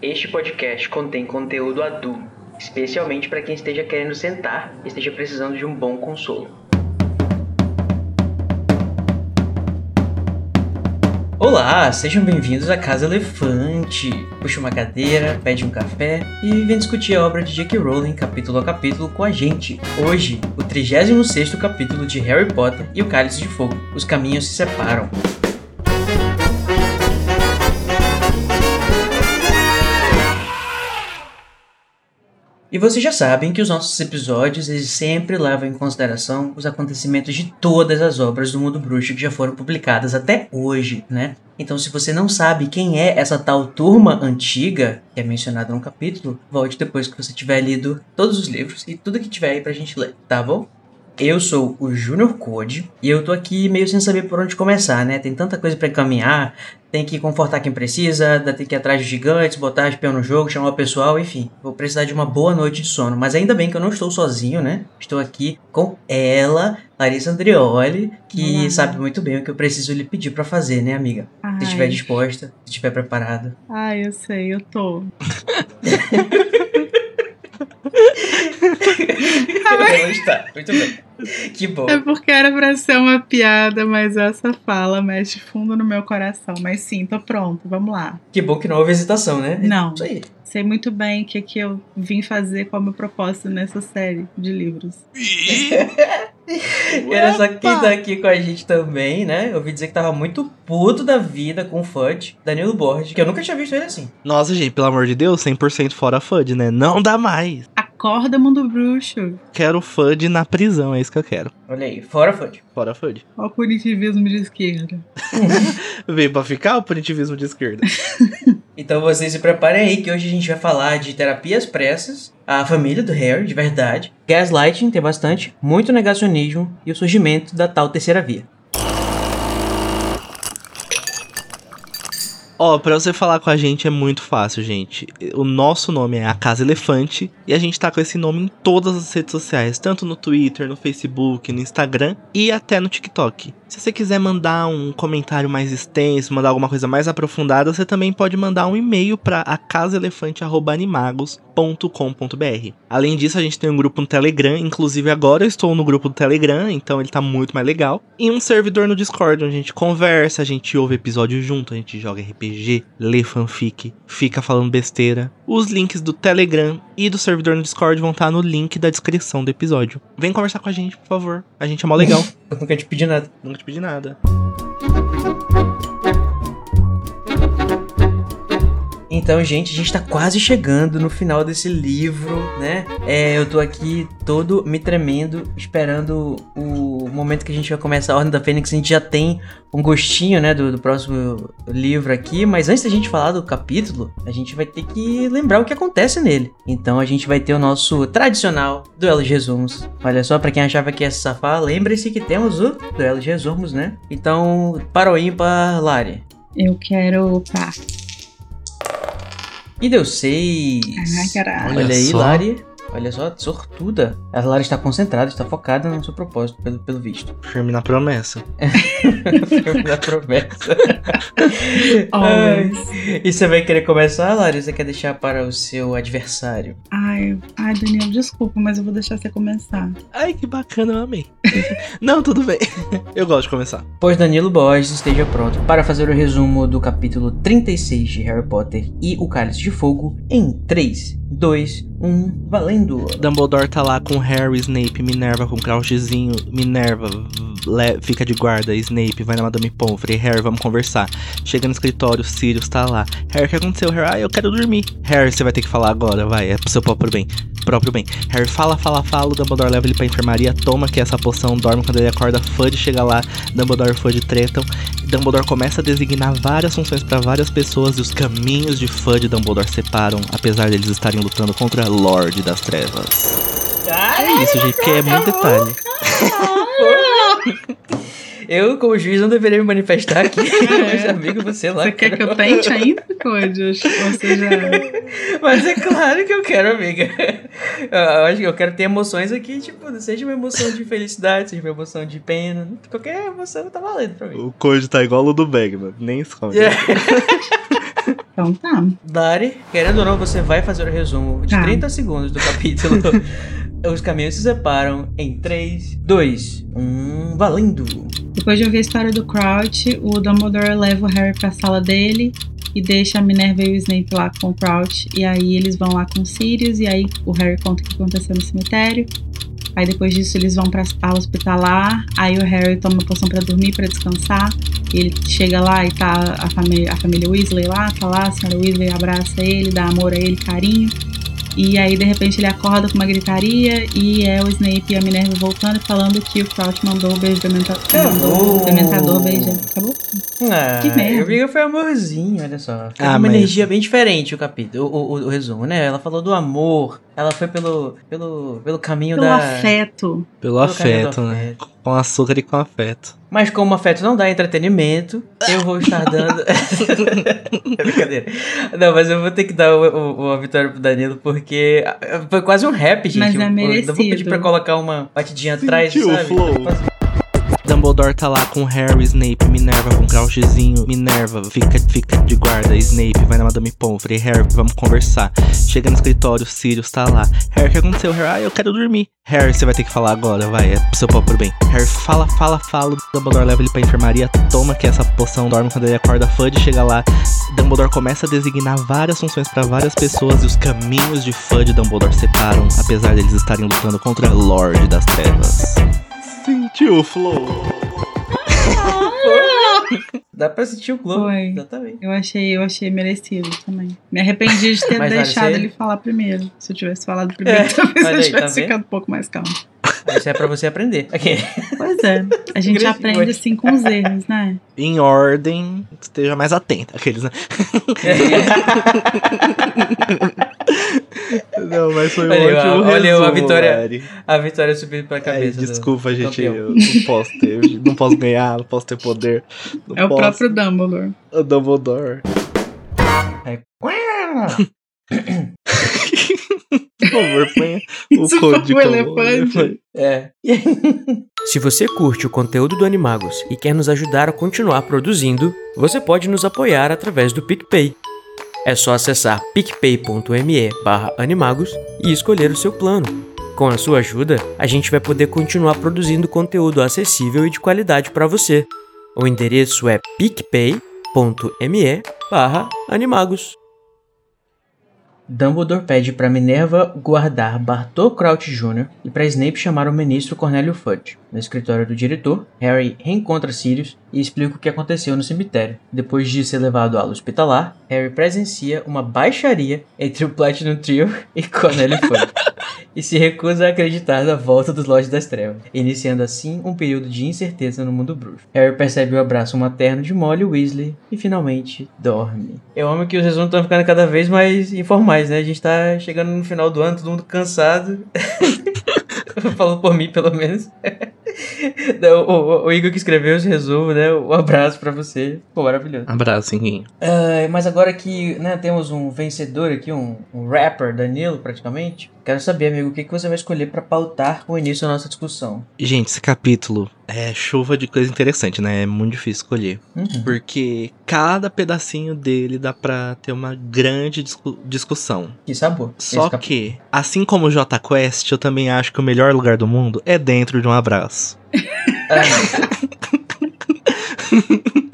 Este podcast contém conteúdo adulto, especialmente para quem esteja querendo sentar e esteja precisando de um bom consolo. Olá, sejam bem-vindos à Casa Elefante. Puxa uma cadeira, pede um café e vem discutir a obra de J.K. Rowling capítulo a capítulo com a gente. Hoje, o 36º capítulo de Harry Potter e o Cálice de Fogo. Os caminhos se separam. E vocês já sabem que os nossos episódios eles sempre levam em consideração os acontecimentos de todas as obras do mundo bruxo que já foram publicadas até hoje, né? Então, se você não sabe quem é essa tal turma antiga que é mencionada no capítulo, volte depois que você tiver lido todos os livros e tudo que tiver aí pra gente ler, tá bom? Eu sou o Junior Code e eu tô aqui meio sem saber por onde começar, né? Tem tanta coisa para caminhar, tem que confortar quem precisa, tem que ir atrás de gigantes, botar espião no jogo, chamar o pessoal, enfim. Vou precisar de uma boa noite de sono. Mas ainda bem que eu não estou sozinho, né? Estou aqui com ela, Larissa Andrioli, que Olá. sabe muito bem o que eu preciso lhe pedir para fazer, né, amiga? Ai. Se estiver disposta, se estiver preparada. Ai, eu sei, eu tô. Ela está. Muito bem. Que bom. É porque era pra ser uma piada, mas essa fala mexe fundo no meu coração. Mas sim, tô pronto, vamos lá. Que bom que não houve hesitação, né? Não. Isso aí. Sei muito bem o que, que eu vim fazer com o meu propósito nessa série de livros. E olha só quem tá aqui com a gente também, né? Eu ouvi dizer que tava muito puto da vida com o Fudge, Danilo Borges, que eu nunca tinha visto ele assim. Nossa, gente, pelo amor de Deus, 100% fora FUD, né? Não dá mais. Acorda, mundo bruxo. Quero FUD na prisão, é isso que eu quero. Olha aí, fora Fudge. Fora FUD. Ó o punitivismo de esquerda. Veio pra ficar o punitivismo de esquerda. Então vocês se preparem aí que hoje a gente vai falar de terapias pressas, a família do Harry, de verdade, gaslighting, tem bastante, muito negacionismo e o surgimento da tal terceira via. Ó, pra você falar com a gente é muito fácil, gente. O nosso nome é A Casa Elefante e a gente tá com esse nome em todas as redes sociais, tanto no Twitter, no Facebook, no Instagram e até no TikTok. Se você quiser mandar um comentário mais extenso, mandar alguma coisa mais aprofundada, você também pode mandar um e-mail para acasaelefante@animagos.com.br. Além disso, a gente tem um grupo no Telegram, inclusive agora eu estou no grupo do Telegram, então ele tá muito mais legal, e um servidor no Discord onde a gente conversa, a gente ouve episódio junto, a gente joga RPG, lê fanfic, fica falando besteira. Os links do Telegram e do servidor no Discord vão estar no link da descrição do episódio. Vem conversar com a gente, por favor. A gente é mó legal. Eu nunca te pedi nada. Nunca te pedi nada. Então, gente, a gente tá quase chegando no final desse livro, né? É, eu tô aqui todo me tremendo, esperando o momento que a gente vai começar a Ordem da Fênix. A gente já tem um gostinho, né, do, do próximo livro aqui, mas antes da gente falar do capítulo, a gente vai ter que lembrar o que acontece nele. Então, a gente vai ter o nosso tradicional duelo de resumos. Olha só, pra quem achava que ia se safar, lembre-se que temos o duelo de resumos, né? Então, para o ímpar, Lari. Eu quero. Pá. E deu seis. Ai, caralho. Olha, Olha aí. Lari. Olha só, sortuda. A Lari está concentrada, está focada no seu propósito, pelo, pelo visto. Firme na promessa. Na promessa. Ai. E você vai querer começar, Lari? Ou Você quer deixar para o seu adversário? Ai, ai, Daniel, desculpa, mas eu vou deixar você começar. Ai, que bacana, eu amei. Não, tudo bem. Eu gosto de começar. Pois Danilo Borges esteja pronto para fazer o resumo do capítulo 36 de Harry Potter e o Cálice de Fogo em 3, 2, 1, valendo! Dumbledore tá lá com Harry, Snape, Minerva com Crouchzinho. Minerva fica de guarda, Snape vai na Madame Pomfrey. Harry, vamos conversar. Chega no escritório, Sirius tá lá. Harry, o que aconteceu? Harry, ah, eu quero dormir. Harry, você vai ter que falar agora, vai, é pro seu próprio bem. Próprio bem. Harry fala, fala, fala. O Dumbledore leva ele pra enfermaria, toma que essa poção, dorme quando ele acorda. Fudge chega lá, Dumbledore e Fudge tretam. Dumbledore começa a designar várias funções pra várias pessoas e os caminhos de Fudge e Dumbledore separam, apesar deles estarem lutando contra Lorde das Trevas. É isso, gente, porque é muito detalhe. Eu, como juiz, não deveria me manifestar aqui, mas amigo, você lá. Você quer que eu tente ainda, Code? Ou Você já. Mas é claro que eu quero, amiga. Eu acho que eu quero ter emoções aqui, tipo, seja uma emoção de felicidade, seja uma emoção de pena. Qualquer emoção tá valendo pra mim. O Code tá igual o do Bagman, nem esconde. Então tá. Dari, querendo ou não, você vai fazer o resumo de Tá. 30 segundos do capítulo. Os caminhos se separam em 3, 2, 1, valendo! Depois de ouvir a história do Crouch, o Dumbledore leva o Harry pra sala dele e deixa a Minerva e o Snape lá com o Crouch. E aí eles vão lá com o Sirius, e aí o Harry conta o que aconteceu no cemitério. Aí depois disso eles vão pra ala hospitalar, aí o Harry toma poção pra dormir, pra descansar. E ele chega lá e tá a família, a família Weasley lá, tá lá, a senhora Weasley abraça ele, dá amor a ele, carinho. E aí, de repente, ele acorda com uma gritaria e é o Snape e a Minerva voltando e falando que o Crouch mandou o beijo dementa- Acabou. o dementador beijar. Acabou? Ah, Que merda. eu vi que foi amorzinho, olha só. Foi Ah, uma mas- energia bem diferente o capítulo, o, o, o resumo, né? Ela falou do amor, ela foi pelo, pelo, pelo caminho Pelo da. afeto. Pelo pelo caminho do afeto, né? afeto. Com açúcar e com afeto. Mas como o afeto não dá entretenimento, eu vou estar dando. é brincadeira. Não, mas eu vou ter que dar o, o, a vitória pro Danilo, porque ah, foi quase um rap, gente. Mas é Eu- eu vou pedir merecido. pra colocar uma batidinha atrás, Sentiu o sabe? flow? Dumbledore tá lá com Harry, Snape, Minerva com Crouchzinho. Minerva, fica, fica de guarda. Snape, vai na Madame Pomfrey. Harry, vamos conversar. Chega no escritório, Sirius tá lá. Harry, o que aconteceu? Harry, ah, eu quero dormir. Harry, você vai ter que falar agora, vai, é pro seu próprio bem. Harry fala, fala, fala. Dumbledore leva ele pra enfermaria, toma que essa poção, dorme quando ele acorda. Fudge chega lá. Dumbledore começa a designar várias funções pra várias pessoas e os caminhos de Fudge e Dumbledore separam, apesar deles estarem lutando contra Lorde das Trevas. Sentiu o flow? Dá pra sentir o globo. Foi. Exatamente. Eu achei, eu achei merecido também. Me arrependi de ter Mas, olha, deixado você- ele falar primeiro. Se eu tivesse falado primeiro, É, talvez olha eu aí, tivesse tá ficado um pouco mais calmo. Isso é pra você aprender. Aqui. Pois é. A gente aprende assim com os erros, né? Em ordem, esteja mais atento. Aqueles, né? Não, mas foi um Olha ótimo olha resumo, a vitória- Mari. A vitória subiu pra cabeça. do- desculpa, gente, campeão. eu não posso ter, não posso ganhar, não posso ter poder. Não É o posso. próprio Dumbledore. O Dumbledore. É. Por favor, ponha o Isso código. o elefante. É. Se você curte o conteúdo do Animagos e quer nos ajudar a continuar produzindo, você pode nos apoiar através do PicPay. É só acessar picpay.me barra animagos e escolher o seu plano. Com a sua ajuda, a gente vai poder continuar produzindo conteúdo acessível e de qualidade para você. O endereço é picpay.me barra animagos. Dumbledore pede para Minerva guardar Bartol Crouch Jr. e para Snape chamar o ministro Cornélio Fudge. No escritório do diretor, Harry reencontra Sirius e explica o que aconteceu no cemitério. Depois de ser levado ao hospitalar, Harry presencia uma baixaria entre o Platinum Trio e Cornélio Fudge e se recusa a acreditar na volta dos Lordes das Trevas, iniciando assim um período de incerteza no mundo bruxo. Harry percebe o abraço materno de Molly Weasley e finalmente dorme. Eu amo que os resumos estão ficando cada vez mais informais, né? A gente tá chegando no final do ano, todo mundo cansado. Falando por mim, pelo menos. O, o- o Igor que escreveu esse resumo, né? Um abraço pra você. Pô, maravilhoso. Abraço, Iguinho. Ah, mas agora que né, temos um vencedor aqui, um, um rapper, Danilo, praticamente, quero saber, amigo, o que, que você vai escolher pra pautar o início da nossa discussão. Gente, esse capítulo é chuva de coisa interessante, né? É muito difícil escolher. Uhum. Porque cada pedacinho dele dá pra ter uma grande discu- discussão. Que sabor. Só que, assim como o J Quest, eu também acho que o melhor lugar do mundo é dentro de um abraço. Ah,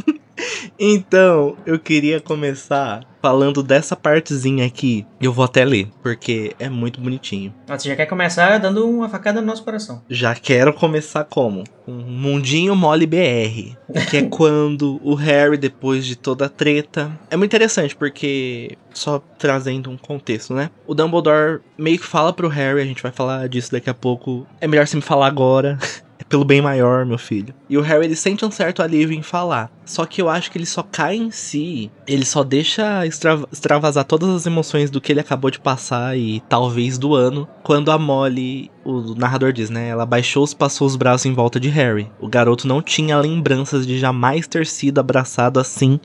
Então, eu queria começar falando dessa partezinha aqui. Eu vou até ler, porque é muito bonitinho. ah, você já quer começar dando uma facada no nosso coração. Já quero começar como? Um Mundinho Mole BR. Que é quando o Harry, depois de toda a treta. É muito interessante, porque. Só trazendo um contexto, né? O Dumbledore meio que fala pro Harry, a gente vai falar disso daqui a pouco. É melhor você me falar agora. É pelo bem maior, meu filho. E o Harry, ele sente um certo alívio em falar. Só que eu acho que ele só cai em si. Ele só deixa extra- extravasar todas as emoções do que ele acabou de passar e talvez do ano. Quando a Molly, o narrador diz, né? Ela baixou e passou os braços em volta de Harry. O garoto não tinha lembranças de jamais ter sido abraçado assim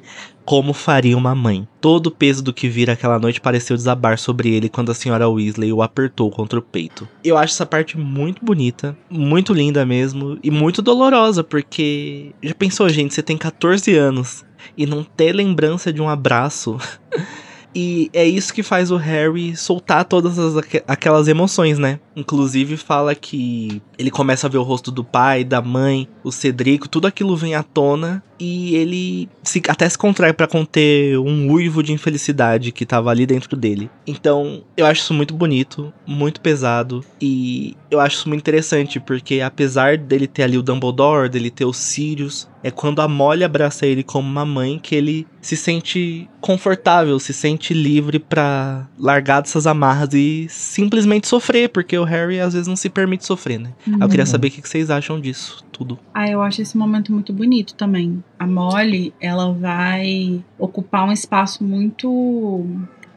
como faria uma mãe. Todo o peso do que vira aquela noite pareceu desabar sobre ele quando a senhora Weasley o apertou contra o peito. Eu acho essa parte muito bonita, muito linda mesmo e muito dolorosa, porque já pensou, gente, você tem 14 14 anos e não ter lembrança de um abraço. e é isso que faz o Harry soltar todas as, aquelas emoções, né? Inclusive fala que ele começa a ver o rosto do pai, da mãe, o Cedrico, tudo aquilo vem à tona e ele se, até se contrai para conter um uivo de infelicidade que tava ali dentro dele. Então, eu acho isso muito bonito, muito pesado e eu acho isso muito interessante porque apesar dele ter ali o Dumbledore, dele ter o Sirius, é quando a Molly abraça ele como uma mãe que ele se sente confortável, se sente livre para largar dessas amarras e simplesmente sofrer, porque o Harry às vezes não se permite sofrer, né? Uhum. Eu queria uhum. saber o que vocês acham disso tudo. Ah, eu acho esse momento muito bonito também. A Molly, ela vai ocupar um espaço muito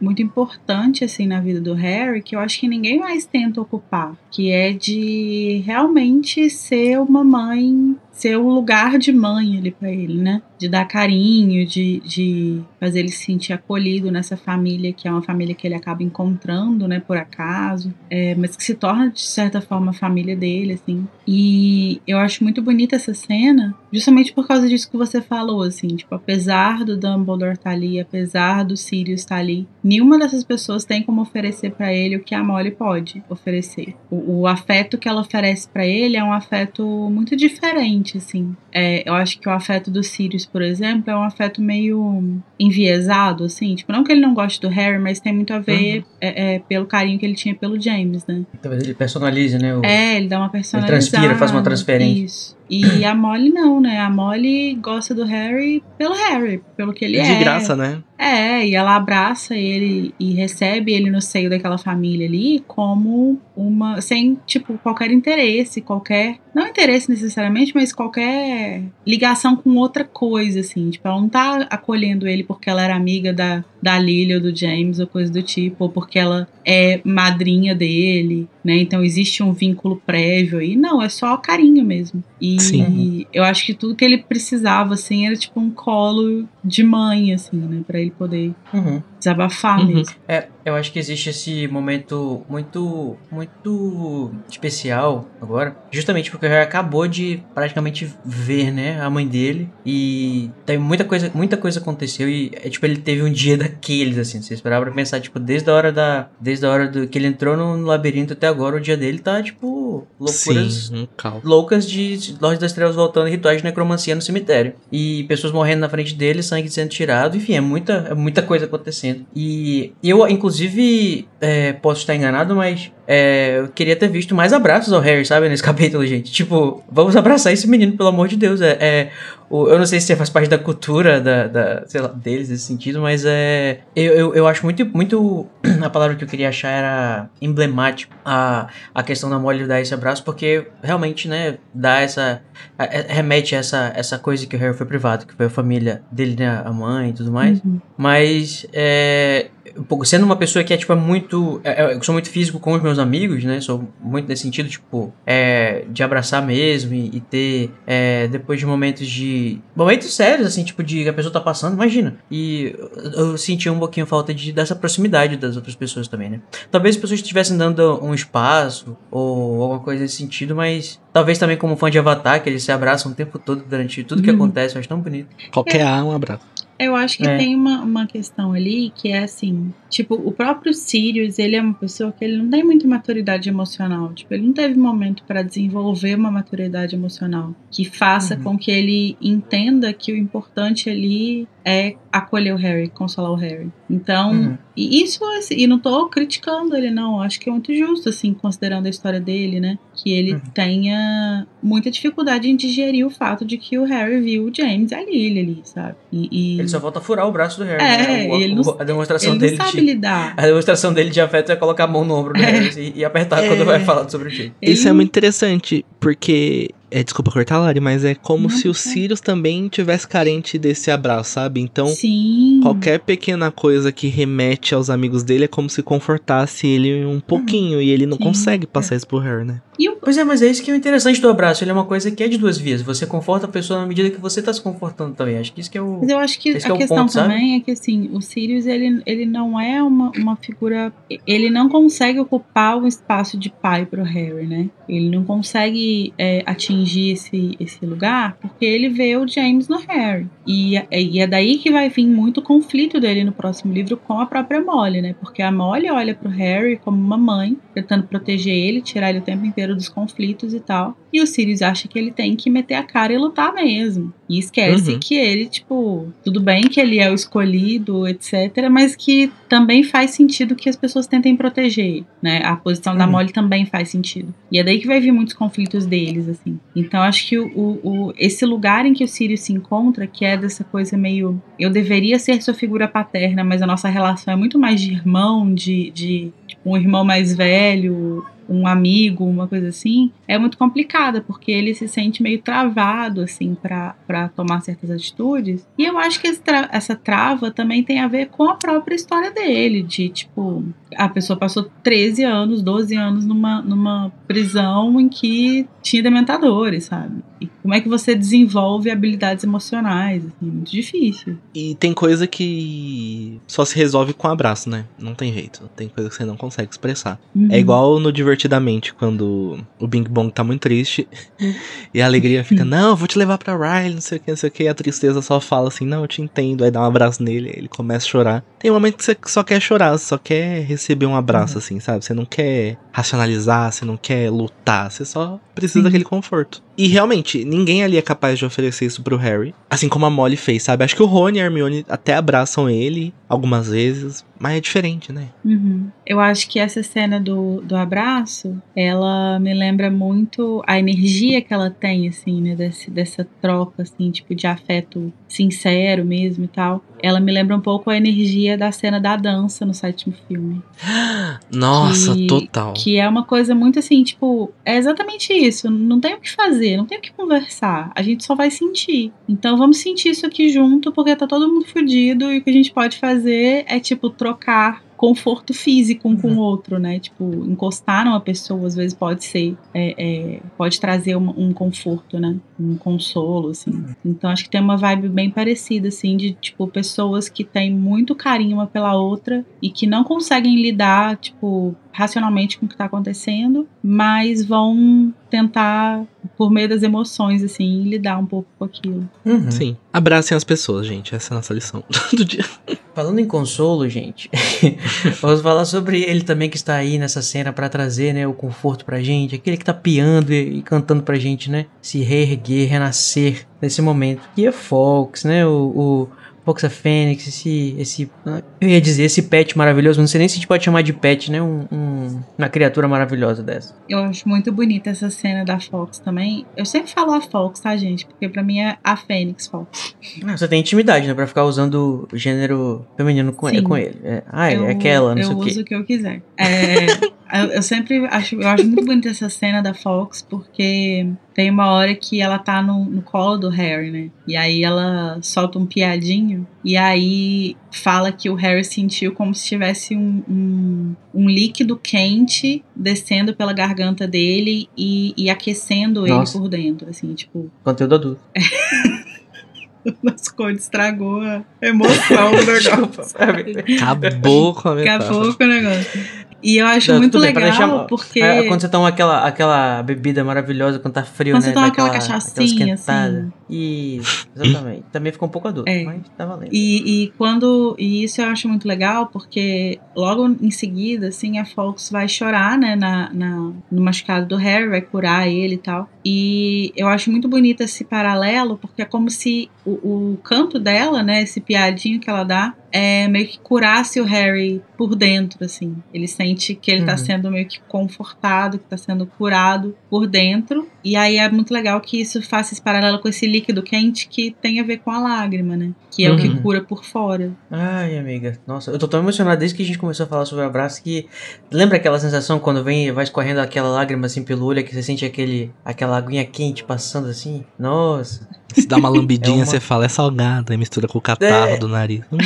muito importante assim na vida do Harry, que eu acho que ninguém mais tenta ocupar, que é de realmente ser uma mãe ser o lugar de mãe ali para ele, né? De dar carinho, de, de fazer ele se sentir acolhido nessa família que é uma família que ele acaba encontrando, né? Por acaso, é, mas que se torna de certa forma a família dele, assim. E eu acho muito bonita essa cena, justamente por causa disso que você falou, assim, tipo, apesar do Dumbledore estar tá ali, apesar do Sirius estar tá ali, nenhuma dessas pessoas tem como oferecer para ele o que a Molly pode oferecer. O, o afeto que ela oferece para ele é um afeto muito diferente assim. É, eu acho que o afeto do Sirius, por exemplo, é um afeto meio enviesado, assim. Tipo, não que ele não goste do Harry, mas tem muito a ver uhum. é, é, pelo carinho que ele tinha pelo James, né? Talvez ele personalize, né? O... É, ele dá uma personalizada. Ele transpira, faz uma transferência. Isso. E a Molly não, né? A Molly gosta do Harry pelo Harry, pelo que ele é. De graça, né? É, e ela abraça ele e recebe ele no seio daquela família ali como uma. sem, tipo, qualquer interesse, qualquer. Não interesse necessariamente, mas qualquer ligação com outra coisa, assim. Tipo, ela não tá acolhendo ele porque ela era amiga da, da Lily ou do James ou coisa do tipo, ou porque ela é madrinha dele, né? Então existe um vínculo prévio aí. Não, é só carinho mesmo. E Sim. eu acho que tudo que ele precisava, assim, era tipo um colo de mãe, assim, né? Pra ele poder uhum. Desabafar uhum. mesmo. É, eu acho que existe esse momento muito, muito especial agora, justamente porque ele acabou de praticamente ver, né, a mãe dele e tem muita coisa, muita coisa aconteceu e é, tipo ele teve um dia daqueles assim, você esperava pra pensar tipo desde a hora da, desde a hora do que ele entrou no, no labirinto até agora o dia dele tá tipo loucuras Sim, um loucas de Loja das Trevas voltando, rituais de necromancia no cemitério e pessoas morrendo na frente dele, sangue sendo tirado, enfim, é muita, é muita coisa acontecendo e eu inclusive é, posso estar enganado, mas é, eu queria ter visto mais abraços ao Harry, sabe, nesse capítulo, gente. Tipo, vamos abraçar esse menino, pelo amor de Deus. É, é o, eu não sei se faz parte da cultura da, da, lá, deles nesse sentido, mas é. Eu, eu, eu, acho muito, muito. A palavra que eu queria achar era emblemático a, a questão da Molly dar esse abraço, porque realmente, né, dá essa. remete a essa, essa coisa que o Harry foi privado, que foi a família dele, né, a mãe e tudo mais. Uhum. Mas é, sendo uma pessoa que é, tipo, é muito. É, é, eu sou muito físico com os meus amigos, né? Sou muito nesse sentido, tipo, é, de abraçar mesmo e, e ter, é, depois de momentos de. Momentos sérios, assim, tipo, de que a pessoa tá passando, imagina. E eu, eu senti um pouquinho falta de, dessa proximidade das outras pessoas também, né? Talvez as pessoas estivessem dando um espaço ou alguma coisa nesse sentido, mas talvez também como fã de Avatar, que eles se abraçam o tempo todo durante tudo que uhum. acontece, eu acho tão bonito. Qualquer A, um abraço. Eu acho que é. tem uma, uma questão ali que é assim, tipo, o próprio Sirius, ele é uma pessoa que ele não tem muita maturidade emocional, tipo, ele não teve momento para desenvolver uma maturidade emocional que faça uhum. com que ele entenda que o importante ali é acolher o Harry, consolar o Harry. Então, uhum. e isso, assim, e não tô criticando ele, não. Acho que é muito justo, assim, considerando a história dele, né? Que ele uhum. tenha muita dificuldade em digerir o fato de que o Harry viu o James e a Lily ali, sabe? E, e... Ele só falta furar o braço do Harry. É, né? o, ele não, a demonstração ele dele não sabe lidar. A demonstração dele de afeto é colocar a mão no ombro do é. E, e apertar é. quando vai falar sobre o James. Isso é muito interessante, porque é, desculpa cortar, Lari, mas é como não, se o Sirius também tivesse carente desse abraço, sabe? Então, Sim. qualquer pequena coisa que remete aos amigos dele é como se confortasse ele um pouquinho. Uhum. E ele não Sim. consegue passar isso pro Harry, né? O, Pois é, mas é isso que é o interessante do abraço. Ele é uma coisa que é de duas vias. Você conforta a pessoa na medida que você tá se confortando também. Acho que isso que é o. Mas eu acho que que é a o questão ponto, também é que, assim, o Sirius, ele, ele não é uma, uma figura... Ele não consegue ocupar o espaço de pai pro Harry, né? Ele não consegue é, atingir esse, esse lugar porque ele vê o James no Harry. E, é- e é daí que vai vir muito o conflito dele no próximo livro com a própria Molly, né? Porque a Molly olha pro Harry como uma mãe, tentando proteger ele, tirar ele o tempo inteiro dos conflitos e tal. E o Sirius acha que ele tem que meter a cara e lutar mesmo. E esquece Uhum. que ele, tipo, tudo bem que ele é o escolhido, etc., mas que também faz sentido que as pessoas tentem proteger, né? A posição da Uhum. Molly também faz sentido. E é daí que vai vir muitos conflitos deles, assim. Então acho que o- o- esse lugar em que o Sirius se encontra, que é dessa coisa meio. Eu deveria ser sua figura paterna, mas a nossa relação é muito mais de irmão, de, de tipo, um irmão mais velho, um amigo, uma coisa assim, é muito complicada, porque ele se sente meio travado, assim, pra tomar certas atitudes. E eu acho que tra- essa trava também tem a ver com a própria história dele, de tipo, a pessoa passou 13 anos, 12 anos numa, numa prisão em que tinha dementadores, sabe? E como é que você desenvolve habilidades emocionais? Assim, muito difícil. E tem coisa que só se resolve com abraço, né? Não tem jeito. Tem coisa que você não consegue expressar. Uhum. É igual no Divertidamente, quando o Bing Bong tá muito triste e a alegria fica, não, vou te levar pra Riley, não sei o que, não sei o que. E a tristeza só fala assim, não, eu te entendo. Aí dá um abraço nele, ele começa a chorar. Tem um momento que você só quer chorar, só quer receber um abraço, assim, sabe? Você não quer racionalizar, você não quer lutar, você só precisa Sim. daquele conforto. E realmente, ninguém ali é capaz de oferecer isso pro Harry. Assim como a Molly fez, sabe? Acho que o Rony e a Hermione até abraçam ele algumas vezes, mas é diferente, né? Uhum. Eu acho que essa cena do, do abraço, ela me lembra muito a energia que ela tem, assim, né? Desse, dessa troca, assim, tipo, de afeto sincero mesmo e tal. Ela me lembra um pouco a energia da cena da dança no sétimo filme. Nossa, Que- total. Que é uma coisa muito assim, tipo, é exatamente isso. Não tem o que fazer, não tem o que conversar. A gente só vai sentir. Então vamos sentir isso aqui junto, porque tá todo mundo fudido e o que a gente pode fazer é, tipo, trocar conforto físico um com o outro, né? Tipo, encostar numa pessoa às vezes pode ser, é, é, pode trazer um, um conforto, né? Um consolo, assim. Então acho que tem uma vibe bem parecida, assim, de tipo pessoas que têm muito carinho uma pela outra e que não conseguem lidar, tipo, racionalmente com o que tá acontecendo, mas vão tentar, por meio das emoções, assim, lidar um pouco com aquilo. Uhum. Sim. Abracem as pessoas, gente. Essa é a nossa lição do dia. Falando em consolo, gente, vamos falar sobre ele também que está aí nessa cena pra trazer, né, o conforto pra gente, aquele que tá piando e, e cantando pra gente, né, se reerguer, renascer nesse momento. E é Fox, né, o, o Fox a Fênix, esse, esse, eu ia dizer esse pet maravilhoso, não sei nem se a gente pode chamar de pet, né, um, um- uma criatura maravilhosa dessa. Eu acho muito bonita essa cena da Fox também. Eu sempre falo a Fox, tá, gente? Porque pra mim é a Fênix Fox. Ah, Você tem intimidade, né, pra ficar usando o gênero feminino com, Sim. com ele. É, ah, eu, é aquela, não eu sei o quê. uso o que eu quiser. É, eu, eu sempre acho, eu acho muito bonita essa cena da Fox, porque tem uma hora que ela tá no, no colo do Harry, né? E aí ela solta um piadinho, e aí fala que o Harry sentiu como se tivesse um, um, um líquido quente descendo pela garganta dele e, e aquecendo Nossa. ele por dentro, assim, tipo, Conteúdo adulto. as cores estragou a emoção do negócio. Acabou com a metáfora. Acabou com o negócio. E eu acho Não, muito bem, legal deixar- porque. É, quando você toma aquela, aquela bebida maravilhosa, quando tá frio, Quando né? você toma aquela cachaçinha, aquela esquentada. assim. Isso, exatamente. Também ficou um pouco adulto, É. mas tá valendo. E, e quando. E isso eu acho muito legal, porque logo em seguida, assim, a Fox vai chorar, né, na, na, no machucado do Harry, vai curar ele e tal. E eu acho muito bonito esse paralelo, porque é como se o, o canto dela, né, esse piadinho que ela dá, é meio que curasse o Harry por dentro, assim. Ele sente que ele tá Uhum. sendo meio que confortado, que tá sendo curado por dentro. E aí é muito legal que isso faça esse paralelo com esse líquido quente que tem a ver com a lágrima, né? Que é o que Uhum. cura por fora. Ai, amiga. Nossa, eu tô tão emocionado desde que a gente começou a falar sobre o abraço que. Lembra aquela sensação quando vem vai escorrendo aquela lágrima assim pelo olho, que você sente aquele, aquela aguinha quente passando assim? Nossa. Se dá uma lambidinha, É uma- você fala, é salgada, aí mistura com o catarro É. do nariz. Hum,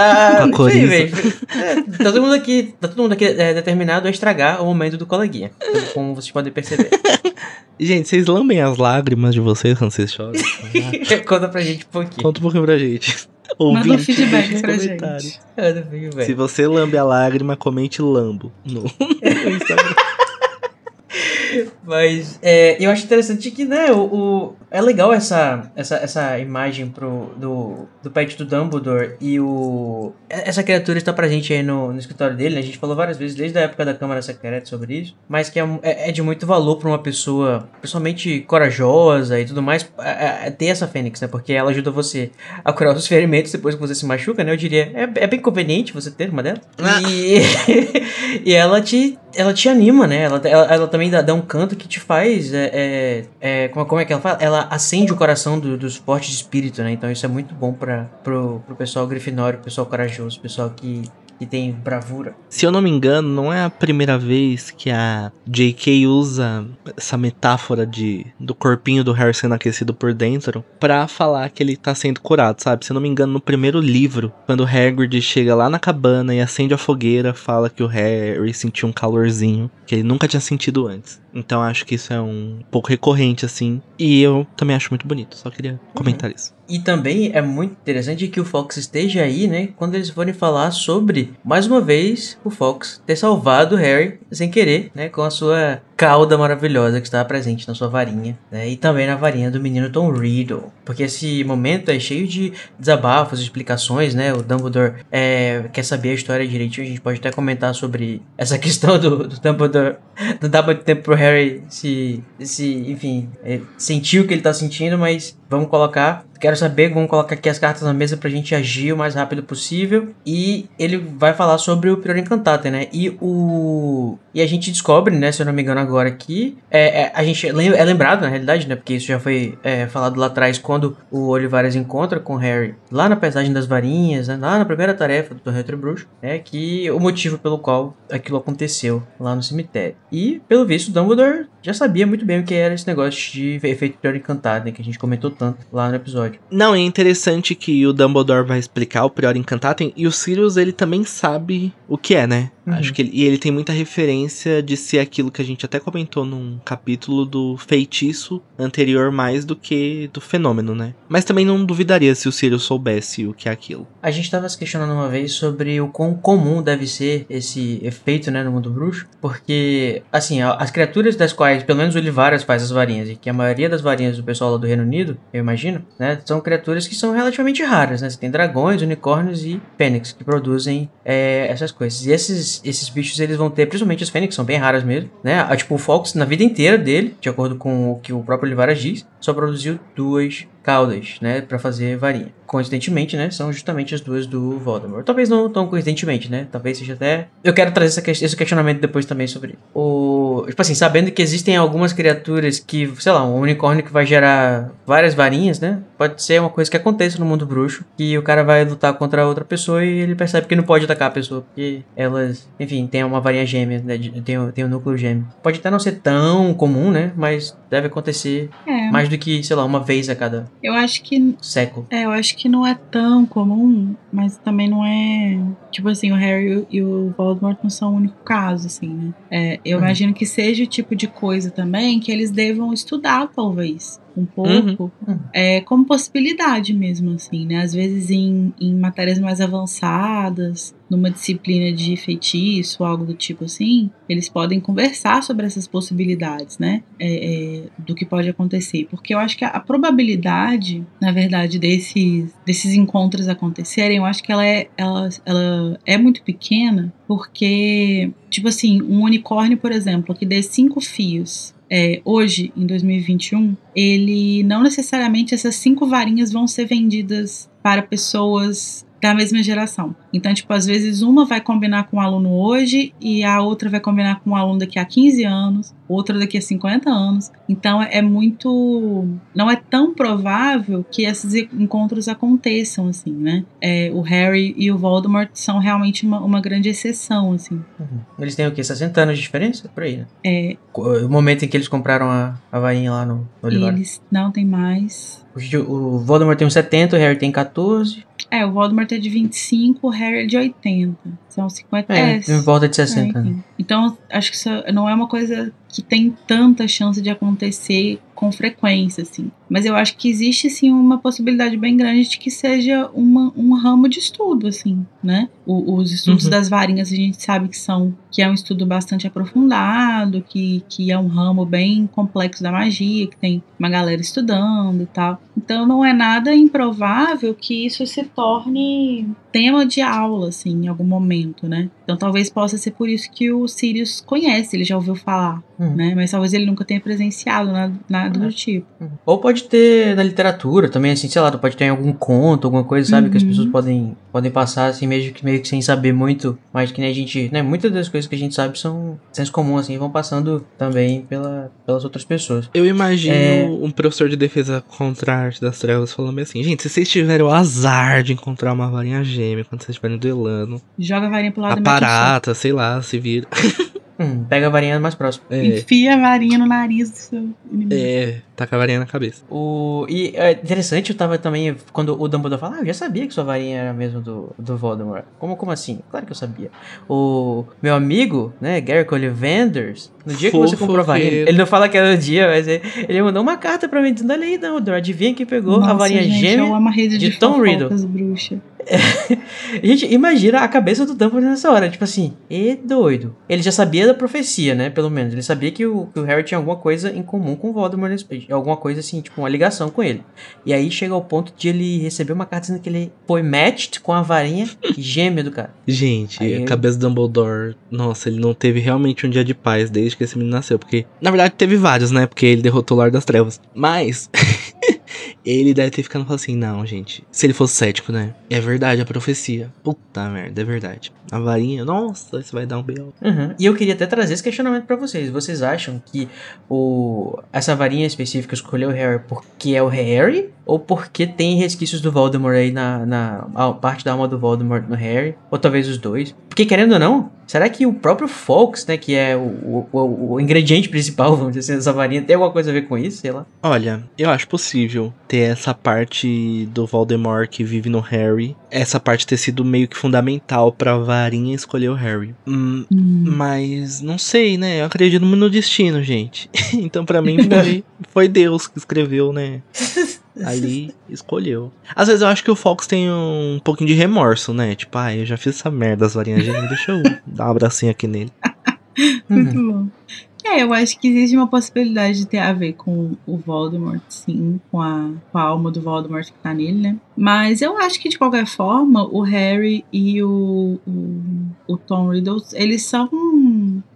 Ah, Com a. É, tá todo mundo aqui, tá todo mundo aqui é, determinado a estragar o momento do coleguinha. Como vocês podem perceber. Gente, vocês lambem as lágrimas de vocês quando vocês choram? Conta pra gente um pouquinho. Conta um pouquinho pra gente. Manda Ouvinte, feedback nos pra comentários. gente. Se você lambe a lágrima, comente lambo no, no Instagram. Mas é, eu acho interessante que, né, o, o- é legal essa, essa, essa imagem pro, do, do pet do Dumbledore e o. Essa criatura está presente aí no, no escritório dele, né? A gente falou várias vezes desde a época da Câmara Secreta sobre isso, mas que é, é, é de muito valor para uma pessoa pessoalmente corajosa e tudo mais é, é, ter essa Fênix, né? Porque ela ajuda você a curar os ferimentos depois que você se machuca, né? Eu diria, é, é bem conveniente você ter uma dela. E, e ela te ela te anima, né? Ela, ela, ela também dá, dá um canto que te faz. É, é, é, como, como é que ela fala? Ela acende o coração do- dos fortes de espírito, né? Então isso é muito bom para pro, pro pessoal grifinório, pessoal corajoso, pessoal que, que tem bravura. Se eu não me engano, não é a primeira vez que a J.K. usa essa metáfora de do corpinho do Harry sendo aquecido por dentro pra falar que ele tá sendo curado, sabe? Se eu não me engano, no primeiro livro, quando o Hagrid chega lá na cabana e acende a fogueira, fala que o Harry sentiu um calorzinho que ele nunca tinha sentido antes. Então acho que isso é um pouco recorrente assim, e eu também acho muito bonito. Só queria comentar isso. E também é muito interessante que o Fox esteja aí, né? Quando eles forem falar sobre, mais uma vez, o Fox ter salvado o Harry sem querer, né? Com a sua cauda maravilhosa que estava presente na sua varinha, né? E também na varinha do menino Tom Riddle. Porque esse momento é cheio de desabafos, explicações, né? O Dumbledore é, quer saber a história direitinho. A gente pode até comentar sobre essa questão do, do Dumbledore. Não dá muito tempo pro Harry se, se enfim, é, sentir o que ele tá sentindo, mas vamos colocar. Quero saber, vamos colocar aqui as cartas na mesa pra gente agir o mais rápido possível. E ele vai falar sobre o Prior Encantatem, né? E o. E a gente descobre, né, se eu não me engano agora aqui. É, é, a gente é lembrado, na realidade, né? Porque isso já foi é, falado lá atrás quando o Olivares encontra com Harry lá na paisagem das varinhas, né? Lá na primeira tarefa do Torneio Bruxo, né? Que o motivo pelo qual aquilo aconteceu lá no cemitério. E, pelo visto, Dumbledore já sabia muito bem o que era esse negócio de efeito Prior Encantado, né? Que a gente comentou tanto lá no episódio. Não, é interessante que o Dumbledore vai explicar o Prior Encantatem e o Sirius ele também sabe o que é, né? Uhum. Acho que ele, e ele tem muita referência de ser aquilo que a gente até comentou num capítulo do feitiço anterior mais do que do fenômeno, né? Mas também não duvidaria se o Sirius soubesse o que é aquilo. A gente estava se questionando uma vez sobre o quão comum deve ser esse efeito, né, no mundo bruxo, porque, assim, as criaturas das quais, pelo menos o Olivaras faz as varinhas, e que a maioria das varinhas do pessoal lá do Reino Unido, eu imagino, né, são criaturas que são relativamente raras, né, você tem dragões, unicórnios e fênix que produzem é, essas coisas. E esses, esses bichos, eles vão ter, principalmente as fênix, são bem raras mesmo, né, Ah, tipo, o Fox, na vida inteira dele, de acordo com o que o próprio Olivaras diz, só produziu duas caudas, né, para fazer varinha. Coincidentemente, né, são justamente as duas do Voldemort. Talvez não tão coincidentemente, né, talvez seja até... Eu quero trazer que- esse questionamento depois também sobre o... Tipo assim, sabendo que existem algumas criaturas que, sei lá, um unicórnio que vai gerar várias varinhas, né, pode ser uma coisa que aconteça no mundo bruxo, que o cara vai lutar contra outra pessoa e ele percebe que não pode atacar a pessoa, porque elas, enfim, tem uma varinha gêmea, né, tem, tem um núcleo gêmeo. Pode até não ser tão comum, né, mas deve acontecer É, mais do que, sei lá, uma vez a cada eu acho que século. É, eu acho que não é tão comum, mas também não é. Tipo assim, o Harry e o Voldemort não são o único caso, assim, né? É, eu Uhum. imagino que seja o tipo de coisa também que eles devam estudar, talvez, um pouco, Uhum. é, como possibilidade mesmo, assim, né? Às vezes em, em matérias mais avançadas, numa disciplina de feitiço, algo do tipo assim, eles podem conversar sobre essas possibilidades, né? É, é, do que pode acontecer. Porque eu acho que a, a probabilidade, na verdade, desses, desses encontros acontecerem, eu acho que ela é, ela, ela é muito pequena, porque, tipo assim, um unicórnio, por exemplo, que dê cinco fios é, hoje, em 2021, ele não necessariamente essas cinco varinhas vão ser vendidas para pessoas da mesma geração. Então, tipo, às vezes uma vai combinar com um aluno hoje e a outra vai combinar com um aluno daqui a 15 anos. outra daqui a 50 anos. Então é muito. Não é tão provável que esses encontros aconteçam, assim, né? É, o Harry e o Voldemort são realmente uma, uma grande exceção, assim. Uhum. Eles têm o quê? 60 anos de diferença? Por aí, né? É. O momento em que eles compraram a, a varinha lá no, no Eles não tem mais. O Voldemort tem uns 70, o Harry tem 14. É, o Voldemort é de 25, o Harry é de 80. São 50. É, é em volta de 60. É, né? Então, acho que isso não é uma coisa que tem tanta chance de acontecer com frequência, assim. Mas eu acho que existe, sim, uma possibilidade bem grande de que seja uma, um ramo de estudo, assim, né? O, os estudos uhum. das varinhas a gente sabe que são que é um estudo bastante aprofundado, que, que é um ramo bem complexo da magia, que tem uma galera estudando e tal. Então não é nada improvável que isso se torne tema de aula, assim, em algum momento, né? Então talvez possa ser por isso que o Sirius conhece, ele já ouviu falar, uhum. né? Mas talvez ele nunca tenha presenciado nada, nada uhum. do tipo. Uhum. Ou pode ter na literatura também, assim, sei lá, pode ter em algum conto, alguma coisa, sabe? Que as uhum. pessoas podem, podem passar, assim, meio que, meio que sem saber muito, mas que nem a gente, né? Muitas das coisas que a gente sabe são senso comum, assim, vão passando também pela, pelas outras pessoas. Eu imagino é... um professor de defesa contra arte das trevas falando assim, gente, se vocês tiverem o azar de encontrar uma varinha gêmea quando vocês estiverem duelando... Joga a varinha pro lado a barata, sei lá, se vira. Hum, pega a varinha mais próxima. É. Enfia a varinha no nariz do seu inimigo. É, taca a varinha na cabeça. O, e é interessante, eu tava também, quando o Dumbledore fala, ah, eu já sabia que sua varinha era mesmo do, do Voldemort. Como, como assim? Claro que eu sabia. O meu amigo, né, Gary Ollivanders, no dia Fofo que você comprou a varinha, ele não fala que era o dia, mas ele, ele mandou uma carta pra mim dizendo, olha aí, Dumbledore, adivinha quem pegou Nossa, a varinha gente, gêmea de, de Tom Riddle. Bruxa. gente, imagina a cabeça do Dumbledore nessa hora, tipo assim, e doido. Ele já sabia da profecia, né, pelo menos. Ele sabia que o, que o Harry tinha alguma coisa em comum com o Voldemort, alguma coisa assim, tipo, uma ligação com ele. E aí chega ao ponto de ele receber uma carta dizendo que ele foi matched com a varinha gêmea do cara. Gente, aí a cabeça do Dumbledore, nossa, ele não teve realmente um dia de paz desde que esse menino nasceu, porque, na verdade, teve vários, né, porque ele derrotou o Lord das Trevas. Mas... ele deve ter ficado assim, não, gente. Se ele fosse cético, né? É verdade a profecia. Puta merda, é verdade. A varinha, nossa, isso vai dar um B.O. Uhum. E eu queria até trazer esse questionamento para vocês. Vocês acham que o essa varinha específica escolheu o Harry porque é o Harry? Ou porque tem resquícios do Voldemort aí na, na parte da alma do Voldemort no Harry? Ou talvez os dois? Porque querendo ou não, será que o próprio Fox, né, que é o, o, o ingrediente principal, vamos dizer assim, dessa varinha, tem alguma coisa a ver com isso? Sei lá. Olha, eu acho possível ter essa parte do Voldemort que vive no Harry, essa parte ter sido meio que fundamental pra varinha escolher o Harry. Hum, hum. Mas não sei, né? Eu acredito no destino, gente. então para mim foi, foi Deus que escreveu, né? ali escolheu. Às vezes eu acho que o Fox tem um pouquinho de remorso, né? Tipo, ah, eu já fiz essa merda, as varinhas de deixa eu dar um abracinho aqui nele. Muito bom. É, eu acho que existe uma possibilidade de ter a ver com o Voldemort, sim, com a, com a alma do Voldemort que tá nele, né? Mas eu acho que de qualquer forma, o Harry e o, o, o Tom Riddle, eles são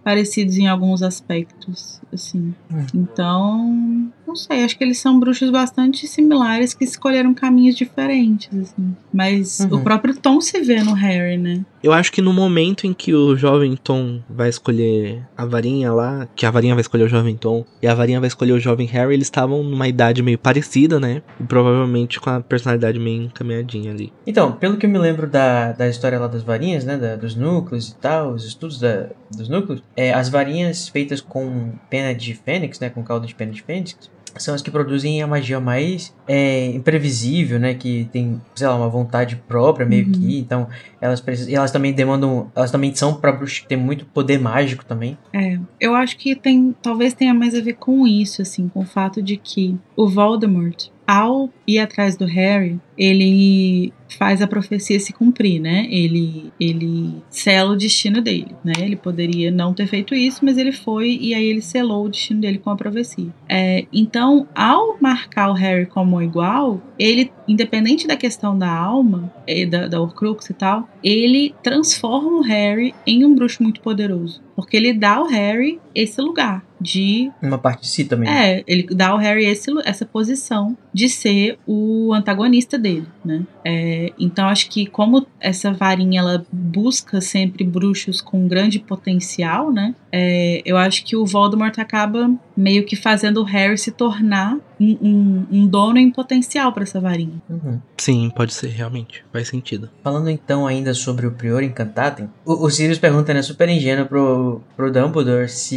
parecidos em alguns aspectos, assim. Hum. Então, não sei, acho que eles são bruxos bastante similares que escolheram caminhos diferentes, assim. Mas uhum. o próprio Tom se vê no Harry, né? Eu acho que no momento em que o jovem Tom vai escolher a varinha lá, que a varinha vai escolher o jovem Tom e a varinha vai escolher o jovem Harry, eles estavam numa idade meio parecida, né? E provavelmente com a personalidade meio encaminhadinha ali. Então, pelo que eu me lembro da, da história lá das varinhas, né? Da, dos núcleos e tal, os estudos da, dos núcleos, é, as varinhas feitas com pena de fênix, né? Com caldo de pena de fênix, são as que produzem a magia mais é, imprevisível, né? Que tem, sei lá, uma vontade própria meio uhum. que. Então, elas precisam. elas também demandam. Elas também são pra bruxa que tem muito poder mágico também. É. Eu acho que tem. Talvez tenha mais a ver com isso, assim, com o fato de que o Voldemort, ao ir atrás do Harry, ele faz a profecia se cumprir, né? Ele ele sela o destino dele, né? Ele poderia não ter feito isso, mas ele foi e aí ele selou o destino dele com a profecia. É, então, ao marcar o Harry como igual, ele, independente da questão da alma, da, da Horcrux e tal, ele transforma o Harry em um bruxo muito poderoso, porque ele dá ao Harry esse lugar de uma parte de si também. É, ele dá ao Harry esse, essa posição de ser o antagonista dele, né? É, então acho que como essa varinha ela busca sempre bruxos com grande potencial, né? é, eu acho que o Voldemort acaba meio que fazendo o Harry se tornar um, um, um dono em potencial para essa varinha. Uhum. Sim, pode ser, realmente. Faz sentido. Falando então ainda sobre o Prior Encantatem, o, o Sirius pergunta, né, super ingênuo pro, pro Dumbledore se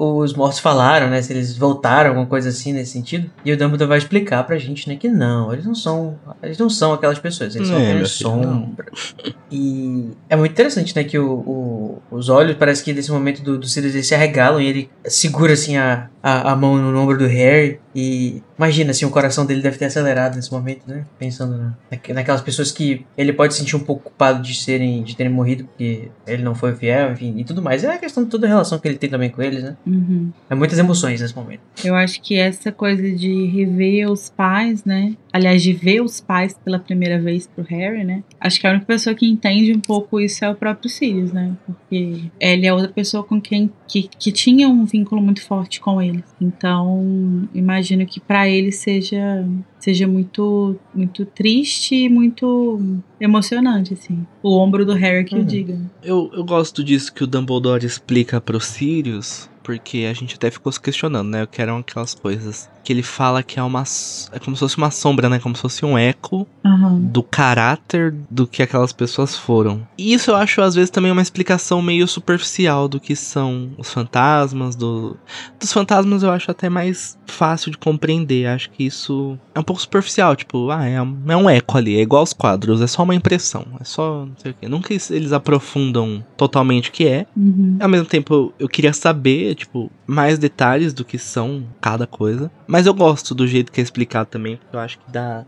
os mortos falaram, né, se eles voltaram, alguma coisa assim nesse sentido. E o Dumbledore vai explicar pra gente, né, que não, eles não são, eles não são aquelas pessoas, eles são É, apenas meu filho, não. sombra. E é muito interessante, né, que o, o- os olhos, parece que nesse momento do, do Sirius eles se arregalam e ele segura assim a, a, a mão no ombro do Harry e imagina assim, o coração dele deve ter acelerado nesse momento, né, pensando na, naque- naquelas pessoas que ele pode se sentir um pouco culpado de serem, de terem morrido porque ele não foi fiel, enfim, e tudo mais. É a questão de toda a relação que ele tem também com eles, né. Uhum. É muitas emoções nesse momento. Eu acho que essa coisa de rever os pais, né? Aliás, de ver os pais pela primeira vez pro Harry, né? Acho que a única pessoa que entende um pouco isso é o próprio Sirius, né? Porque ele é outra pessoa com quem que, que tinha um vínculo muito forte com ele. Então, imagino que pra ele seja seja muito muito triste e muito emocionante assim. O ombro do Harry que Uhum. o diga. Eu, eu gosto disso que o Dumbledore explica pro Sirius, porque a gente até ficou se questionando, né? O que eram aquelas coisas. Que ele fala que é uma. É como se fosse uma sombra, né? Como se fosse um eco Aham. do caráter do que aquelas pessoas foram. E isso eu acho, às vezes, também uma explicação meio superficial do que são os fantasmas. Do... Dos fantasmas eu acho até mais fácil de compreender. Acho que isso é um pouco superficial. Tipo, ah, é um, é um eco ali. É igual aos quadros. É só uma impressão. É só. Não sei o quê. Nunca es- eles aprofundam totalmente o que é. Uhum. Ao mesmo tempo, eu queria saber, tipo, mais detalhes do que são cada coisa. Mas eu gosto do jeito que é explicado também, porque eu acho que dá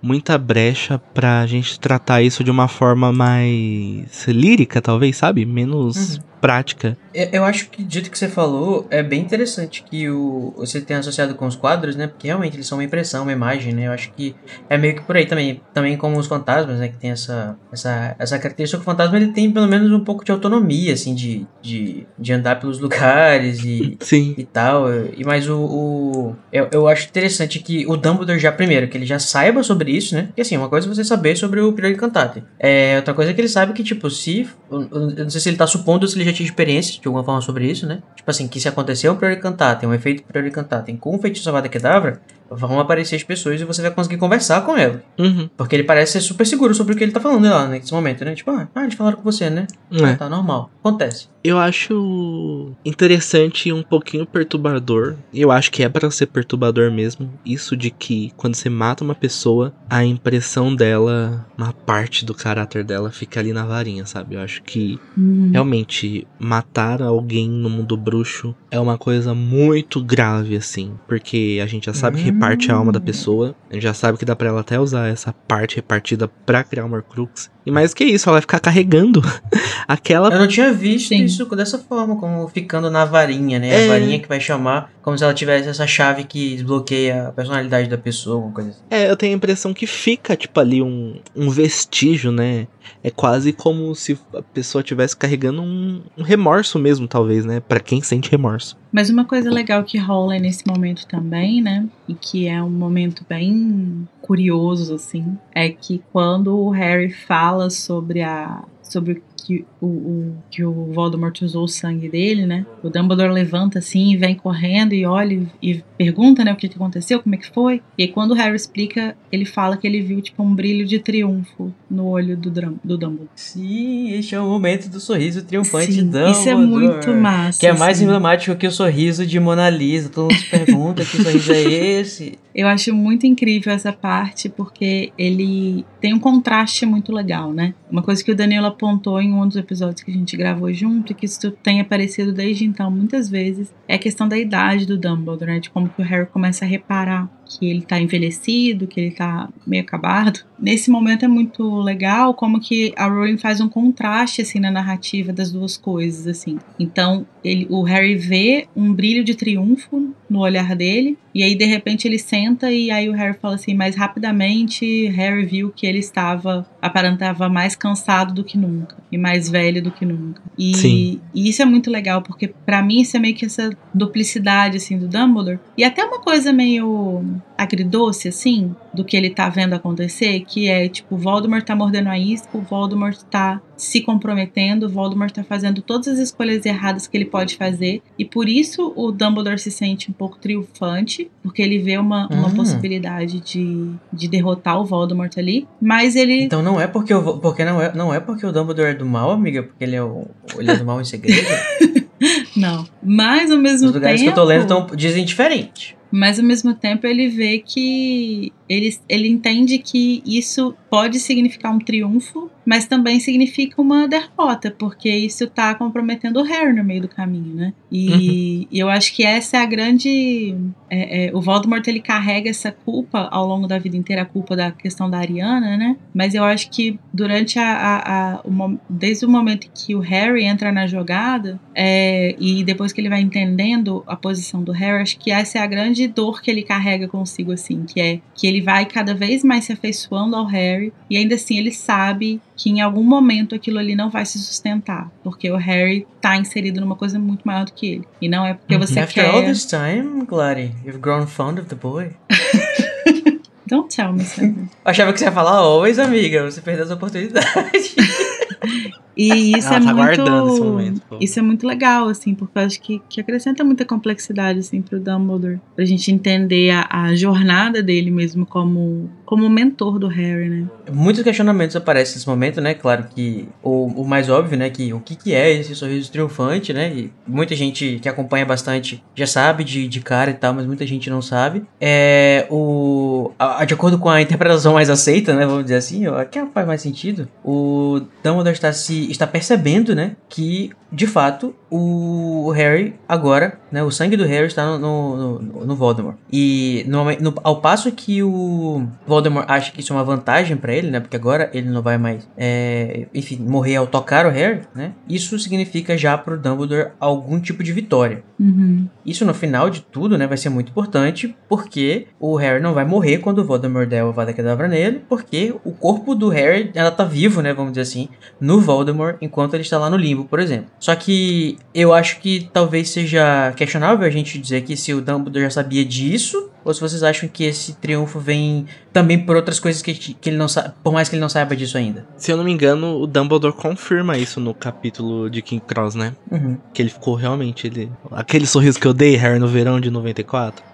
muita brecha pra gente tratar isso de uma forma mais lírica, talvez, sabe? Menos Uhum. Prática. Eu eu acho que, do jeito que você falou, é bem interessante que o, você tenha associado com os quadros, né? Porque realmente eles são uma impressão, uma imagem, né? Eu acho que é meio que por aí também. Também como os fantasmas, né? Que tem essa, essa, essa característica. O fantasma ele tem pelo menos um pouco de autonomia, assim, de, de, de andar pelos lugares e, Sim. e tal. E mas o, o eu, eu acho interessante que o Dumbledore já primeiro que ele já saiba sobre isso, né? Porque assim, uma coisa é você saber sobre o Prior Encantate. É outra coisa é que ele sabe que tipo, se eu, eu não sei se ele tá supondo se ele já tinha experiência de alguma forma sobre isso, né? Tipo assim, que se acontecer um Prior Encantate, um efeito Prior Encantate com um feitiço Avada Kedavra, vão aparecer as pessoas e você vai conseguir conversar com ela. Uhum. Porque ele parece ser super seguro sobre o que ele tá falando lá nesse momento, né? Tipo, ah, ah, eles falaram com você, né? É. Tá normal. Acontece. Eu acho interessante e um pouquinho perturbador. Eu acho que é pra ser perturbador mesmo. Isso de que quando você mata uma pessoa, a impressão dela, uma parte do caráter dela fica ali na varinha, sabe? Eu acho que Uhum. realmente matar alguém no mundo bruxo é uma coisa muito grave, assim. Porque a gente já sabe que Hum. reparte a alma da pessoa. A gente já sabe que dá pra ela até usar essa parte repartida pra criar uma Horcrux. E mais que isso, ela vai ficar carregando aquela Eu não tinha visto Sim. isso dessa forma, como ficando na varinha, né? A É. varinha que vai chamar, como se ela tivesse essa chave que desbloqueia a personalidade da pessoa, alguma coisa assim. É, eu tenho a impressão que fica, tipo, ali um, um vestígio, né? É quase como se a pessoa estivesse carregando um, um remorso mesmo, talvez, né? Pra quem sente remorso. Mas uma coisa legal que rola nesse momento também, né? E que é um momento bem curioso, assim, é que quando o Harry fala sobre a. sobre que o, o- que o Voldemort usou o sangue dele, né? O Dumbledore levanta assim e vem correndo e olha e pergunta, né, o que, que aconteceu, como é que foi. E aí, quando o Harry explica, ele fala que ele viu, tipo, um brilho de triunfo no olho do, do Dumbledore. Sim, este é o momento do sorriso triunfante Sim, de isso é Dumbledore. muito massa. Que é mais assim. emblemático que o sorriso de Mona Lisa. Todo mundo se pergunta que sorriso é esse. Eu acho muito incrível essa parte porque ele tem um contraste muito legal, né? Uma coisa que o Danilo apontou em um dos episódios que a gente gravou junto e que isso tem aparecido desde então muitas vezes é a questão da idade do Dumbledore, né? De como que o Harry começa a reparar que ele tá envelhecido, que ele tá meio acabado. Nesse momento é muito legal como que a Rowling faz um contraste assim na narrativa das duas coisas assim. Então, ele, o Harry vê um brilho de triunfo no olhar dele e aí de repente ele senta e aí o Harry fala assim, mas rapidamente Harry viu que ele estava aparentava mais cansado do que nunca e mais velho do que nunca. E, e isso é muito legal porque pra mim isso é meio que essa duplicidade assim do Dumbledore e até uma coisa meio agridoce, assim, do que ele tá vendo acontecer, que é tipo, o Voldemort tá mordendo a isca, o Voldemort tá se comprometendo, o Voldemort tá fazendo todas as escolhas erradas que ele pode fazer, e por isso o Dumbledore se sente um pouco triunfante, porque ele vê uma, uma Hum. possibilidade de, de derrotar o Voldemort ali, mas ele Então não é porque o, porque não é, não é porque o Dumbledore é do mal, amiga, porque ele é, o, ele é do mal em segredo. não. Mas ao mesmo Os lugares tempo, que eu tô lendo tão, dizem diferente. Mas ao mesmo tempo ele vê que ele, ele entende que isso pode significar um triunfo, mas também significa uma derrota, porque isso tá comprometendo o Harry no meio do caminho, né? E, e eu acho que essa é a grande. é, é, o Voldemort ele carrega essa culpa ao longo da vida inteira, a culpa da questão da Ariana, né? Mas eu acho que durante a. a- a- o desde o momento que o Harry entra na jogada, é, e depois que ele vai entendendo a posição do Harry, acho que essa é a grande dor que ele carrega consigo, assim, que é que ele vai cada vez mais se afeiçoando ao Harry, e ainda assim ele sabe que em algum momento aquilo ali não vai se sustentar, porque o Harry tá inserido numa coisa muito maior do que ele. E não é porque você After quer. all this time, Gladys, you've grown fond of the boy. Don't tell me, Sam. Achava que você ia falar always, amiga. Você perdeu essa oportunidade. E isso Ela é tá muito. Isso é muito legal, assim, porque eu acho que, que acrescenta muita complexidade, assim, pro Dumbledore. Pra gente entender a, a jornada dele mesmo como, como mentor do Harry, né? Muitos questionamentos aparecem nesse momento, né? Claro que o, o mais óbvio, né? Que o que, que é esse sorriso triunfante, né? E muita gente que acompanha bastante já sabe de, de cara e tal, mas muita gente não sabe. É o a- a- de acordo com a interpretação mais aceita, né? Vamos dizer assim, ó, que faz mais sentido. O Dumbledore está se está percebendo, né? Que de fato o Harry agora, né? O sangue do Harry está no, no, no- no Voldemort. E no, no- ao passo que o Voldemort acha que isso é uma vantagem pra ele, né? Porque agora ele não vai mais, é, enfim, morrer ao tocar o Harry, né? Isso significa já pro Dumbledore algum tipo de vitória. Uhum. Isso no final de tudo, né, vai ser muito importante, porque o Harry não vai morrer quando o Voldemort der o Avada Kedavra nele, porque o corpo do Harry, ela tá vivo, né, vamos dizer assim, no Voldemort, enquanto ele está lá no limbo, por exemplo. Só que eu acho que talvez seja questionável a gente dizer que se o Dumbledore já sabia disso, ou se vocês acham que esse triunfo vem também por outras coisas que, que ele não sabe, por mais que ele não saiba disso ainda. Se eu não me engano, o Dumbledore confirma isso no capítulo de King Cross, né? Uhum. Que ele ficou realmente. Ele... Aquele sorriso que eu dei, Harry, no verão de 94, Uhum.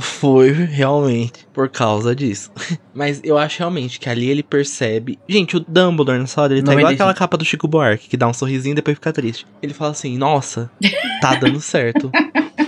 Foi realmente por causa disso. Mas eu acho realmente que ali ele percebe. Gente, o Dumbledore nessa hora, ele tá igual 95. aquela capa do Chico Buarque, que dá um sorrisinho e depois fica triste. Ele fala assim: Nossa, tá dando certo.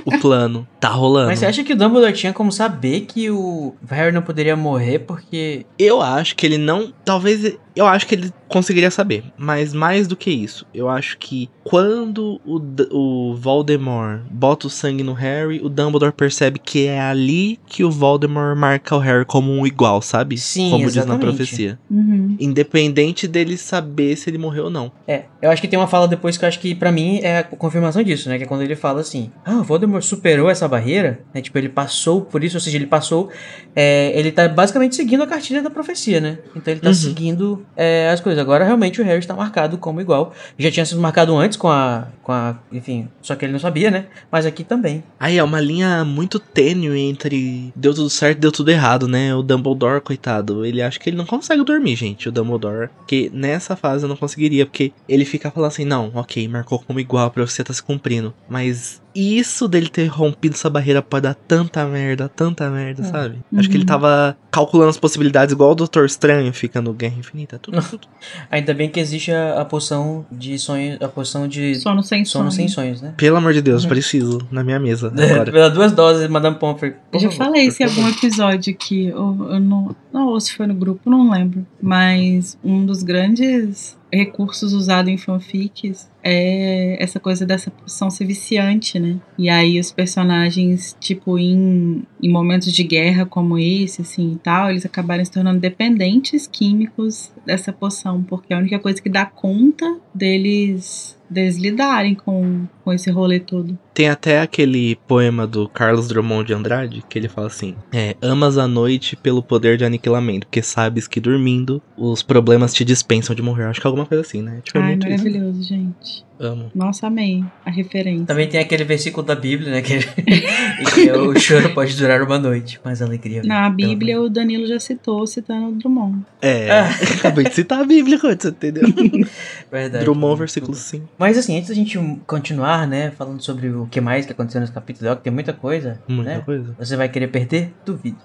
O plano tá rolando. Mas você acha que o Dumbledore tinha como saber que o Harry não poderia morrer porque Eu acho que ele não. Talvez. Eu acho que ele conseguiria saber. Mas mais do que isso, eu acho que quando o, D- o Voldemort bota o sangue no Harry, o Dumbledore percebe que é ali que o Voldemort marca o Harry como um igual, sabe? Sim, como diz na exatamente. profecia. Uhum. Independente dele saber se ele morreu ou não. É, eu acho que tem uma fala depois que eu acho que pra mim é a confirmação disso, né? Que é quando ele fala assim: Ah, o Voldemort superou essa barreira, né? Tipo, ele passou por isso, ou seja, ele passou. é, ele tá basicamente seguindo a cartilha da profecia, né? Então ele tá Uhum. seguindo é, as coisas. Agora realmente o Harry está marcado como igual. Já tinha sido marcado antes com a. com a. Enfim, só que ele não sabia, né? Mas aqui também. Aí é uma linha muito tênue entre deu tudo certo e deu tudo errado, né? O Dumbledore, coitado, ele acha que ele não consegue dormir, gente, o Dumbledore. Porque nessa fase eu não conseguiria, porque ele fica falando assim, não, ok, marcou como igual, a profecia tá se cumprindo. Mas isso dele ter rompido essa barreira pode dar tanta merda, tanta merda, Hum. sabe? Acho que ele Uhum. tava calculando as possibilidades, igual o Doutor Estranho fica no Guerra Infinita. Tudo, tudo. Ainda bem que existe a, a poção de sonho. A poção de Sono sem sono sono. sem sonhos, né? Pelo amor de Deus, Uhum. preciso na minha mesa É, agora. Pela duas doses, Madame Pomfrey. Eu já favor, falei isso em algum episódio que eu, eu não, não, ou se foi no grupo, não lembro. Mas um dos grandes recursos usados em fanfics é essa coisa dessa poção ser viciante, né? E aí os personagens, tipo, em, em momentos de guerra como esse, assim, e tal, eles acabarem se tornando dependentes químicos dessa poção, porque é a única coisa que dá conta deles, deles lidarem com, com esse rolê todo. Tem até aquele poema do Carlos Drummond de Andrade que ele fala assim: é, Amas a noite pelo poder de aniquilamento, porque sabes que dormindo os problemas te dispensam de morrer. Acho que é alguma coisa assim, né? Tipo, é Ai, muito isso. maravilhoso, gente. Amo. Nossa, amei a referência. Também tem aquele versículo da Bíblia, né? Que, que é, o choro pode durar uma noite, mas a alegria. Na Bíblia, o Danilo já citou, citando o Drummond. É, Ah. acabei de citar a Bíblia, você entendeu? Verdade. Drummond, versículo 5. Mas assim, antes da gente continuar, né, falando sobre o que mais que aconteceu nesse capítulo, que tem muita coisa, Muita né? coisa. Você vai querer perder? Duvido.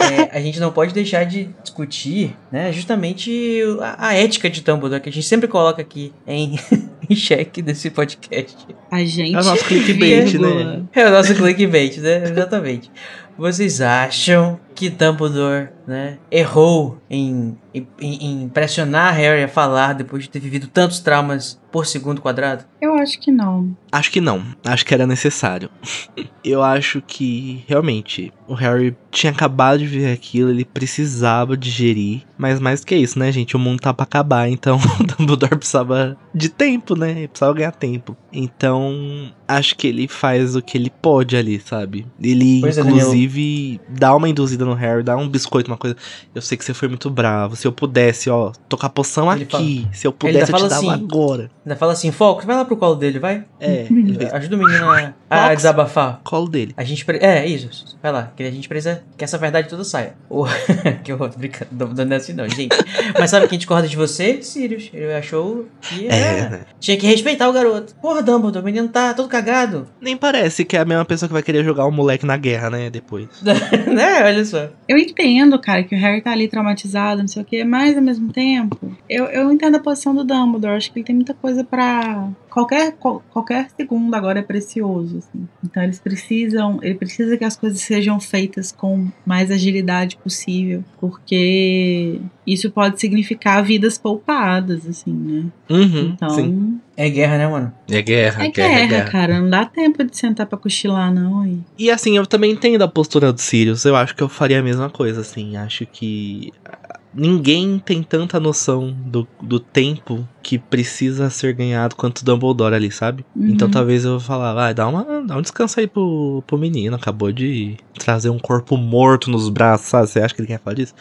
É, a gente não pode deixar de discutir, né, justamente a, a ética de Dumbledore, que a gente sempre coloca aqui em, em xeque desse podcast. A gente. É o nosso clickbait, né? É o nosso clickbait, né? Exatamente. Vocês acham que Dumbledore, né, errou em, em, em pressionar Harry a falar depois de ter vivido tantos traumas por segundo quadrado? Eu acho que não. Acho que não. Acho que era necessário. Eu acho que realmente o Harry tinha acabado de ver aquilo, ele precisava digerir. Mas mais do que isso, né, gente? O mundo tá pra acabar, então o Dumbledore precisava de tempo, né? Ele precisava ganhar tempo. Então, acho que ele faz o que ele pode ali, sabe? Ele, Pois é, inclusive, dá uma induzida no Harry, dá um biscoito, uma coisa. Eu sei que você foi muito bravo. Se eu pudesse, ó, tocar poção Ele aqui. Se eu pudesse, eu te fala dava assim, agora. Ainda fala assim, Fox, vai lá pro colo dele, vai. É, Ajuda o menino a, a Fox? desabafar. colo dele. A gente. pre- É, isso. Vai lá. Que a gente precisa que essa verdade toda saia. O... que horror, tô brincando. Não, não é assim, não, gente. Mas sabe quem discorda de você? Sirius. Ele achou que É, é, né? tinha que respeitar o garoto. Porra, Dumbledore, o menino tá todo cagado. Nem parece que é a mesma pessoa que vai querer jogar o moleque na guerra, né? Depois. né? Olha só. Eu entendo, cara, que o Harry tá ali traumatizado, não sei o quê, mas ao mesmo tempo, eu, eu entendo a posição do Dumbledore. Acho que ele tem muita coisa pra. Qualquer, qual- qualquer segundo agora é precioso, assim. Então eles precisam. Ele precisa que as coisas sejam feitas com mais agilidade possível. Porque isso pode significar vidas poupadas, assim, né? Uhum, Então. sim. É guerra, né, mano? É guerra, É guerra, cara. Não dá tempo de sentar pra cochilar, não. E... E assim, eu também entendo a postura do Sirius. Eu acho que eu faria a mesma coisa, assim. Acho que ninguém tem tanta noção do, do tempo que precisa ser ganhado quanto o Dumbledore ali, sabe? Uhum. Então talvez eu vou falar, vai, dá, uma, dá um descanso aí pro, pro menino. Acabou de trazer um corpo morto nos braços, sabe? Você acha que ele quer falar disso?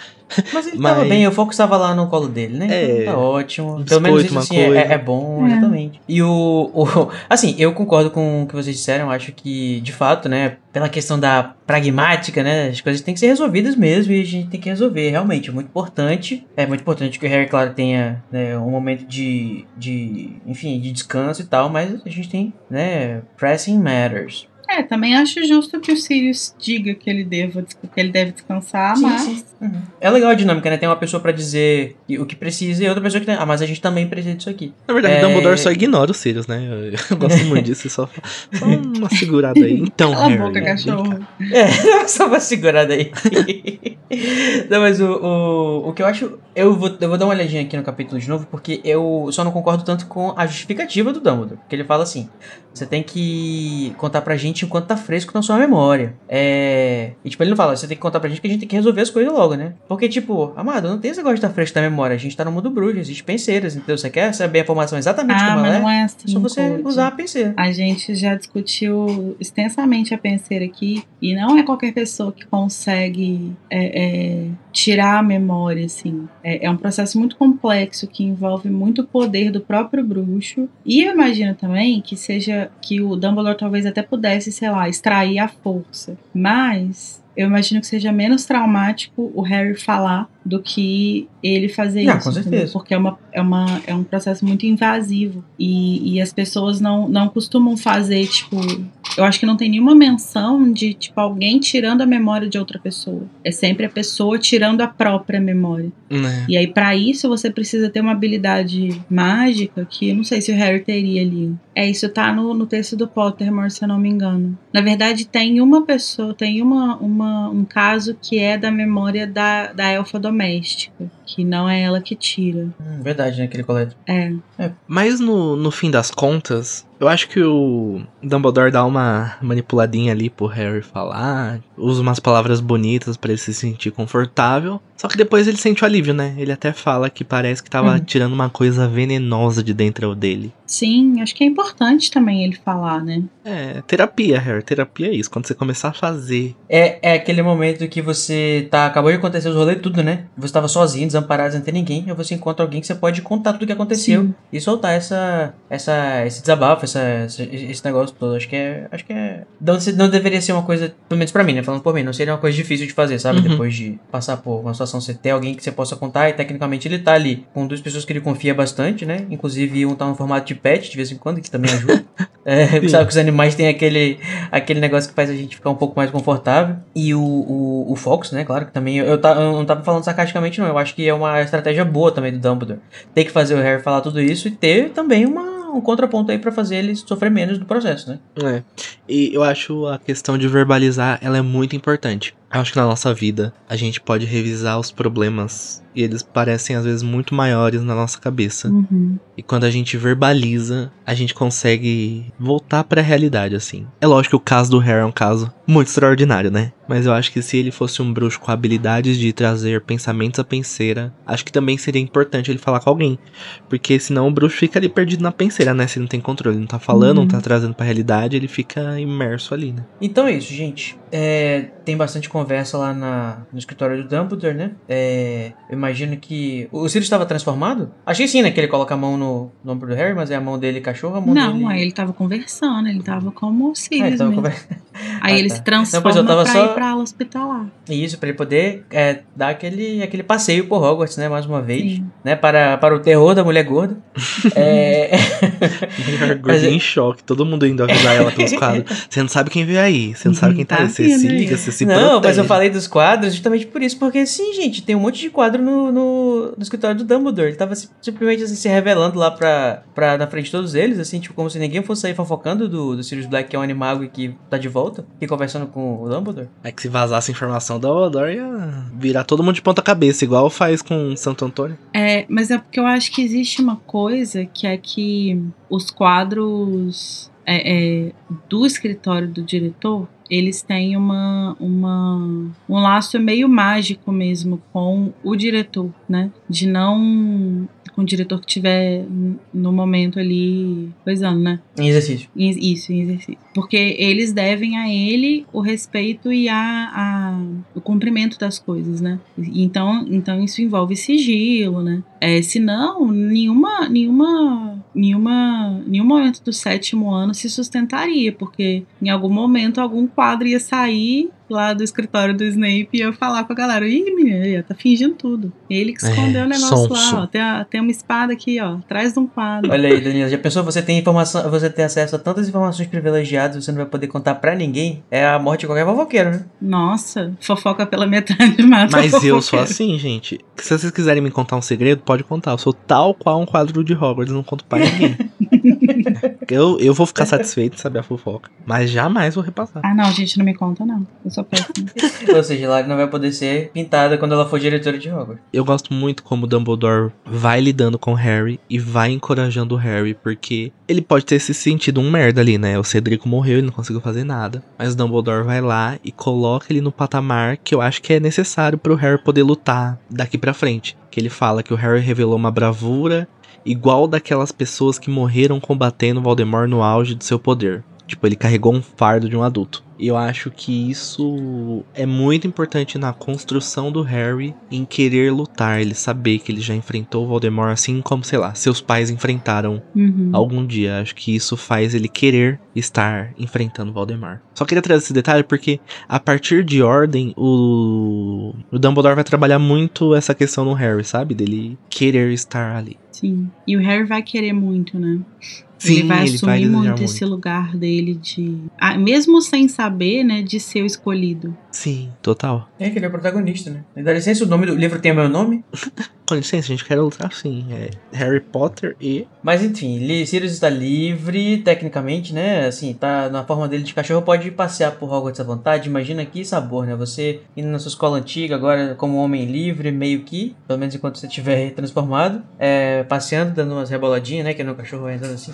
Mas ele Mas- tava bem, o foco estava lá no colo dele, né? É. Então tá ótimo. Pelo menos isso assim, é, é bom, É. exatamente. E o, o. Assim, eu concordo com o que vocês disseram. eu Acho que, de fato, né? Pela questão da pragmática, né? As coisas têm que ser resolvidas mesmo e a gente tem que resolver, realmente. É muito importante. É muito importante que o Harry, claro, tenha né, um momento de, de. Enfim, de descanso e tal, mas a gente tem, né? Pressing matters. É, também acho justo que o Sirius diga que ele, deva, que ele deve descansar, Sim, mas. sim. Uhum. É legal a dinâmica, né? Tem uma pessoa pra dizer o que precisa e outra pessoa que tem. Ah, mas a gente também precisa disso aqui. Na verdade, É. o Dumbledore só ignora o Sirius, né? Eu, eu gosto muito disso. Só, só uma segurada aí. Então, Cala a Harry, boca, vem cá. cachorro. É, só uma segurada aí. não, mas o, o, o que eu acho. Eu vou, eu vou dar uma olhadinha aqui no capítulo de novo, porque eu só não concordo tanto com a justificativa do Dumbledore. Porque ele fala assim: você tem que contar pra gente enquanto tá fresco na sua memória. É. E tipo, ele não fala, você tem que contar pra gente que a gente tem que resolver as coisas logo, né? Porque, tipo, amado, não tem esse negócio de estar fresco na memória. A gente tá no mundo bruxo, existe penseiras, entendeu? Você quer saber a informação exatamente Ah, como ela não é? é É assim. só você usar a penseira. A gente já discutiu extensamente a penseira aqui, e não é qualquer pessoa que consegue é, é, tirar a memória, assim. É, é um processo muito complexo que envolve muito poder do próprio bruxo. E eu imagino também que seja que o Dumbledore talvez até pudesse, sei lá, extrair a força. Mas eu imagino que seja menos traumático o Harry falar do que ele fazer Ah, isso. com entendeu? certeza. Porque é, uma, é, uma, é um processo muito invasivo. E, e as pessoas não, não costumam fazer, tipo. Eu acho que não tem nenhuma menção de, tipo, alguém tirando a memória de outra pessoa. É sempre a pessoa tirando a própria memória. Né? E aí, pra isso, você precisa ter uma habilidade mágica que eu não sei se o Harry teria ali. É, isso tá no, no texto do Pottermore, se eu não me engano. Na verdade, tem uma pessoa, tem uma, uma, um caso que é da memória da, da elfa doméstica. Que não é ela que tira. Hum, verdade, né? Aquele colete. É. Mas no, no fim das contas, eu acho que o Dumbledore dá uma manipuladinha ali pro Harry falar, usa umas palavras bonitas pra ele se sentir confortável. Só que depois ele sente o alívio, né? Ele até fala que parece que tava Uhum. tirando uma coisa venenosa de dentro dele. Sim, acho que é importante também ele falar, né? É, terapia, Harry. Terapia é isso. Quando você começar a fazer. É, é aquele momento que você tá. Acabou de acontecer os rolês tudo, né? Você tava sozinho, desamparado, sem ter ninguém. Aí você encontra alguém que você pode contar tudo o que aconteceu Sim. e soltar essa, essa, esse desabafo, essa, essa- esse negócio todo. Acho que é. Acho que é. Não, não deveria ser uma coisa, pelo menos pra mim, né? Falando por mim, não seria uma coisa difícil de fazer, sabe? Uhum. Depois de passar por uma situação, você ter alguém que você possa contar e tecnicamente ele tá ali com duas pessoas que ele confia bastante, né? Inclusive um tá no formato de pet de vez em quando, que também ajuda. é, sabe que os animais têm aquele, aquele negócio que faz a gente ficar um pouco mais confortável. E o, o, o Fox, né? Claro que também. Eu, tá, eu não tava falando sarcasticamente, não. Eu acho que é uma estratégia boa também do Dumbledore. Ter que fazer o Harry falar tudo isso e ter também uma, um contraponto aí pra fazer ele sofrer menos do processo, né? É. E eu acho a questão de verbalizar, ela é muito importante. Eu acho que na nossa vida a gente pode revisar os problemas e eles parecem às vezes muito maiores na nossa cabeça. Uhum. E quando a gente verbaliza, a gente consegue voltar pra realidade, assim. É lógico que o caso do Harry é um caso muito extraordinário, né? Mas eu acho que se ele fosse um bruxo com habilidades de trazer pensamentos à penseira, acho que também seria importante ele falar com alguém. Porque senão o bruxo fica ali perdido na penseira, né? Se ele não tem controle, não tá falando, não Uhum. tá trazendo pra realidade, ele fica imerso ali, né? Então é isso, gente. É, tem bastante conversa lá na, no escritório do Dumbledore, né? É, eu imagino que. O Sirius estava transformado? Achei sim, né? Que ele coloca a mão no, no ombro do Harry, mas é a mão dele cachorro, a mão Não, dele. aí ele tava conversando, ele tava como o Ah, ele Sirius tava mesmo. conver- Aí Ah, ele tá. se Não, transforma tava pra só- ir pra ala hospitalar. Isso, pra ele poder é, dar aquele, aquele passeio por Hogwarts, né? Mais uma vez. Sim. Né, para, para o terror da mulher gorda. é... E a gordinha em choque, todo mundo indo avisar ela pelos quadros. Você não sabe quem veio aí, você não sabe quem tá, Tá aí. Você vindo se liga, você se Não, mas eu protege. falei dos quadros justamente por isso, porque sim, gente, tem um monte de quadro no, no, no escritório do Dumbledore. Ele tava si- simplesmente assim, se revelando lá pra, pra, na frente de todos eles, assim, tipo, como se ninguém fosse sair fofocando do, do Sirius Black, que é um animago e que tá de volta, e conversando com o Dumbledore. É que se vazasse informação da Dumbledore ia virar todo mundo de ponta cabeça, igual faz com Santo Antônio. É, mas é porque eu acho que existe uma coisa que é que os quadros é, é, do escritório do diretor, eles têm uma, uma, um laço meio mágico mesmo com o diretor, né? De não. Com o diretor que tiver no momento ali coisando, né? Em exercício. Isso, em exercício. Porque eles devem a ele o respeito e a, a- o cumprimento das coisas, né? Então, então isso envolve sigilo, né? É, senão, nenhuma, nenhuma, nenhuma, nenhum momento do sétimo ano se sustentaria, porque em algum momento algum quadro ia sair lá do escritório do Snape e ia falar com a galera, ih, menina, tá fingindo tudo. Ele que É, escondeu o negócio sonso. lá, ó. Tem, a- tem uma espada aqui, ó, atrás de um quadro. Olha aí, Danilo, já pensou você tem informação, você tem acesso a tantas informações privilegiadas, você não vai poder contar pra ninguém? É a morte de qualquer fofoqueiro, né? Nossa, fofoca pela metade, mata Mas eu sou assim, gente. Se vocês quiserem me contar um segredo, pode contar. Eu sou tal qual um quadro de Hogwarts, não conto pra ninguém. eu, eu vou ficar satisfeito de saber a fofoca. Mas jamais vou repassar. Ah, não, gente, não me conta, não. Eu sou péssima. Ou seja, ela não vai poder ser pintada quando ela for diretora de Hogwarts. Eu gosto muito como o Dumbledore vai lidando com o Harry e vai encorajando o Harry, porque ele pode ter se sentido um merda ali, né? O Cedrico morreu, ele não conseguiu fazer nada. Mas o Dumbledore vai lá e coloca ele no patamar que eu acho que é necessário pro Harry poder lutar daqui pra frente. Que ele fala que o Harry revelou uma bravura igual daquelas pessoas que morreram combatendo Voldemort no auge do seu poder. Tipo, ele carregou um fardo de um adulto. E eu acho que isso é muito importante na construção do Harry em querer lutar, ele saber que ele já enfrentou Voldemort assim como, sei lá, seus pais enfrentaram Uhum. algum dia. Acho que isso faz ele querer estar enfrentando Voldemort. Só queria trazer esse detalhe porque a partir de Ordem, o, o Dumbledore vai trabalhar muito essa questão no Harry, sabe? Dele querer estar ali. Sim. E o Harry vai querer muito, né? Sim, ele vai ele vai assumir desejar muito, muito. esse lugar dele de. Ah, mesmo sem saber, né? De ser o escolhido. Sim, total. É que ele é o protagonista, né? E dá licença, o nome do livro tem o meu nome? Com licença, a gente quer lutar sim. É Harry Potter e. Mas enfim, Sirius está livre, tecnicamente, né? Assim, tá na forma dele de cachorro, pode passear por Hogwarts à vontade. Imagina que sabor, né? Você indo na sua escola antiga, agora como homem livre, meio que, pelo menos enquanto você estiver transformado, é, passeando, dando umas reboladinhas, né? Que no cachorro vai andando assim.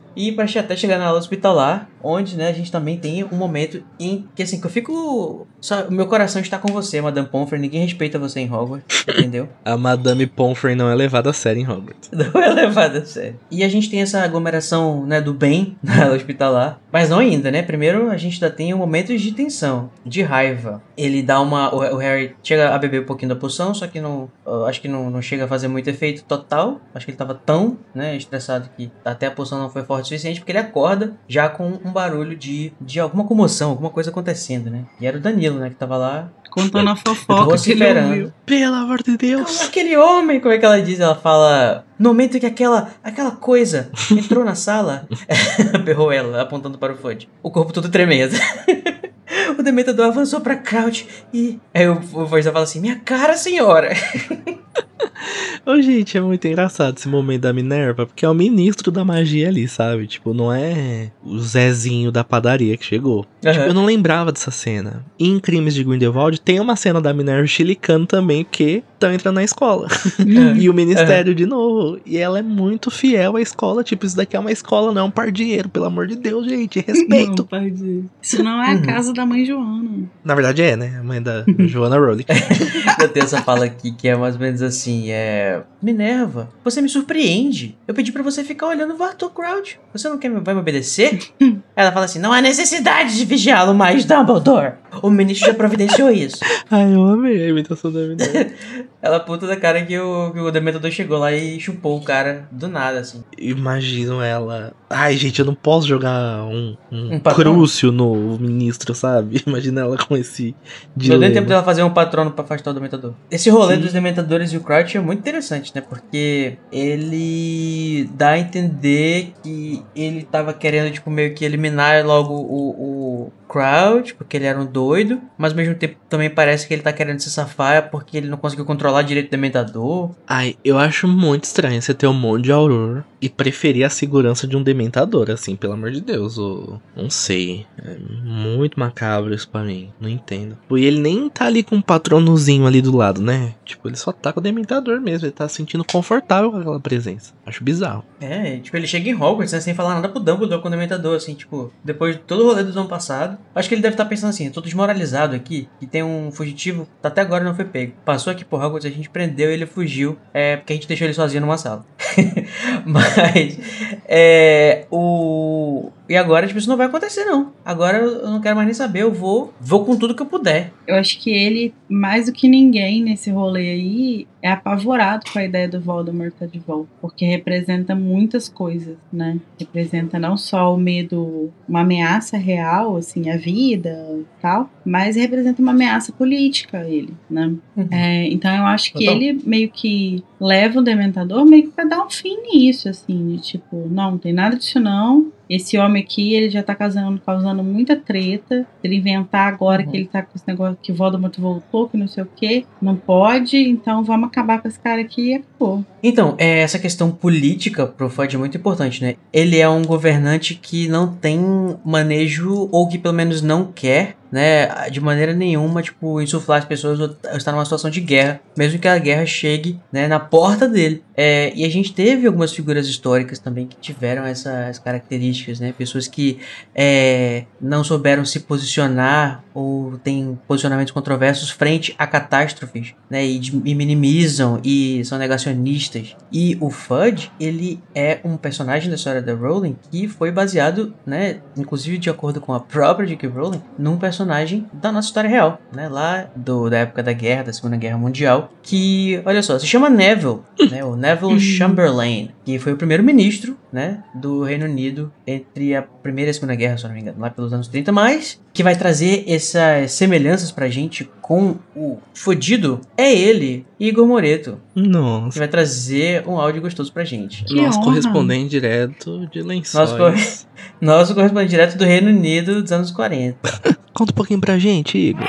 E pra até chegar na aula hospitalar, onde, né, a gente também tem um momento em que, assim, que eu fico... Só, o meu coração está com você, Madame Pomfrey. Ninguém respeita você em Hogwarts, entendeu? A Madame Pomfrey não é levada a sério em Hogwarts. Não é levada a sério. E a gente tem essa aglomeração, né, do bem na aula hospitalar. Mas não ainda, né? Primeiro a gente ainda tem um momento de tensão, de raiva. Ele dá uma... O, o Harry chega a beber um pouquinho da poção, só que não... Acho que não, não chega a fazer muito efeito total. Acho que ele tava tão, né, estressado que até a poção não foi forte o suficiente, porque ele acorda já com um barulho de, de alguma comoção, alguma coisa acontecendo, né? E era o Danilo, né, que tava lá. Contando a fofoca que ele ouviu. Pelo amor de Deus. Aquele homem, como é que ela diz? Ela fala. No momento que aquela, aquela coisa entrou na sala, berrou ela, apontando para o Fudge. O corpo todo tremendo. o Dementador avançou pra Crouch e. Aí o Fudge fala assim: Minha cara, senhora! Ô, gente, é muito engraçado esse momento da Minerva, porque é o ministro da magia ali, sabe? Tipo, não é o Zezinho da padaria que chegou. Uhum. Tipo, eu não lembrava dessa cena. E em Crimes de Grindelwald tem uma cena da Minerva chilicando também, que estão entrando na escola. Uhum. e o ministério uhum. de novo. E ela é muito fiel à escola. Tipo, isso daqui é uma escola, não é um pardieiro. Pelo amor de Deus, gente. Respeito. Não, isso não é a casa da mãe Joana. Na verdade é, né? A mãe da Joana Rowling. eu tenho essa fala aqui que é mais ou menos assim, é... Minerva, você me surpreende. Eu pedi para você ficar olhando o Bartol Crouch. Você não quer, vai me obedecer? Ela fala assim, não há necessidade de vigiá-lo mais, Dumbledore. O ministro já providenciou isso. Ai, eu amei a imitação da Minerva. Ela puta da cara que o, que o Dementador chegou lá e chupou o cara do nada, assim. Imagino ela. Ai, gente, eu não posso jogar um, um, um crúcio no ministro, sabe? Imagina ela com esse. Não deu tempo dela fazer um patrono pra afastar o Dementador. Esse rolê Sim. dos Dementadores e o Crouch é muito interessante, né? Porque ele dá a entender que ele tava querendo, tipo, meio que eliminar logo o, o Crouch, porque ele era um doido, mas ao mesmo tempo também parece que ele tá querendo se safar porque ele não conseguiu controlar direito o Dementador. Ai, eu acho muito estranho você ter um monte de Auror e preferir a segurança de um Dementador, assim, pelo amor de Deus. Ou, não sei. É muito macabro isso pra mim. Não entendo. E ele nem tá ali com um patronozinho ali do lado, né? Tipo, ele só tá com o Dementador mesmo. Ele tá se sentindo confortável com aquela presença. Acho bizarro. É, tipo, ele chega em Hogwarts, né, sem falar nada pro Dumbledore com o Dementador, assim, tipo, depois de todo o rolê do ano passado. Acho que ele deve estar tá pensando assim, eu tô desmoralizado aqui, que tem um fugitivo, tá até agora não foi pego. Passou aqui por Hogwarts, a gente prendeu ele fugiu, é, porque a gente deixou ele sozinho numa sala. Mas, é, o... E agora, tipo, isso não vai acontecer, não. Agora eu não quero mais nem saber, eu vou, vou com tudo que eu puder. Eu acho que ele, mais do que ninguém nesse rolê aí, é apavorado com a ideia do Voldemort estar tá de volta. Porque representa muitas coisas, né? Representa não só o medo, uma ameaça real, assim, à vida e tal, mas representa uma ameaça política a ele, né? Uhum. É, então eu acho que então... ele meio que leva o Dementador meio que pra dar um fim nisso, assim, de tipo, não, não tem nada disso não, esse homem aqui, ele já tá causando, causando muita treta. Ele inventar agora uhum. que ele tá com esse negócio que Voldemort voltou, que não sei o que, não pode, então vamos acabar com esse cara aqui e acabou. Então, é, essa questão política pro Fudge é muito importante, né? Ele é um governante que não tem manejo, ou que pelo menos não quer né, de maneira nenhuma, tipo, insuflar as pessoas ou estar numa situação de guerra, mesmo que a guerra chegue, né, na porta dele. É, e a gente teve algumas figuras históricas também que tiveram essas características, né, pessoas que é, não souberam se posicionar ou têm posicionamentos controversos frente a catástrofes, né, e, e minimizam e são negacionistas. E o Fudge, ele é um personagem da história da Rowling que foi baseado, né, inclusive de acordo com a própria J.K. Rowling, num personagem personagem da nossa história real, né? Lá do, da época da guerra, da Segunda Guerra Mundial, que, olha só, se chama Neville, né? O Neville uhum. Chamberlain, que foi o primeiro-ministro, né? Do Reino Unido entre a Primeira e a Segunda Guerra, se não me engano, lá pelos anos 30, mas que vai trazer essas semelhanças pra gente com o fodido é ele, Igor Moreto. Nossa. Que vai trazer um áudio gostoso pra gente. Que Nosso honra. correspondente direto de lençóis. Nosso, cor... Nosso correspondente direto do Reino Unido dos anos 40. Conta um pouquinho pra gente, Igor.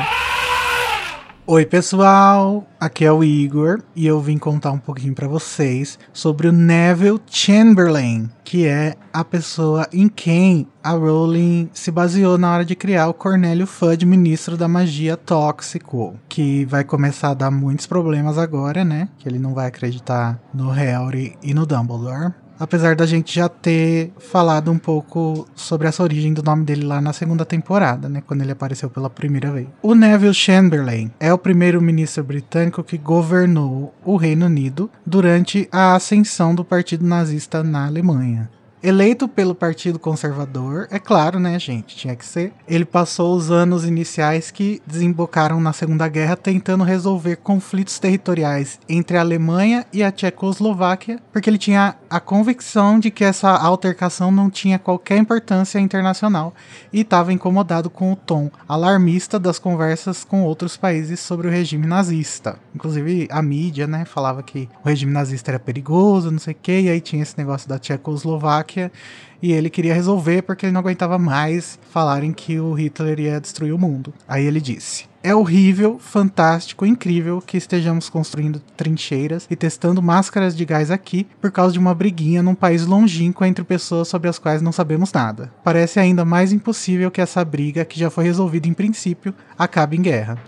Oi, pessoal. Aqui é o Igor e eu vim contar um pouquinho para vocês sobre o Neville Chamberlain, que é a pessoa em quem a Rowling se baseou na hora de criar o Cornélio Fudge, ministro da magia tóxico, que vai começar a dar muitos problemas agora, né? Que ele não vai acreditar no Harry e no Dumbledore. Apesar da gente já ter falado um pouco sobre essa origem do nome dele lá na segunda temporada, né, quando ele apareceu pela primeira vez. O Neville Chamberlain é o primeiro-ministro britânico que governou o Reino Unido durante a ascensão do Partido Nazista na Alemanha. Eleito pelo Partido Conservador, é claro, né, gente? Tinha que ser. Ele passou os anos iniciais que desembocaram na Segunda Guerra tentando resolver conflitos territoriais entre a Alemanha e a Tchecoslováquia, porque ele tinha a convicção de que essa altercação não tinha qualquer importância internacional e estava incomodado com o tom alarmista das conversas com outros países sobre o regime nazista. Inclusive, a mídia, né, falava que o regime nazista era perigoso, não sei o quê, e aí tinha esse negócio da Tchecoslováquia e ele queria resolver porque ele não aguentava mais falarem que o Hitler ia destruir o mundo. Aí ele disse: é horrível, fantástico, incrível que estejamos construindo trincheiras e testando máscaras de gás aqui por causa de uma briguinha num país longínquo entre pessoas sobre as quais não sabemos nada. Parece ainda mais impossível que essa briga, que já foi resolvida em princípio, acabe em guerra.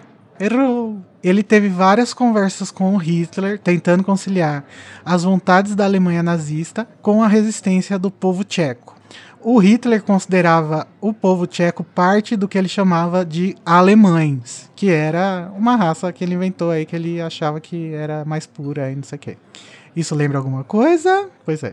Errou! Ele teve várias conversas com o Hitler, tentando conciliar as vontades da Alemanha nazista com a resistência do povo tcheco. O Hitler considerava o povo tcheco parte do que ele chamava de alemães, que era uma raça que ele inventou aí, que ele achava que era mais pura e não sei o quê. Isso lembra alguma coisa? Pois é.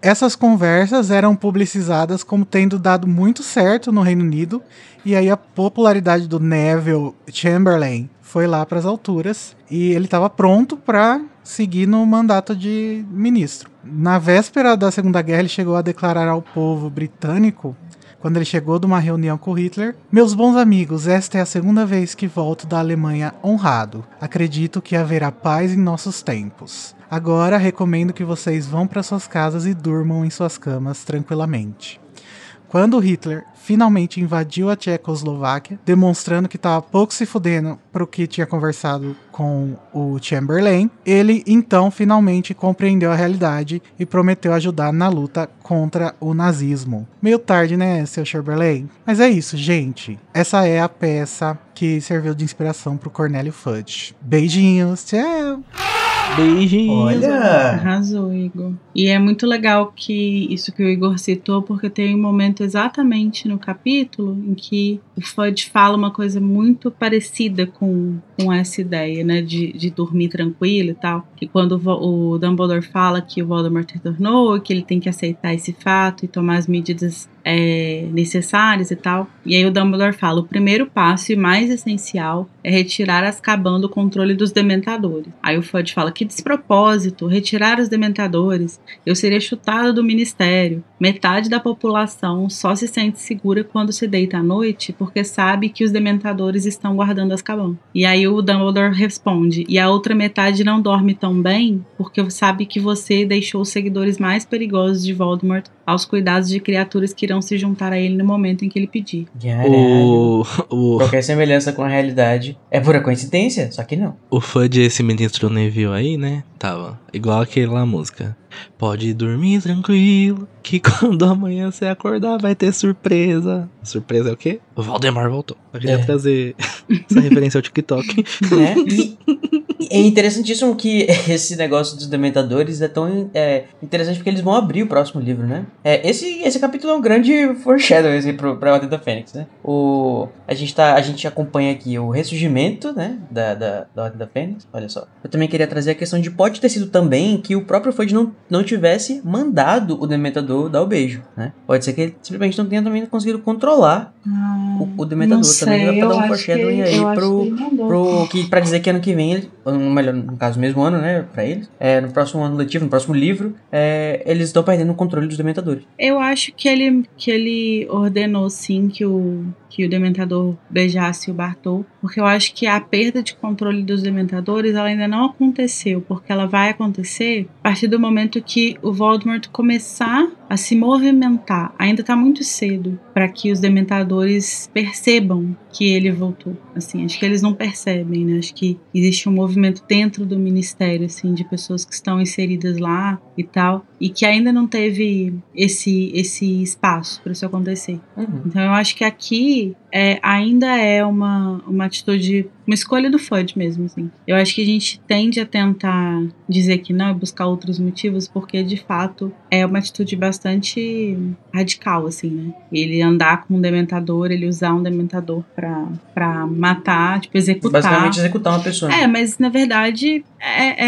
Essas conversas eram publicizadas como tendo dado muito certo no Reino Unido, e aí a popularidade do Neville Chamberlain foi lá para as alturas e ele estava pronto para seguir no mandato de ministro. Na véspera da Segunda Guerra, ele chegou a declarar ao povo britânico quando ele chegou de uma reunião com Hitler. Meus bons amigos, esta é a segunda vez que volto da Alemanha honrado. Acredito que haverá paz em nossos tempos. Agora recomendo que vocês vão para suas casas e durmam em suas camas tranquilamente. Quando Hitler finalmente invadiu a Tchecoslováquia, demonstrando que estava pouco se fudendo para o que tinha conversado com o Chamberlain, ele então finalmente compreendeu a realidade e prometeu ajudar na luta contra o nazismo. Meio tarde, né, seu Chamberlain? Mas é isso, gente. Essa é a peça que serviu de inspiração para o Cornélio Fudge. Beijinhos, tchau! Beijinhos. Olha! Arrasou, Igor. E é muito legal que isso que o Igor citou, porque tem um momento exatamente no capítulo em que o Fudge fala uma coisa muito parecida com, com essa ideia, né, de, de dormir tranquilo e tal. Que quando o, o Dumbledore fala que o Voldemort retornou, que ele tem que aceitar esse fato e tomar as medidas é, e tal. E aí o Dumbledore fala: o primeiro passo e mais essencial é retirar Azkaban do controle dos dementadores. Aí o Fudge fala: que despropósito, retirar os dementadores. Eu seria chutado do ministério. Metade da população só se sente segura quando se deita à noite porque sabe que os dementadores estão guardando Azkaban. E aí o Dumbledore responde: e a outra metade não dorme tão bem porque sabe que você deixou os seguidores mais perigosos de Voldemort aos cuidados de criaturas que irão se juntar a ele no momento em que ele pedir. O, o, Qualquer semelhança com a realidade é pura coincidência, só que não. o fã de esse ministro Neville aí, né? Tava igual aquele lá música. Pode dormir tranquilo, que quando amanhã você acordar vai ter surpresa. Surpresa é o quê? O Valdemar voltou. Eu queria É. trazer essa referência ao TikTok. né? É interessantíssimo que esse negócio dos dementadores é tão é, interessante porque eles vão abrir o próximo livro, né? É, esse, esse capítulo é um grande foreshadowing assim, pro, pra Ordem da Fênix, né? O, a, gente tá, a gente acompanha aqui o ressurgimento, né? Da, da, da Ordem da Fênix. Olha só. Eu também queria trazer a questão de pode ter sido também que o próprio Fudge não, não tivesse mandado o dementador dar o beijo, né? Pode ser que ele simplesmente não tenha também conseguido controlar o, o dementador. não também sei, dá pra dar um foreshadowing aí pro, que pro que para dizer que ano que vem, ele- ou melhor, no caso, mesmo ano, né, pra eles, é, no próximo ano letivo, no próximo livro, é, eles estão perdendo o controle dos dementadores. Eu acho que ele, que ele ordenou sim que o, que o Dementador beijasse o Bartol, porque eu acho que a perda de controle dos Dementadores ela ainda não aconteceu, porque ela vai acontecer a partir do momento que o Voldemort começar a se movimentar. Ainda tá muito cedo para que os Dementadores percebam que ele voltou. Assim, acho que eles não percebem, né? Acho que existe um movimento dentro do ministério, assim, de pessoas que estão inseridas lá e tal. e que ainda não teve esse, esse espaço para isso acontecer. Uhum. Então eu acho que aqui é, ainda é uma, uma atitude, uma escolha do Fudge mesmo, assim. Eu acho que a gente tende a tentar dizer que não e buscar outros motivos, porque de fato é uma atitude bastante radical, assim, né? Ele andar com um dementador, ele usar um dementador pra, pra matar, tipo, executar. Basicamente executar uma pessoa. É, mas na verdade é,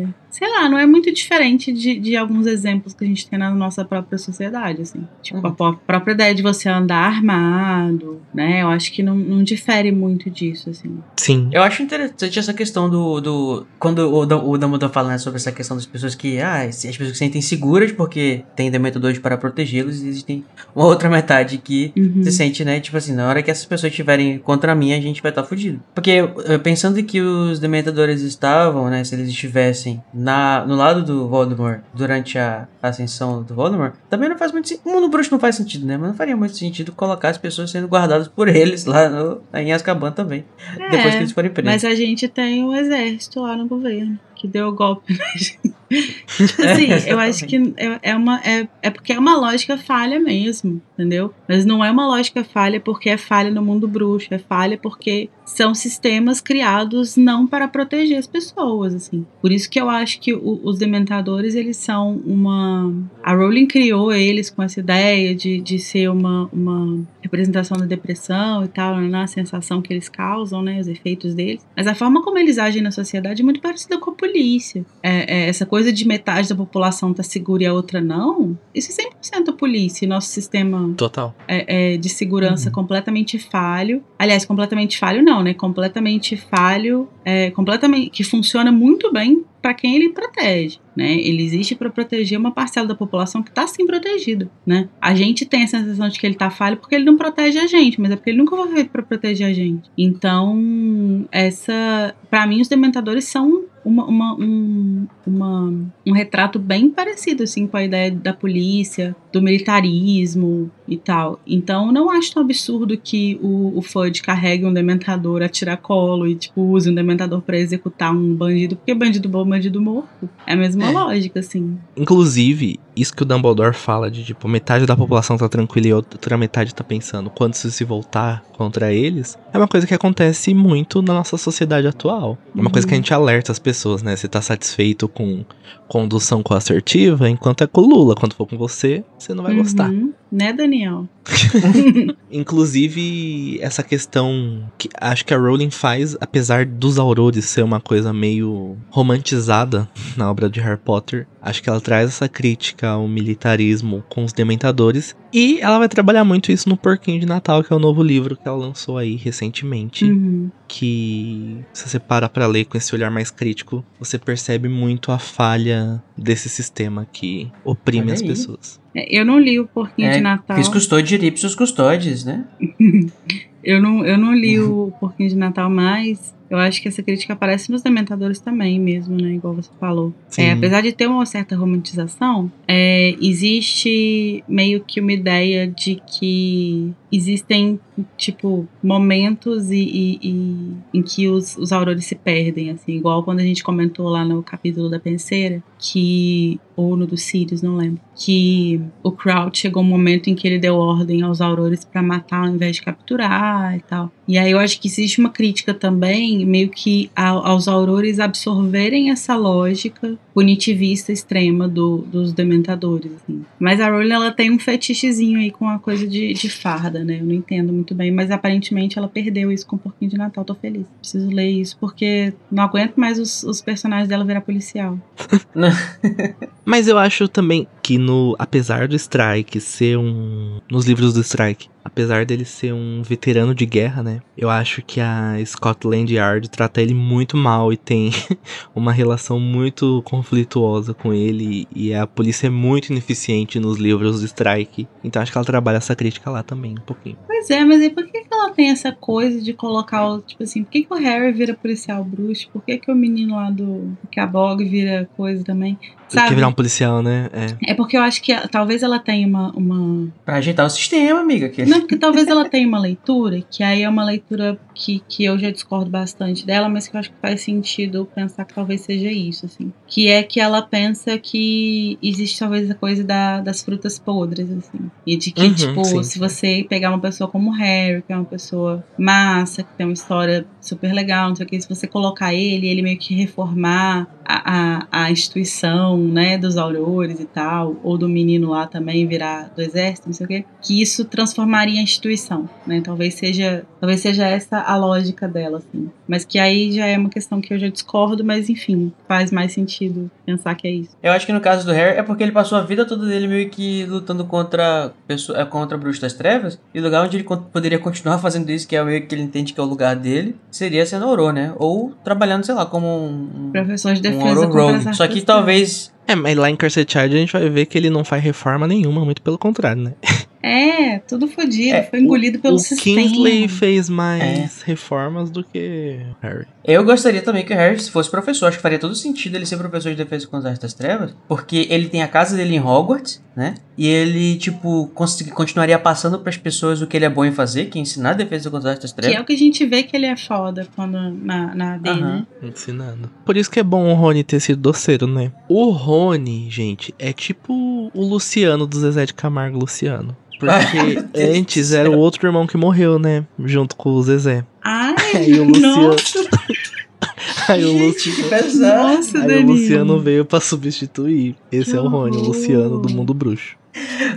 é- sei lá, não é muito diferente de, de alguns exemplos que a gente tem na nossa própria sociedade, assim. Tipo, Uhum. a pró- própria ideia de você andar armado, né? Eu acho que não, não difere muito disso, assim. Sim. Eu acho interessante essa questão do. do quando o, o Dumbledore fala né, sobre essa questão das pessoas que. Ah, as pessoas que se sentem seguras porque tem dementadores para protegê-los e existem uma outra metade que Uhum. se sente, né? Tipo assim, na hora que essas pessoas estiverem contra mim, a gente vai estar fudido. Porque eh, pensando que os dementadores estavam, né? Se eles estivessem na, no lado do Voldemort durante a ascensão do Voldemort, também não faz muito sentido. O mundo bruxo não faz sentido, né? Mas não faria muito sentido colocar as pessoas sendo guardadas por eles lá no, em Azkaban também. depois que eles forem presos. É, Mas a gente tem o exército lá no governo que deu o golpe na gente. tipo assim, eu acho que é, é uma. É, é porque é uma lógica falha mesmo, entendeu? Mas não é uma lógica falha porque é falha no mundo bruxo, é falha porque são sistemas criados não para proteger as pessoas, assim. Por isso que eu acho que o- os dementadores, eles são uma. A Rowling criou eles com essa ideia de, de ser uma, uma representação da depressão e tal, né, a sensação que eles causam, né, os efeitos deles. Mas a forma como eles agem na sociedade é muito parecida com a polícia. É, é, essa coisa de metade da população tá segura e a outra não, isso é 100% a polícia. Nosso sistema Total. é, é, de segurança Uhum. completamente falho. Aliás, completamente falho não, né? Completamente falho, é, completamente que funciona muito bem para quem ele protege, né? Ele existe para proteger uma parcela da população que tá sim protegida, né? A gente tem a sensação de que ele tá falho porque ele não protege a gente, mas é porque ele nunca foi feito para proteger a gente. Então, essa, para mim, os dementadores são uma, uma- um, uma- um retrato bem parecido assim com a ideia da polícia, do militarismo e tal. Então não acho tão absurdo que o, o Fudge carregue um dementador a tiracolo e tipo use um dementador pra executar um bandido, porque bandido bom, bandido morto. É a mesma É. lógica, assim. Inclusive, isso que o Dumbledore fala de tipo, metade da população tá tranquila e a outra metade tá pensando quando isso se voltar contra eles, é uma coisa que acontece muito na nossa sociedade atual. É uma coisa que a gente alerta as pessoas, né? Você tá satisfeito com condução coassertiva, enquanto é com o Lula. Quando for com você, você não vai gostar. Né, Daniel? Inclusive, essa questão que acho que a Rowling faz, apesar dos aurores ser uma coisa meio romantizada na obra de Harry Potter, acho que ela traz essa crítica ao militarismo com os dementadores. E ela vai trabalhar muito isso no Porquinho de Natal, que é o novo livro que ela lançou aí recentemente. Uhum. Que, se você para pra ler com esse olhar mais crítico, você percebe muito a falha desse sistema que oprime as pessoas. É, Eu não li o Porquinho É, de Natal. Quis custódio de ipsos custódios, né? Eu não, eu não li o Porquinho de Natal, mas eu acho que essa crítica aparece nos Dementadores também, mesmo, né? Igual você falou. É, apesar de ter uma certa romantização, é, existe meio que uma ideia de que existem, tipo, momentos e, e- e- em que os, os aurores se perdem, assim. Igual quando a gente comentou lá no capítulo da penseira, que... Ou no dos Sirius, não lembro. Que o Crouch chegou um momento em que ele deu ordem aos aurores pra matar ao invés de capturar e tal. E aí eu acho que existe uma crítica também, meio que ao- aos aurores absorverem essa lógica punitivista extrema do- dos dementadores. assim. Mas a Rowling ela tem um fetichezinho aí com a coisa de, de farda, né? Eu não entendo muito bem, mas aparentemente ela perdeu isso com o Porquinho de Natal. Tô feliz. Preciso ler isso porque não aguento mais os, os personagens dela virar policial. Mas eu acho também que no apesar do Strike ser um nos livros do Strike, apesar dele ser um veterano de guerra, né? Eu acho que a Scotland Yard trata ele muito mal e tem uma relação muito conflituosa com ele e a polícia é muito ineficiente nos livros do Strike. Então acho que ela trabalha essa crítica lá também um pouquinho. Pois é, mas aí por que, que ela tem essa coisa de colocar o. Tipo assim, por que, que o Harry vira policial bruxo? Por que, que o menino lá do. Que a Bog vira coisa também? Sabe? Quer virar um policial, né? É. É porque eu acho que ela- talvez ela tenha uma. uma... Pra ajeitar o sistema, amiga. Que... Não, porque talvez ela tenha uma leitura, que aí é uma leitura que, que eu já discordo bastante dela, mas que eu acho que faz sentido pensar que talvez seja isso, assim. Que é que ela pensa que existe talvez a coisa da, das frutas podres, assim. E de que, Uhum, tipo, sim, se sim. você pegar uma pessoa como Harry, que é uma pessoa massa, que tem uma história super legal, não sei o que, se você colocar ele, ele meio que reformar a, a, a instituição, né, dos aurores e tal, ou do menino lá também virar do exército, não sei o quê, que isso transformaria a instituição, né? Talvez seja, talvez seja essa a lógica dela, assim. Mas que aí já é uma questão que eu já discordo, mas enfim, faz mais sentido pensar que é isso. Eu acho que no caso do Harry é porque ele passou a vida toda dele meio que lutando contra pessoa, é, contra Bruxo das Trevas. E o lugar onde ele poderia continuar fazendo isso, que é meio que ele entende que é o lugar dele, seria sendo Auror, né? Ou trabalhando, sei lá, como um, um, Professor de um defesa as Rogue. Só que talvez É, mas lá em Cursed Child a gente vai ver que ele não faz reforma nenhuma, muito pelo contrário, né? É, tudo fodido, É, foi engolido pelo o sistema. Kingsley fez mais reformas do que Harry. Eu gostaria também que o Harry se fosse professor. Acho que faria todo sentido ele ser professor de defesa contra as artes das trevas. Porque ele tem a casa dele em Hogwarts, né? E ele, tipo, continuaria passando pras pessoas o que ele é bom em fazer, que é ensinar a defesa contra as artes das Que trevas. é o que a gente vê que ele é foda quando na, na AD, né? Ensinando. Por isso que é bom o Rony ter sido doceiro, né? O Rony, gente, é tipo o Luciano do Zezé de Camargo Luciano. Porque do antes era o outro irmão que morreu, né? Junto com o Zezé. Ai, Aí o Luciano. nossa, Aí o Luciano. que pesado. nossa, Aí o. Luciano veio pra substituir. Esse Que é o Rony, o. Luciano do mundo bruxo.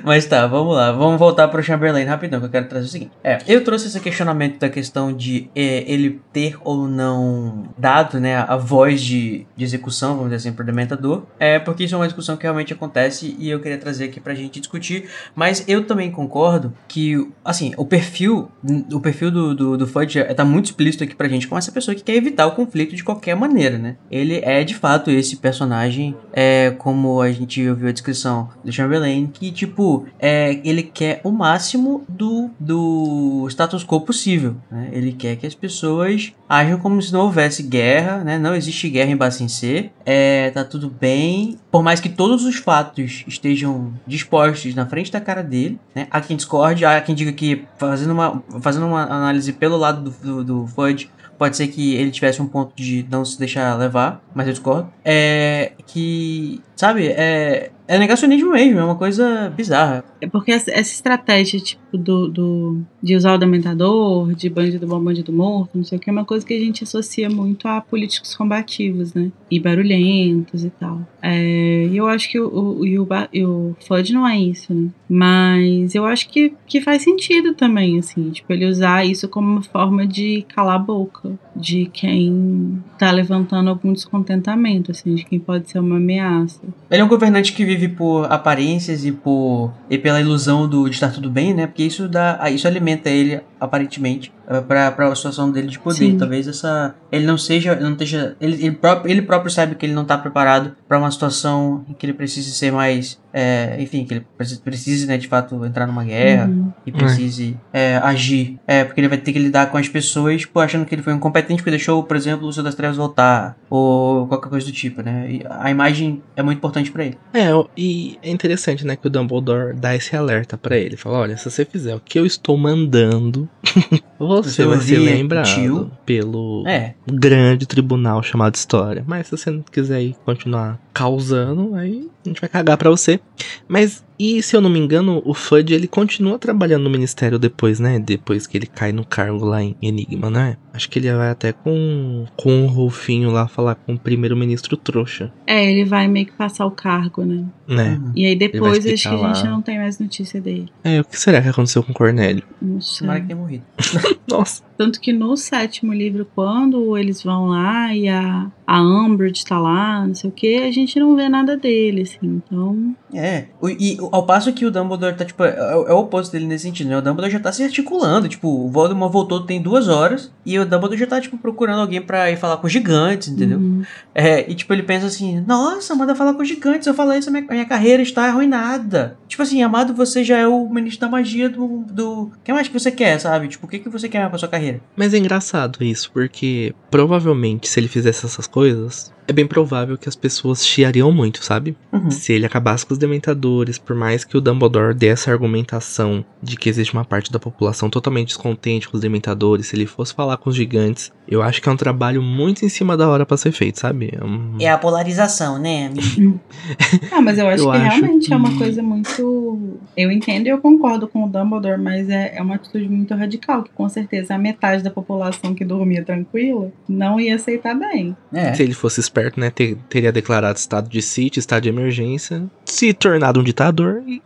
Mas tá, vamos lá. Vamos voltar pro Chamberlain rapidão, que eu quero trazer o seguinte. É, eu trouxe esse questionamento da questão de é, ele ter ou não dado, né, a voz de, de execução, vamos dizer assim, pro Dementador. É, porque isso é uma discussão que realmente acontece e eu queria trazer aqui pra gente discutir. Mas eu também concordo que, assim, o perfil, o perfil do, do, do Fudge tá muito explícito aqui pra gente como essa pessoa que quer evitar o conflito de qualquer maneira, né? Ele é, de fato, esse personagem, é, como a gente ouviu a descrição do Chamberlain, que, tipo, é, ele quer o máximo do, do status quo possível, né? Ele quer que as pessoas ajam como se não houvesse guerra, né? Não existe guerra em Bassin C, é, tá tudo bem, por mais que todos os fatos estejam dispostos na frente da cara dele, né? Há quem discorde, há quem diga que fazendo uma, fazendo uma análise pelo lado do, do, do Fudge, pode ser que ele tivesse um ponto de não se deixar levar, mas eu discordo. É que, sabe, é, é negacionismo mesmo, é uma coisa bizarra. É porque essa, estratégia, tipo, do, do, de usar o dementador, de bandido bom, bandido morto, não sei o que, é uma coisa que a gente associa muito a políticos combativos, né? E barulhentos e tal. É, e eu acho que o, o, o, o não é isso, né? Mas eu acho que, que faz sentido também, assim, tipo, ele usar isso como uma forma de calar a boca de quem tá levantando algum descontentamento, assim, de quem pode ser uma ameaça. Ele é um governante que vive por aparências e por pela ilusão do, de estar tudo bem, né? Porque isso dá, ah, isso alimenta ele aparentemente pra para a situação dele de poder. Sim. Talvez essa ele não seja, não esteja, ele, ele próprio ele próprio sabe que ele não tá preparado pra uma situação em que ele precise ser mais, é, enfim, que ele precise, né, de fato entrar numa guerra Uhum. e precise é, agir. É, porque ele vai ter que lidar com as pessoas, pô, achando que ele foi incompetente porque deixou, por exemplo, o Senhor das Trevas voltar, ou qualquer coisa do tipo, né? E a imagem é muito importante pra ele. É, e é interessante, né, que o Dumbledore dá esse alerta pra ele. Fala, olha, se você fizer o que eu estou mandando, você Você vai ser lembrado tio. pelo É, grande tribunal chamado História. Mas se você não quiser ir continuar causando, aí a gente vai cagar pra você. Mas, e se eu não me engano, o Fudge, ele continua trabalhando no ministério depois, né? Depois que ele cai no cargo lá em Enigma, né? Acho que ele vai até com, com o Rolfinho lá falar com o primeiro-ministro trouxa, É, ele vai meio que passar o cargo, né? né? Uhum. E aí depois acho que a gente lá. não tem mais notícia dele. É, o que será que aconteceu com o Cornélio? Não sei. tomara que tenha morrido. Nossa. Tanto que no sétimo livro, quando eles vão lá e a, a Umbridge tá lá, não sei o que, a gente não vê nada dele, assim. Então, É, e ao passo que o Dumbledore tá, tipo, é, é o oposto dele nesse sentido, né? O Dumbledore já tá se articulando, tipo, o Voldemort voltou tem duas horas e o Dumbledore já tá, tipo, procurando alguém pra ir falar com os gigantes, entendeu? uhum. É, e tipo, ele pensa assim, nossa, manda falar com os gigantes, se eu falar isso, a minha, minha carreira está arruinada. Tipo assim, amado, você já é o ministro da magia do... do... O que mais que você quer, sabe? Tipo, o que, que você quer pra sua carreira? Mas é engraçado isso, porque provavelmente se ele fizesse essas coisas, é bem provável que as pessoas chiariam muito, sabe? Uhum. Se ele acabasse com os dementadores, por mais que o Dumbledore dê essa argumentação de que existe uma parte da população totalmente descontente com os dementadores, se ele fosse falar com os gigantes, eu acho que é um trabalho muito em cima da hora pra ser feito, sabe? É um- É a polarização, né, amigo? Ah, mas eu acho Eu que acho realmente é uma que- coisa muito. Eu entendo e eu concordo com o Dumbledore, mas é, é uma atitude muito radical, que com certeza a metade da população que dormia tranquila não ia aceitar bem. É. Se ele fosse esperto, né, ter- teria declarado estado de sítio, estado de emergência, se tornado um ditador e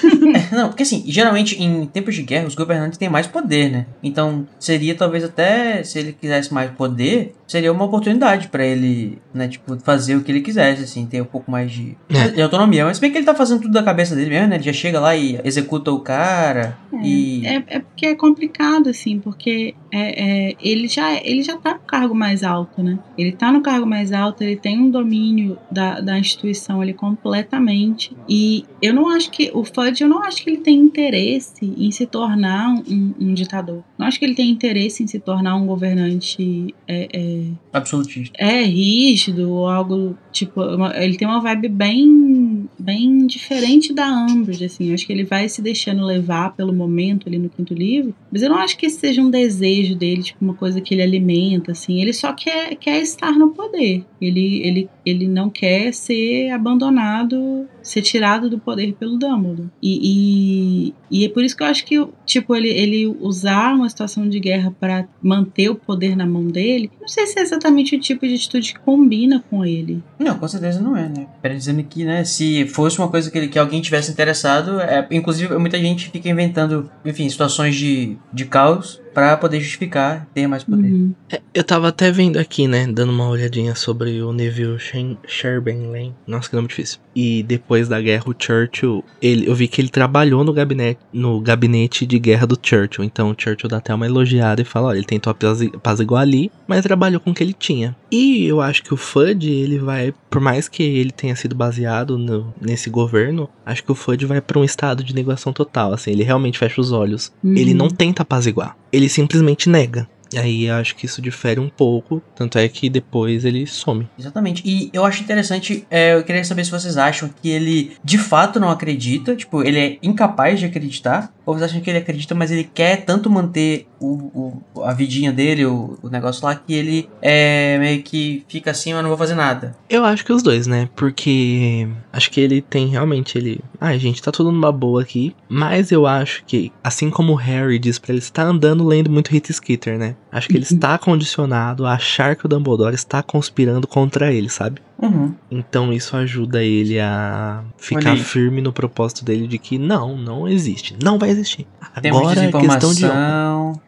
Não, porque assim, geralmente em tempos de guerra os governantes têm mais poder, né? Então seria talvez até, se ele quisesse mais poder, seria uma oportunidade pra ele, né, tipo, fazer o que ele quisesse, assim, ter um pouco mais de, É. de autonomia. Mas se bem que ele tá fazendo tudo da cabeça dele mesmo, né? Ele já chega lá e executa o cara e... É, é porque é complicado, assim, porque é, é, ele, já, ele já tá no cargo mais alto, né? Ele tá no cargo mais alto, ele tem um domínio da, da instituição ali completamente. E eu não acho que. O Fudge, eu não acho que ele tem interesse em se tornar um, um ditador. Não acho que ele tem interesse em se tornar um governante. É, é, Absolutista. é rígido ou algo tipo ele tem uma vibe bem bem diferente da Umbridge assim eu acho que ele vai se deixando levar pelo momento ali no quinto livro mas eu não acho que esse seja um desejo dele tipo uma coisa que ele alimenta assim. Ele só quer quer estar no poder. Ele ele ele não quer ser abandonado ser tirado do poder pelo Dumbledore e, e, e é por isso que eu acho que tipo ele ele usar uma situação de guerra para manter o poder na mão dele não sei se é exatamente o tipo de atitude que combina com ele. Não, com certeza não é, né? Pera dizendo que, né, se fosse uma coisa que, ele, que alguém tivesse interessado, é, inclusive muita gente fica inventando, enfim, situações de, de caos pra poder justificar ter mais poder. Uhum. Eu tava até vendo aqui, né, dando uma olhadinha sobre o Neville Chamberlain. Nossa, que nome difícil. E depois da guerra, o Churchill, ele, eu vi que ele trabalhou no gabinete, no gabinete de guerra do Churchill. Então o Churchill dá até uma elogiada e fala, olha, ele tentou apazi- apaziguar ali, mas trabalhou com o que ele tinha. E eu acho que o Fudge, ele vai, por mais que ele tenha sido baseado no- nesse governo, acho que o Fudge vai pra um estado de negação total, assim, ele realmente fecha os olhos. Uhum. Ele não tenta apaziguar, ele simplesmente nega. E aí acho que isso difere um pouco, tanto é que depois ele some. Exatamente. E eu acho interessante, é, eu queria saber se vocês acham que ele de fato não acredita, tipo, ele é incapaz de acreditar, ou vocês acham que ele acredita, mas ele quer tanto manter o, o- a vidinha dele, o, o negócio lá, que ele é meio que fica assim, eu não vou fazer nada. Eu acho que os dois, né? Porque acho que ele tem realmente ele. Ai, gente, tá tudo numa boa aqui. Mas eu acho que, assim como o Harry diz pra ele, está andando lendo muito Hit Skeeter, né? Acho que ele está condicionado a achar que o Dumbledore está conspirando contra ele, sabe? Uhum. Então isso ajuda ele a ficar firme no propósito dele de que não, não existe. Não vai existir. Temos Agora é questão de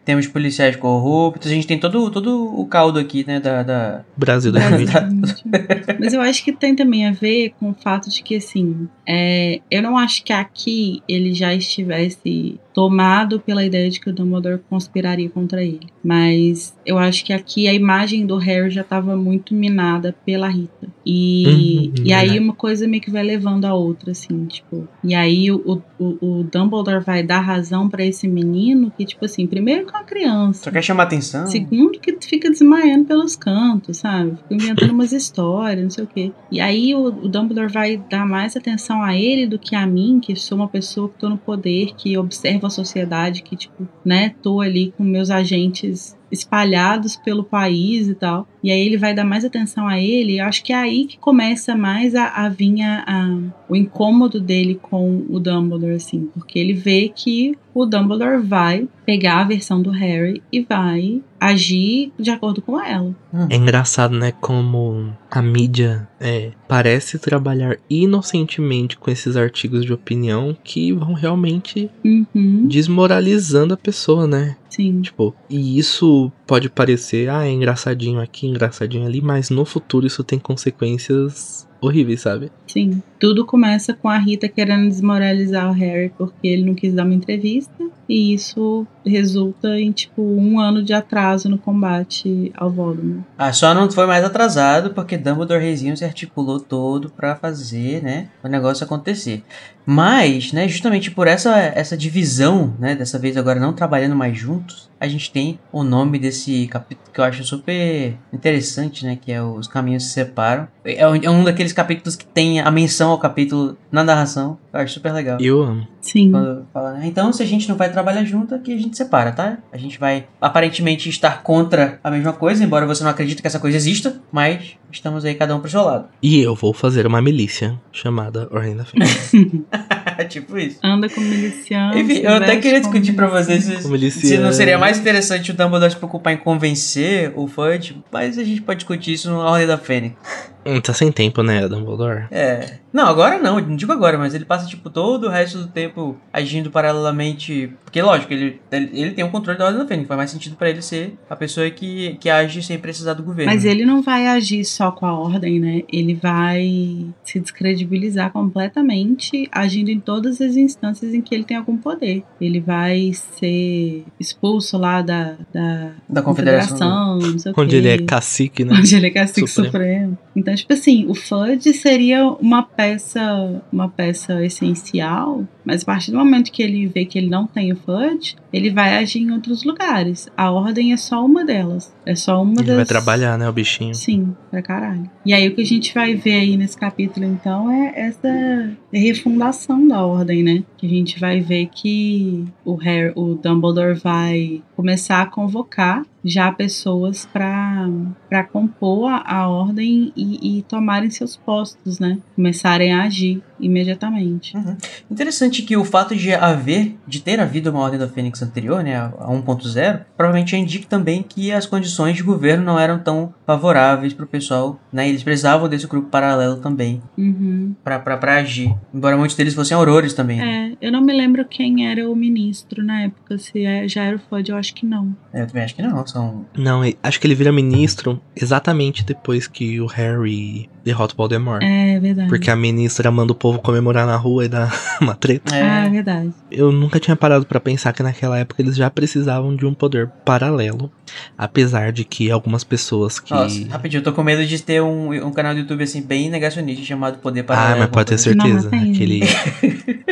temos policiais corruptos, a gente tem todo, todo o caldo aqui, né, da... da... Brasil É, 2020. exatamente. Mas eu acho que tem também a ver com o fato de que, assim, é, eu não acho que aqui ele já estivesse tomado pela ideia de que o Dumbledore conspiraria contra ele. Mas eu acho que aqui a imagem do Harry já estava muito minada pela Rita. E, Uhum, e aí uma coisa meio que vai levando a outra, assim, tipo. E aí o, o, o Dumbledore vai dar razão pra esse menino que, tipo assim, primeiro que é uma criança. Só quer chamar atenção. Segundo, que fica desmaiando pelos cantos, sabe? Fica inventando umas histórias, não sei o quê. E aí o, o Dumbledore vai dar mais atenção a ele do que a mim, que sou uma pessoa que tô no poder, que observa sociedade, que, tipo, né, tô ali com meus agentes espalhados pelo país e tal. E aí ele vai dar mais atenção a ele. E eu acho que é aí que começa mais a, a vir a, a- o incômodo dele com o Dumbledore, assim. Porque ele vê que o Dumbledore vai pegar a versão do Harry e vai agir de acordo com ela. É engraçado, né? Como a mídia é, parece trabalhar inocentemente com esses artigos de opinião que vão realmente Uhum, desmoralizando a pessoa, né? Sim. Tipo, e isso pode parecer, ah, é engraçadinho aqui, engraçadinho ali, mas no futuro isso tem consequências horríveis, sabe? Sim. Tudo começa com a Rita querendo desmoralizar o Harry porque ele não quis dar uma entrevista. E isso resulta em, tipo, um ano de atraso no combate ao Voldemort. Ah, só não foi mais atrasado porque Dumbledore Reizinho se articulou todo pra fazer, né, o negócio acontecer. Mas, né, justamente por essa, essa divisão, né, dessa vez agora não trabalhando mais juntos, a gente tem o nome desse capítulo que eu acho super interessante, né, que é Os Caminhos Se Separam. É um, é um daqueles capítulos que tem a menção ao capítulo na narração. Eu acho super legal. Eu amo. Sim. Quando fala, né, então, se a gente não vai trabalhar junto, aqui a gente separa, tá? A gente vai aparentemente estar contra a mesma coisa, embora você não acredite que essa coisa exista, mas estamos aí cada um pro seu lado. E eu vou fazer uma milícia chamada Ordem da Fênix. tipo isso. Anda com miliciano. Enfim, eu até queria discutir pra vocês se, se não seria mais interessante o Dumbledore se preocupar em convencer o Fudge, mas a gente pode discutir isso no Ordem da Fênix. Hum, tá sem tempo, né, Dumbledore? É. Não, agora não, não digo agora, mas ele passa, tipo, todo o resto do tempo agindo paralelamente. Porque, lógico, ele, ele, ele tem o controle da Ordem da Fênix. Faz mais sentido pra ele ser a pessoa que, que age sem precisar do governo. Mas ele não vai agir só com a ordem, né? Ele vai se descredibilizar completamente, agindo em todas as instâncias em que ele tem algum poder. Ele vai ser expulso lá da, da, Da Confederação. não sei o Onde quê. ele é cacique, né? Onde ele é cacique Supremo. supremo. Então, tipo assim, o Fudge seria uma peça, uma peça essencial, mas a partir do momento que ele vê que ele não tem o Fudge, ele vai agir em outros lugares. A ordem é só uma delas. É só uma Ele das. vai trabalhar, né, o bichinho. Sim, pra caralho. E aí o que a gente vai ver aí nesse capítulo, então, é essa refundação da ordem, né? Que a gente vai ver que o Harry, o Dumbledore vai começar a convocar já pessoas para compor a, a ordem e, e tomarem seus postos, né? Começarem a agir imediatamente. Interessante que o fato de haver, de ter havido uma Ordem da Fênix anterior, né, a 1.0, provavelmente indica também que as condições de governo não eram tão favoráveis pro pessoal, né? Eles precisavam desse grupo paralelo também Uhum. pra agir. Embora muitos deles fossem aurores também. né? É, eu não me lembro quem era o ministro na época, se é- já era o Fudge, eu acho que não. Eu também acho que não, são... Não, acho que ele vira ministro exatamente depois que o Harry derrota o Voldemort. É verdade. Porque a ministra manda o povo comemorar na rua e dá uma treta. Ah, é É, verdade. Eu nunca tinha parado pra pensar que naquela época eles já precisavam de um poder paralelo. Apesar de que algumas pessoas que. Nossa, rapidinho, eu tô com medo de ter um, um canal do YouTube assim, bem negacionista, chamado Poder Paralelo. ah, mas pode ter coisa certeza. Não. Aquele.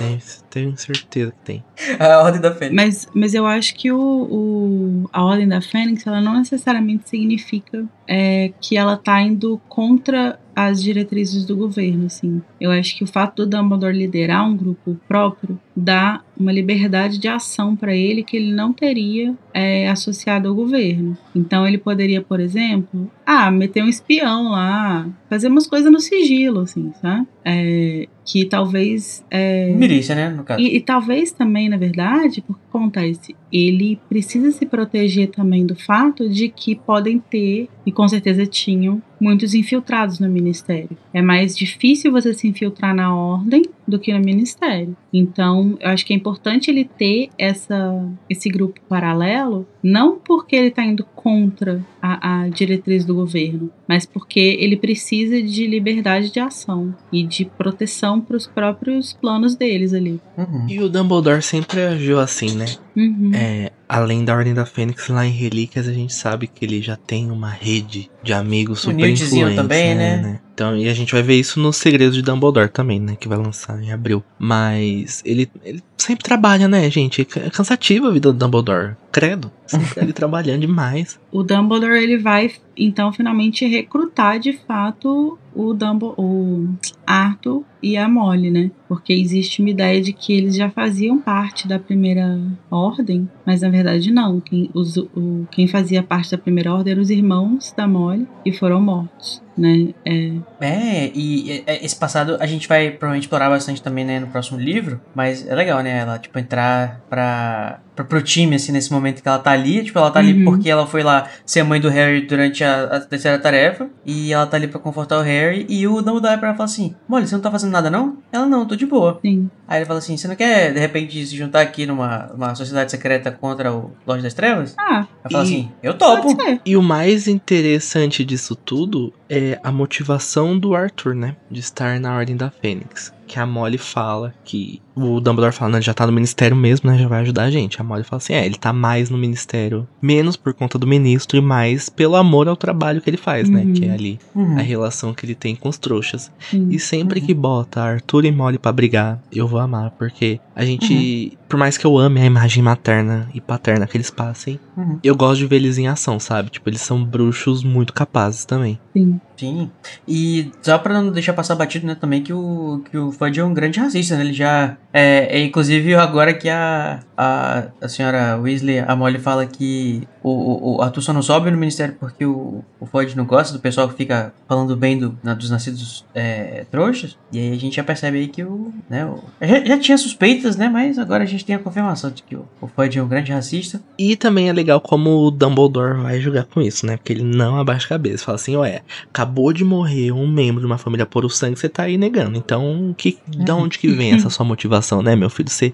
Tem- Tenho certeza que tem. A Ordem da Fênix. Mas, mas eu acho que o, o- a Ordem da Fênix, ela não necessariamente significa é, que ela tá indo contra as diretrizes do governo, assim. Eu acho que o fato do Dumbledore liderar um grupo próprio dá uma liberdade de ação para ele que ele não teria é, associado ao governo. Então ele poderia, por exemplo, ah, meter um espião lá, fazer umas coisas no sigilo, assim, sabe? É, que talvez é, Milícia, né, no caso. e, e talvez também, na verdade, porque acontece, ele precisa se proteger também do fato de que podem ter, e com certeza tinham, muitos infiltrados no ministério. É mais difícil você se infiltrar na ordem do que no ministério. Então, eu acho que é importante ele ter essa, esse grupo paralelo, não porque ele está indo contra a, a diretriz do governo, mas porque ele precisa de liberdade de ação e de proteção para os próprios planos deles ali. Uhum. E o Dumbledore sempre agiu assim, né? Uhum. É, além da Ordem da Fênix, lá em Relíquias, a gente sabe que ele já tem uma rede de amigos O super Newtzinho influentes, também, né, né? Então, e a gente vai ver isso no Segredos de Dumbledore também, né? Que vai lançar em abril. Mas ele, ele sempre trabalha, né, gente? É cansativo a vida do Dumbledore. Credo. Sempre ali trabalhando demais. o Dumbledore ele vai então finalmente recrutar de fato o Dumbledore, o Arthur e a Molly, né? Porque existe uma ideia de que eles já faziam parte da primeira ordem, mas na verdade não. Quem, os, o, quem fazia parte da primeira ordem eram os irmãos da Molly e foram mortos, né? É, É, e é, esse passado a gente vai provavelmente explorar bastante também, né, no próximo livro, mas é legal, né, ela, tipo, entrar pra, pra, pro time, assim, nesse momento que ela tá ali, tipo, ela tá ali Uhum. porque ela foi lá ser mãe do Harry durante a, a terceira tarefa, e ela tá ali pra confortar o Harry, e o Dumbledore pra ela fala assim, Molly, você não tá fazendo nada não? Ela, não, tô de boa. sim. Aí ele fala assim: você não quer, de repente, se juntar aqui numa, numa sociedade secreta contra o Lorde das Trevas? Ah, Aí fala assim: eu topo. E o mais interessante disso tudo é a motivação do Arthur, né? De estar na Ordem da Fênix. Que a Molly fala que. O Dumbledore fala, né? Ele já tá no ministério mesmo, né? Já vai ajudar a gente. A Molly fala assim: é, ele tá mais no ministério. Menos por conta do ministro e mais pelo amor ao trabalho que ele faz, né? Uhum. Que é ali Uhum. a relação que ele tem com os trouxas. Sim. E sempre que bota Arthur e Molly pra brigar, eu vou amar, porque a gente, por mais que eu ame a imagem materna e paterna que eles passem, Uhum. eu gosto de ver eles em ação, sabe? Tipo, eles são bruxos muito capazes também. Sim. Sim. E só pra não deixar passar batido, né, também que o, que o Fudge é um grande racista, né? Ele já. É, é, inclusive, agora que a, a, a senhora Weasley, a Molly, fala que o, o, Arthur só não sobe no ministério porque o, o Fudge não gosta do pessoal que fica falando bem do, na- dos nascidos é, trouxas. E aí a gente já percebe aí que o. Né, o já, já tinha suspeitas, né? Mas agora a gente tem a confirmação de que o, o Fudge é um grande racista. E também é legal como o Dumbledore vai jogar com isso, né? Porque ele não abaixa a cabeça. Fala assim, ué, acabou de morrer um membro de uma família por o sangue, você tá aí negando. Então, que, da onde que vem essa sua motivação, né, meu filho? Você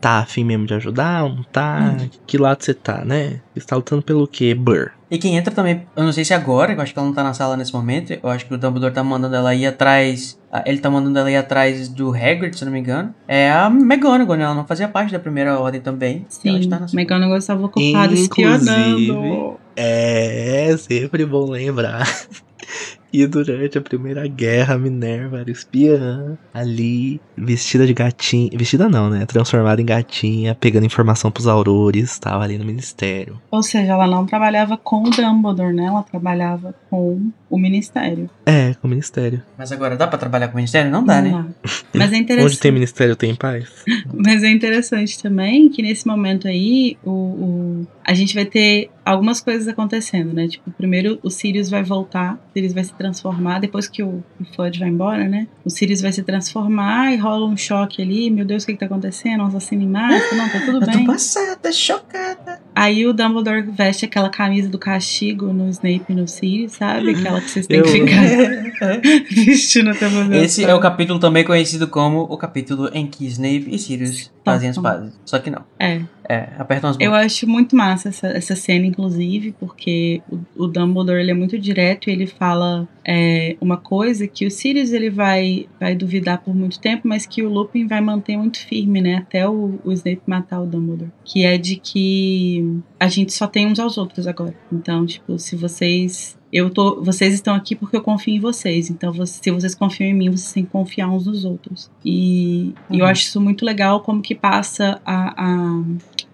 tá afim mesmo de ajudar? Não tá? Que lado você tá, né? Você tá lutando pelo quê, Burr? E quem entra também, eu não sei se agora, eu acho que ela não tá na sala nesse momento. Eu acho que o Dumbledore tá mandando ela ir atrás. ah, Ele tá mandando ela ir atrás do Hagrid, se eu não me engano. É a McGonagall, né? Ela não fazia parte da primeira ordem também. Ela Sim. está na. McGonagall estava ocupada espionando. É, sempre bom lembrar. E durante a Primeira Guerra, Minerva era espiã ali, vestida de gatinha. Vestida não, né? Transformada em gatinha, pegando informação pros aurores, tava ali no ministério. Ou seja, ela não trabalhava com o Dumbledore, né? Ela trabalhava com o Ministério. É, com o ministério. Mas agora dá pra trabalhar com o ministério? Não dá, né? Não. Mas é Onde interessante. tem ministério tem paz. Mas é interessante também que nesse momento aí, o, o- a gente vai ter algumas coisas acontecendo, né? Tipo, primeiro o Sirius vai voltar, o Sirius vai se transformar, depois que o, o Fudge vai embora, né? O Sirius vai se transformar e rola um choque ali, meu Deus, o que, que tá acontecendo? Um assassino em massa? Não, tá tudo Eu tô bem. passada, chocada. Aí o Dumbledore veste aquela camisa do castigo no Snape e no Sirius, sabe? Aquela que vocês têm Eu- que ficar vestindo até fazer Esse é o capítulo também conhecido como o capítulo em que Snape e Sirius fazem as pazes. Só que não. É. É, apertam as Eu mãos. acho muito massa essa, essa cena, inclusive, porque o, o Dumbledore ele é muito direto e ele fala é, uma coisa que o Sirius ele vai, vai duvidar por muito tempo, mas que o Lupin vai manter muito firme, né? Até o, o Snape matar o Dumbledore. Que é de que a gente só tem uns aos outros agora. Então, tipo, se vocês. Eu tô, vocês estão aqui porque eu confio em vocês. Então, se vocês confiam em mim, vocês têm que confiar uns nos outros. E, e eu Uhum. acho isso muito legal, como que passa a, a-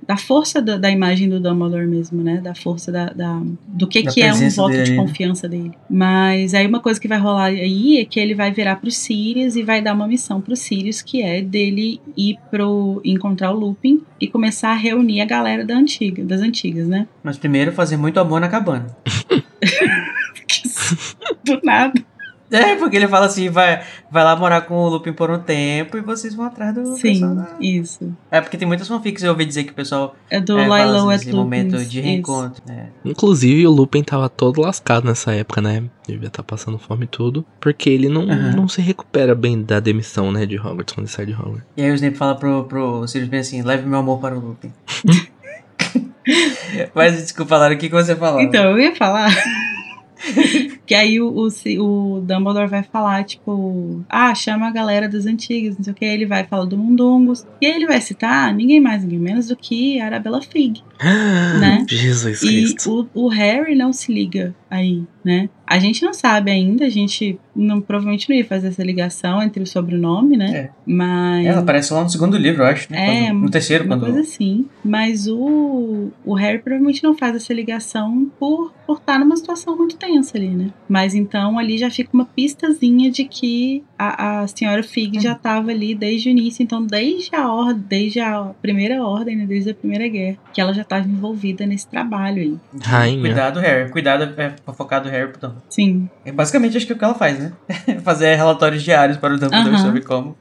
da força da, da imagem do Dumbledore mesmo, né? Da força da, da- do que, Da que é um voto dele, de confiança dele. Mas aí uma coisa que vai rolar aí é que ele vai virar pro Sirius e vai dar uma missão pro Sirius, que é dele ir pro encontrar o Lupin e começar a reunir a galera da antiga, das antigas, né? Mas primeiro fazer muito amor na cabana. Do nada. É, porque ele fala assim, vai, vai lá morar com o Lupin por um tempo e vocês vão atrás do Sim, da- isso. É, porque tem muitas fanfics eu ouvi dizer que o pessoal É do é, Lilo assim, at esse momento de reencontro. É. Inclusive, o Lupin tava todo lascado nessa época, né? Devia estar passando fome e tudo. Porque ele não, não se recupera bem da demissão, né? De Hogwarts, quando ele sai de Hogwarts. E aí o Snape fala pro, pro Sirius bem assim, leve meu amor para o Lupin. Mas desculpa, Lara, o que, que você falava? Então, eu ia falar. que aí o, o, o Dumbledore vai falar, tipo, ah, chama a galera das antigas, não sei o que. Ele vai falar do Mundungos. E aí ele vai citar ninguém mais, ninguém menos do que a Arabella Fig. Né? Jesus E Cristo. o, o Harry não se liga aí, né? A gente não sabe ainda, a gente não, provavelmente não ia fazer essa ligação entre o sobrenome, né? É. Mas. Ela aparece lá no segundo livro, eu acho. Né? É, Quando- no terceiro, Uma quando. coisa assim. Mas o, o Harry provavelmente não faz essa ligação por por estar numa situação muito tensa ali, né? Mas então ali já fica uma pistazinha de que a, a senhora Fig já estava ali desde o início. Então, desde a ordem, desde a primeira ordem, né? desde a primeira guerra, que ela já estava envolvida nesse trabalho aí. Rainha. Cuidado, Harry. Cuidado, é, fofocar do Harry Dumbledore. Sim. É basicamente acho que é o que ela faz, né? Fazer relatórios diários para o Dumbledore Aham. sobre como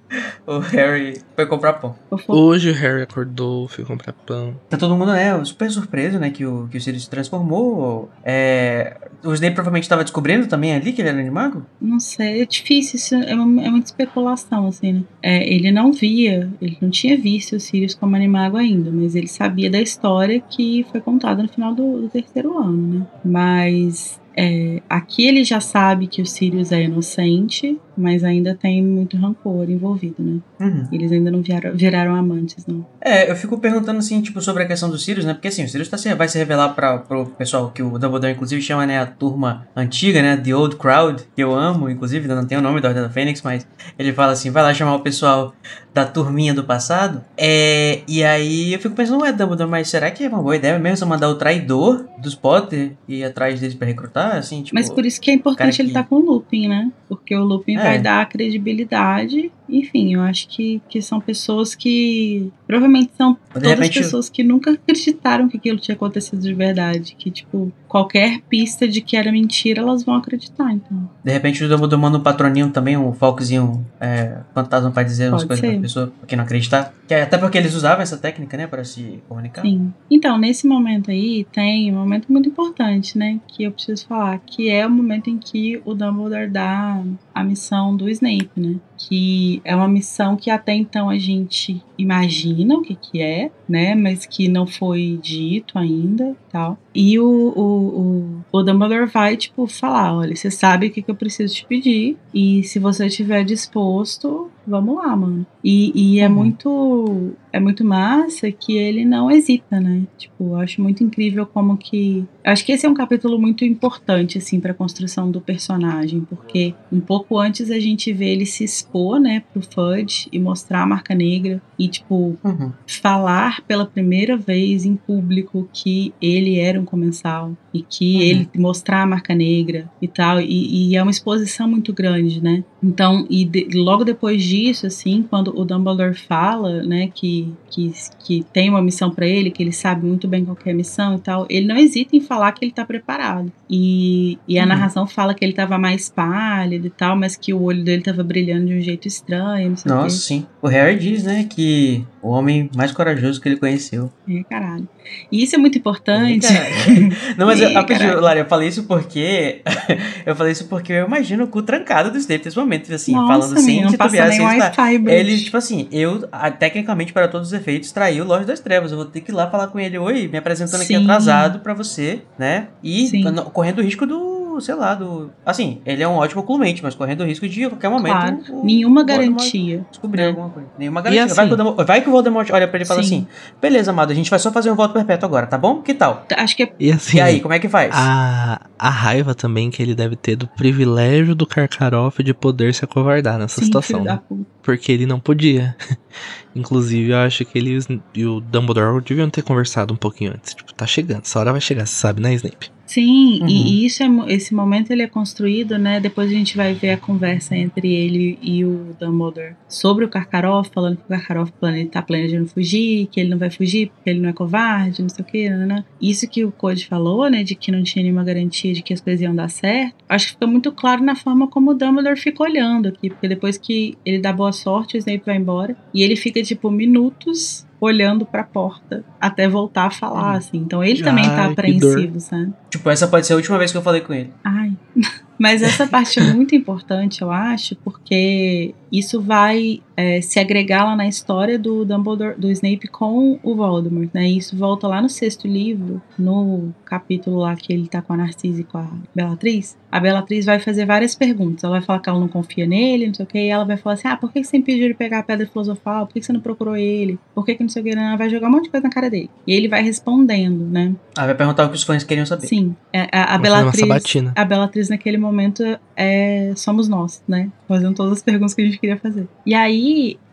o Harry foi comprar pão. Hoje o Harry acordou, foi comprar pão. Tá todo mundo, né, super surpreso, né, que o, que o Sirius se transformou. É, o Snape provavelmente estava descobrindo também ali que ele era animago. Não sei, é difícil, isso é, uma- é muita especulação, assim, né? É, ele não via, ele não tinha visto o Sirius como animago ainda, mas ele sabia da história que foi contada no final do, do terceiro ano, né? Mas é, aqui ele já sabe que o Sirius é inocente, mas ainda tem muito rancor envolvido, né? Uhum. Eles ainda não viraram, viraram amantes, não. É, eu fico perguntando assim, tipo, sobre a questão do Sirius, né? Porque assim, o Sirius tá vai se revelar para pro pessoal que o Dumbledore, inclusive, chama, né, a turma antiga, né? The Old Crowd, que eu amo, inclusive, ainda não tem o nome da Ordem da Fênix, mas ele fala assim, vai lá chamar o pessoal da turminha do passado. É, e aí eu fico pensando, ué, Dumbledore, mas será que é uma boa ideia mesmo mandar o traidor dos Potter ir atrás deles pra recrutar? Assim, tipo. Mas por isso que é importante ele que- estar com o Lupin, né? Porque o Lupin É. vai dar credibilidade. Enfim, eu acho que, que são pessoas que. Provavelmente são todas repente- pessoas que nunca acreditaram que aquilo tinha acontecido de verdade. Que, tipo, qualquer pista de que era mentira, elas vão acreditar, então. De repente o Dumbledore manda um patroninho também, um focozinho é, fantasma pra dizer umas Pode coisas ser. pra pessoa, pra quem não acreditar. Que é até porque eles usavam essa técnica, né, para se comunicar. Sim. Então, nesse momento aí, tem um momento muito importante, né? Que eu preciso falar, que é o momento em que o Dumbledore dá a missão do Snape, né? Que é uma missão que até então a gente imagina o que que é, né? Mas que não foi dito ainda tal. E o, o, o, o Dumbledore vai, tipo, falar, olha, você sabe o que, que eu preciso te pedir. E se você estiver disposto, vamos lá, mano. E, e é Uhum. muito é muito massa que ele não hesita, né? Tipo, eu acho muito incrível como que. Acho que esse é um capítulo muito importante, assim, pra construção do personagem, porque um pouco antes a gente vê ele se expor, né, pro Fudge e mostrar a marca negra e, tipo, Uhum. falar pela primeira vez em público que ele era um comensal e que Uhum. ele mostrar a marca negra e tal e, e é uma exposição muito grande, né? Então e de- logo depois disso, assim, quando o Dumbledore fala, né, que que, que tem uma missão pra ele, que ele sabe muito bem qual que é a missão e tal, ele não hesita em falar que ele tá preparado e, e a Uhum. narração fala que ele tava mais pálido e tal, mas que o olho dele tava brilhando de um jeito estranho, não sei o quê. Nossa, sim. O Harry diz, né, que o homem mais corajoso que ele conheceu. É, caralho. E isso é muito importante. Não, mas eu, Ih, rapidinho. Lara, eu falei isso porque. eu falei isso porque eu imagino o cu trancado do Snape nesse momento, assim, Nossa, falando menina, não titubear, bruxo. Ele, tipo assim, eu, ah, tecnicamente, para todos os efeitos, traí o Lorde das Trevas. Eu vou ter que ir lá falar com ele, oi, me apresentando aqui Sim. atrasado pra você, né? E Sim. correndo o risco do, sei lá, do. Assim, ele é um ótimo clumente, mas correndo o risco de a qualquer momento. Claro, o nenhuma garantia. Descobrir né? alguma coisa. Nenhuma garantia. assim- vai, que o Voldemort, vai que o Voldemort olha pra ele e fala Sim. assim: beleza, amado, a gente vai só fazer um voto perpétuo agora, tá bom? Que tal? Acho que é E assim, E aí, como é que faz? a, a raiva também que ele deve ter do privilégio do Karkaroff de poder se acovardar nessa sim, situação. né? Porque ele não podia. Inclusive, eu acho que ele e e o Dumbledore deviam ter conversado um pouquinho antes. Tipo, tá chegando, essa hora vai chegar, você sabe, né, Snape? Sim, Uhum. e, isso é, esse momento ele é construído, né? Depois a gente vai ver a conversa entre ele e o Dumbledore sobre o Karkaroff, falando que o Karkaroff plane, tá planejando fugir, que ele não vai fugir porque ele não é covarde, não sei o que, né? Isso que o Code falou, né? De que não tinha nenhuma garantia de que as coisas iam dar certo. Acho que fica muito claro na forma como o Dumbledore fica olhando aqui, porque depois que ele dá boa sorte, o Snape vai embora e ele fica tipo minutos olhando pra porta até voltar a falar, Uhum. assim. Então ele também tá Ai, dor. apreensivo, sabe? Tipo, essa pode ser a última vez que eu falei com ele. Ai. Mas essa parte é muito importante, eu acho, porque isso vai é, se agregar lá na história do Dumbledore, do Snape com o Voldemort, né? E isso volta lá no sexto livro, no capítulo lá que ele tá com a Narcisa e com a Bellatrix. A Bellatrix vai fazer várias perguntas. Ela vai falar que ela não confia nele, não sei o que, e ela vai falar assim: ah, por que você impediu ele pegar a pedra filosofal? Por que você não procurou ele? Por que, que não sei o que? Ela vai jogar um monte de coisa na cara dele. E ele vai respondendo, né? Ah, vai perguntar o que os fãs queriam saber. Sim, é, a, a Bellatrix. sabatina. A Bellatrix naquele momento é somos nós, né? Fazendo todas as perguntas que a gente queria fazer. E aí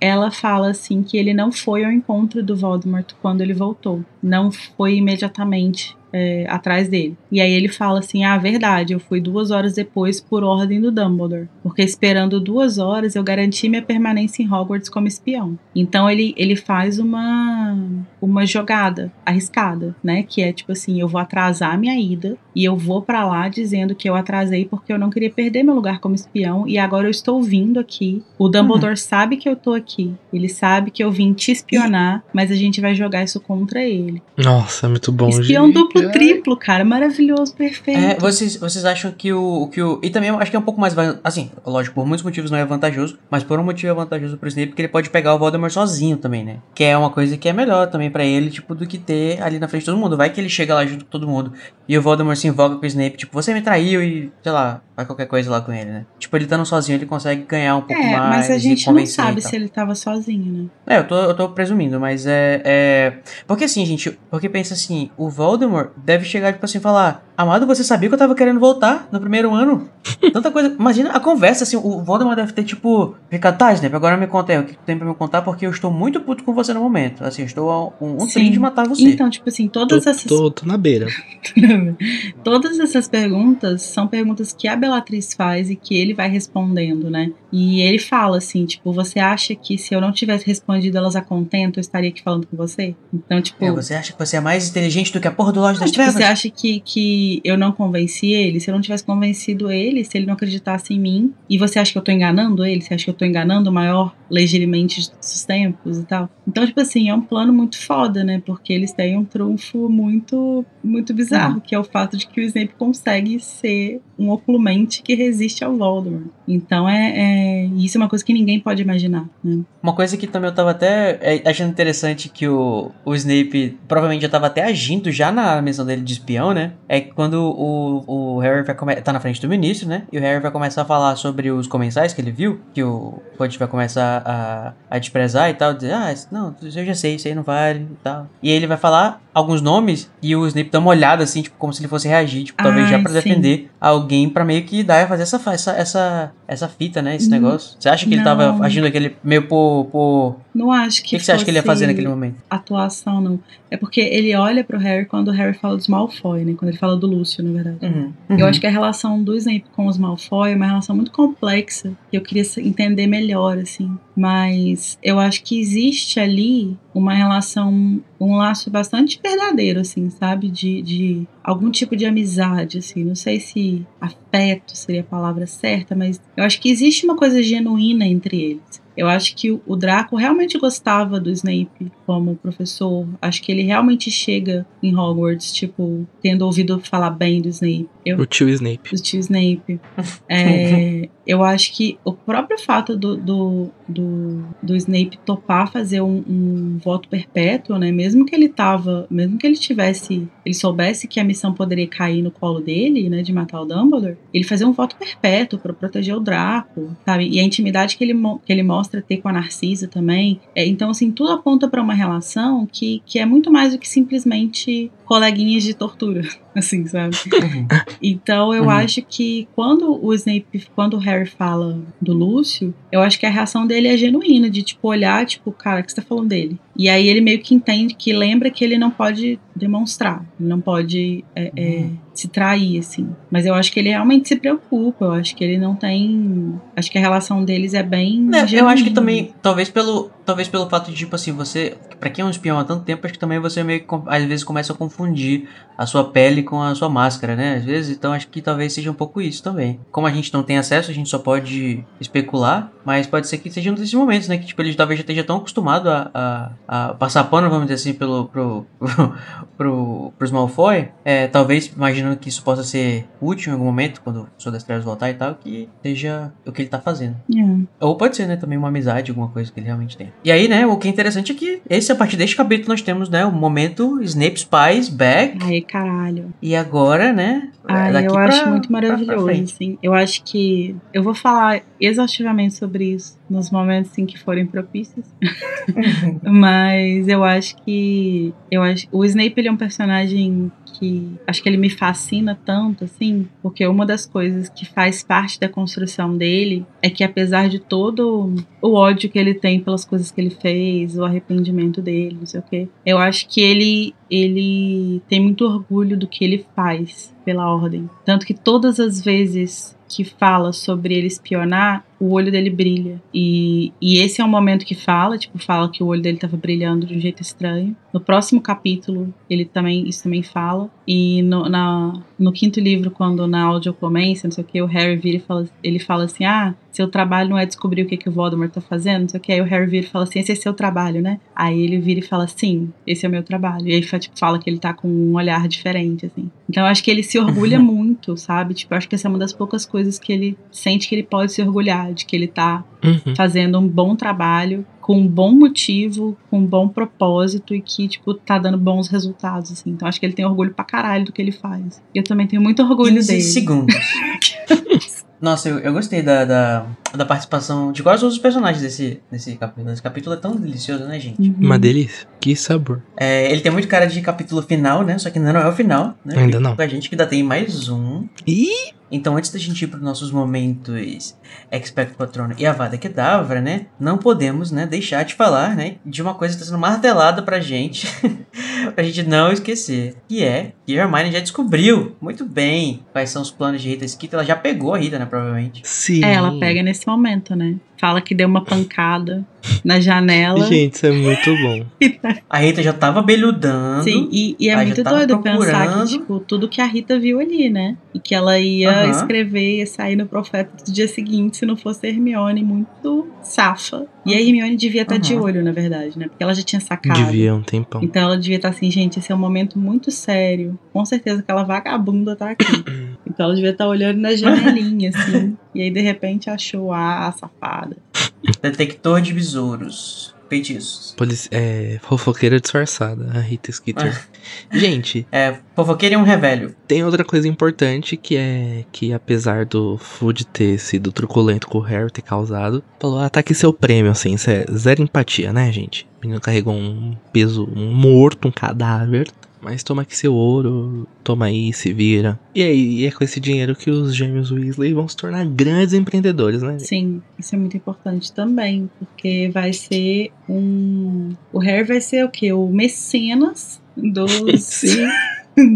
ela fala assim que ele não foi ao encontro do Voldemort quando ele voltou. Não foi imediatamente é, atrás dele. E aí ele fala assim: ah, verdade, eu fui duas horas depois por ordem do Dumbledore. Porque esperando duas horas eu garanti minha permanência em Hogwarts como espião. Então ele, ele faz uma uma jogada arriscada, né? Que é tipo assim, eu vou atrasar a minha ida e eu vou para lá dizendo que eu atrasei porque eu não queria perder meu lugar como espião e agora eu estou vindo aqui. O Dumbledore uhum. sabe que eu tô aqui. Ele sabe que eu vim te espionar, mas a gente vai jogar isso contra ele. Nossa, muito bom. Espião gente. duplo, triplo, cara, maravilhoso, perfeito. É, vocês, vocês acham que o, que o e também eu acho que é um pouco mais assim, lógico, por muitos motivos não é vantajoso, mas por um motivo é vantajoso pro Snape porque ele pode pegar o Voldemort sozinho também, né? Que é uma coisa que é melhor também para ele, tipo, do que ter ali na frente de todo mundo. Vai que ele chega lá junto com todo mundo e o Voldemort se invoca com o Snape, tipo, você me traiu e, sei lá, faz qualquer coisa lá com ele, né? Tipo, ele estando sozinho, ele consegue ganhar um pouco é, mais. Mas a gente não sabe se ele tava sozinho, né? É, eu tô, eu tô presumindo, mas é, é. Porque assim, gente, porque pensa assim, o Voldemort deve chegar, tipo assim, falar. Amado, você sabia que eu tava querendo voltar no primeiro ano? Tanta coisa. Imagina a conversa, assim, o Voldemort deve ter, tipo, ficado, tá, Snape, agora me conta aí o que tem pra me contar, porque eu estou muito puto com você no momento. Assim, eu estou um, um de matar você. Então, tipo assim, todas tô, essas. Tô, tô na beira. todas essas perguntas são perguntas que a Bellatrix faz e que ele vai respondendo, né? E ele fala assim, tipo, você acha que se eu não tivesse respondido elas a contento, eu estaria aqui falando com você? Então, tipo. É, você acha que você é mais inteligente do que a porra do Loja das tipo, Trevas? Você acha que, que eu não convenci ele? Se eu não tivesse convencido ele, se ele não acreditasse em mim, e você acha que eu tô enganando ele? Você acha que eu tô enganando o maior legitimamente dos tempos e tal? Então, tipo assim, é um plano muito foda, né? Porque eles têm um trunfo muito, muito bizarro, uhum. que é o fato de que o Snape consegue ser um oculmente que resiste ao Voldemort. Então é, é, isso é uma coisa que ninguém pode imaginar. Né? Uma coisa que também eu tava até é, achando interessante que o, o Snape provavelmente já tava até agindo já na missão dele de espião, né? É que quando o, o Harry vai come tá na frente do ministro, né? E o Harry vai começar a falar sobre os comensais que ele viu, que o Fudge vai começar a, a desprezar e tal, dizer, ah, não, eu já sei, isso aí não vale e tal. E ele vai falar alguns nomes e o Snape dá uma olhada assim, tipo, como se ele fosse reagir, tipo, talvez Ai, já para defender alguém para meio que dar fazer essa essa essa essa fita, né, esse hum, negócio. Você acha que não. ele tava agindo aquele meio por, por... Não acho que O que, que você acha que ele ia fazer naquele momento? Atuação não. É porque ele olha pro Harry quando o Harry fala dos Malfoy, né, quando ele fala do Lúcio, na verdade. Uhum, uhum. Eu acho que a relação do Snape com os Malfoy é uma relação muito complexa, que eu queria entender melhor assim. Mas eu acho que existe ali uma relação, um laço bastante verdadeiro, assim, sabe? De, de algum tipo de amizade, assim. Não sei se afeto seria a palavra certa, mas eu acho que existe uma coisa genuína entre eles. Eu acho que o Draco realmente gostava do Snape como professor. Acho que ele realmente chega em Hogwarts, tipo, tendo ouvido falar bem do Snape. Eu, o tio Snape. O tio Snape. é, eu acho que o próprio fato do, do, do, do Snape topar fazer um, um, voto perpétuo, né? Mesmo que ele tava, mesmo que ele tivesse, ele soubesse que a missão poderia cair no colo dele, né? De matar o Dumbledore, ele fazer um voto perpétuo para proteger o Draco, sabe? E a intimidade que ele, que ele mostra ter com a Narcisa também. É, então, assim, tudo aponta para uma relação que, que é muito mais do que simplesmente coleguinhas de tortura, assim, sabe? Uhum. Então eu uhum. acho que quando o Snape, quando o Harry fala do Lúcio, eu acho que a reação dele é genuína, de tipo olhar, tipo, cara, o que você tá falando dele? E aí ele meio que entende, que lembra que ele não pode demonstrar, ele não pode é, é, uhum. se trair, assim. Mas eu acho que ele realmente se preocupa, eu acho que ele não tem. Acho que a relação deles é bem. É, eu acho que também, talvez pelo, talvez pelo fato de, tipo assim, você. Pra quem é um espião há tanto tempo, acho que também você meio que às vezes começa a confundir a sua pele com a sua máscara, né? Às vezes, então acho que talvez seja um pouco isso também. Como a gente não tem acesso, a gente só pode especular, mas pode ser que seja um desses momentos, né? Que tipo, ele talvez já esteja tão acostumado a, a, a passar pano, vamos dizer assim, pelo, pro, pro, pro, pros Malfoy, é, talvez imaginando que isso possa ser útil em algum momento, quando o Senhor das Trevas voltar e tal, que seja o que ele tá fazendo. Yeah. Ou pode ser, né, também uma amizade, alguma coisa que ele realmente tem. E aí, né, o que é interessante é que esse, a partir deste capítulo, nós temos, né, o momento Snape Spies back. Ai, caralho. E agora, né, Ai, eu pra, acho muito maravilhoso, assim. Eu acho que eu vou falar exaustivamente sobre isso nos momentos em que forem propícios. Mas eu acho que eu acho o Snape ele é um personagem que acho que ele me fascina tanto, assim, porque uma das coisas que faz parte da construção dele é que apesar de todo o ódio que ele tem pelas coisas que ele fez, o arrependimento dele, não sei o quê, eu acho que ele ele tem muito orgulho do que ele faz pela ordem. Tanto que todas as vezes que fala sobre ele espionar, o olho dele brilha. E, e esse é um momento que fala, tipo, fala que o olho dele tava brilhando de um jeito estranho. No próximo capítulo, ele também, isso também fala. E no, na, no quinto livro, quando na audiocomência, não sei o que, o Harry vira e fala, ele fala assim, ah, seu trabalho não é descobrir o que, que o Voldemort tá fazendo, não sei o que. Aí o Harry vira e fala assim, esse é seu trabalho, né? Aí ele vira e fala, sim, esse é o meu trabalho. E aí tipo, fala que ele tá com um olhar diferente, assim. Então eu acho que ele se orgulha muito, sabe? Tipo, eu acho que essa é uma das poucas coisas que ele sente que ele pode se orgulhar, de que ele tá Uhum. fazendo um bom trabalho, com um bom motivo, com um bom propósito e que, tipo, tá dando bons resultados, assim. Então acho que ele tem orgulho pra caralho do que ele faz. Eu também tenho muito orgulho 15 dele. segundos. Nossa, eu, eu gostei da, da, da participação de quase todos os personagens desse, desse capítulo. Esse capítulo é tão delicioso, né, gente? Uhum. Uma delícia. Que sabor. É, ele tem muito cara de capítulo final, né? Só que ainda não é o final, né? Ainda não. Com a gente que ainda tem mais um. Ih! Então, antes da gente ir para os nossos momentos Expect Patrono e Avada Kedavra, né? Não podemos, né, deixar de falar, né, de uma coisa que está sendo martelada pra gente, pra gente não esquecer, que é que a Hermione já descobriu muito bem quais são os planos de Rita Skeeter. Ela já pegou a Rita, né, provavelmente. Sim. É, ela pega nesse momento, né? Fala que deu uma pancada na janela. Gente, isso é muito bom. A Rita já tava beludando. Sim, e, e é muito doido pensar que, tipo, tudo que a Rita viu ali, né? E que ela ia Aham. escrever, ia sair no profeta do dia seguinte, se não fosse a Hermione muito safa. E a Hermione devia estar de Aham. olho, na verdade, né? Porque ela já tinha sacado. Devia um tempão. Então ela devia estar assim, gente, esse é um momento muito sério. Com certeza aquela vagabunda tá aqui. então ela devia estar olhando na janelinha, assim. E aí, de repente, achou a, a safada. Detector de besouros. Feitiços. Polici é, fofoqueira disfarçada, a Rita Skeeter. Gente, É, fofoqueiro e um revelho. tem outra coisa importante que é que apesar do Food ter sido truculento com o Harry ter causado, falou, ah, tá aqui seu prêmio, assim, isso é zero empatia, né, gente? O menino carregou um peso, um morto, um cadáver. Mas toma aqui seu ouro, toma aí, se vira. E aí, é com esse dinheiro que os gêmeos Weasley vão se tornar grandes empreendedores, né? Sim, isso é muito importante também, porque vai ser um. O Harry vai ser o quê? O mecenas dos, Sim.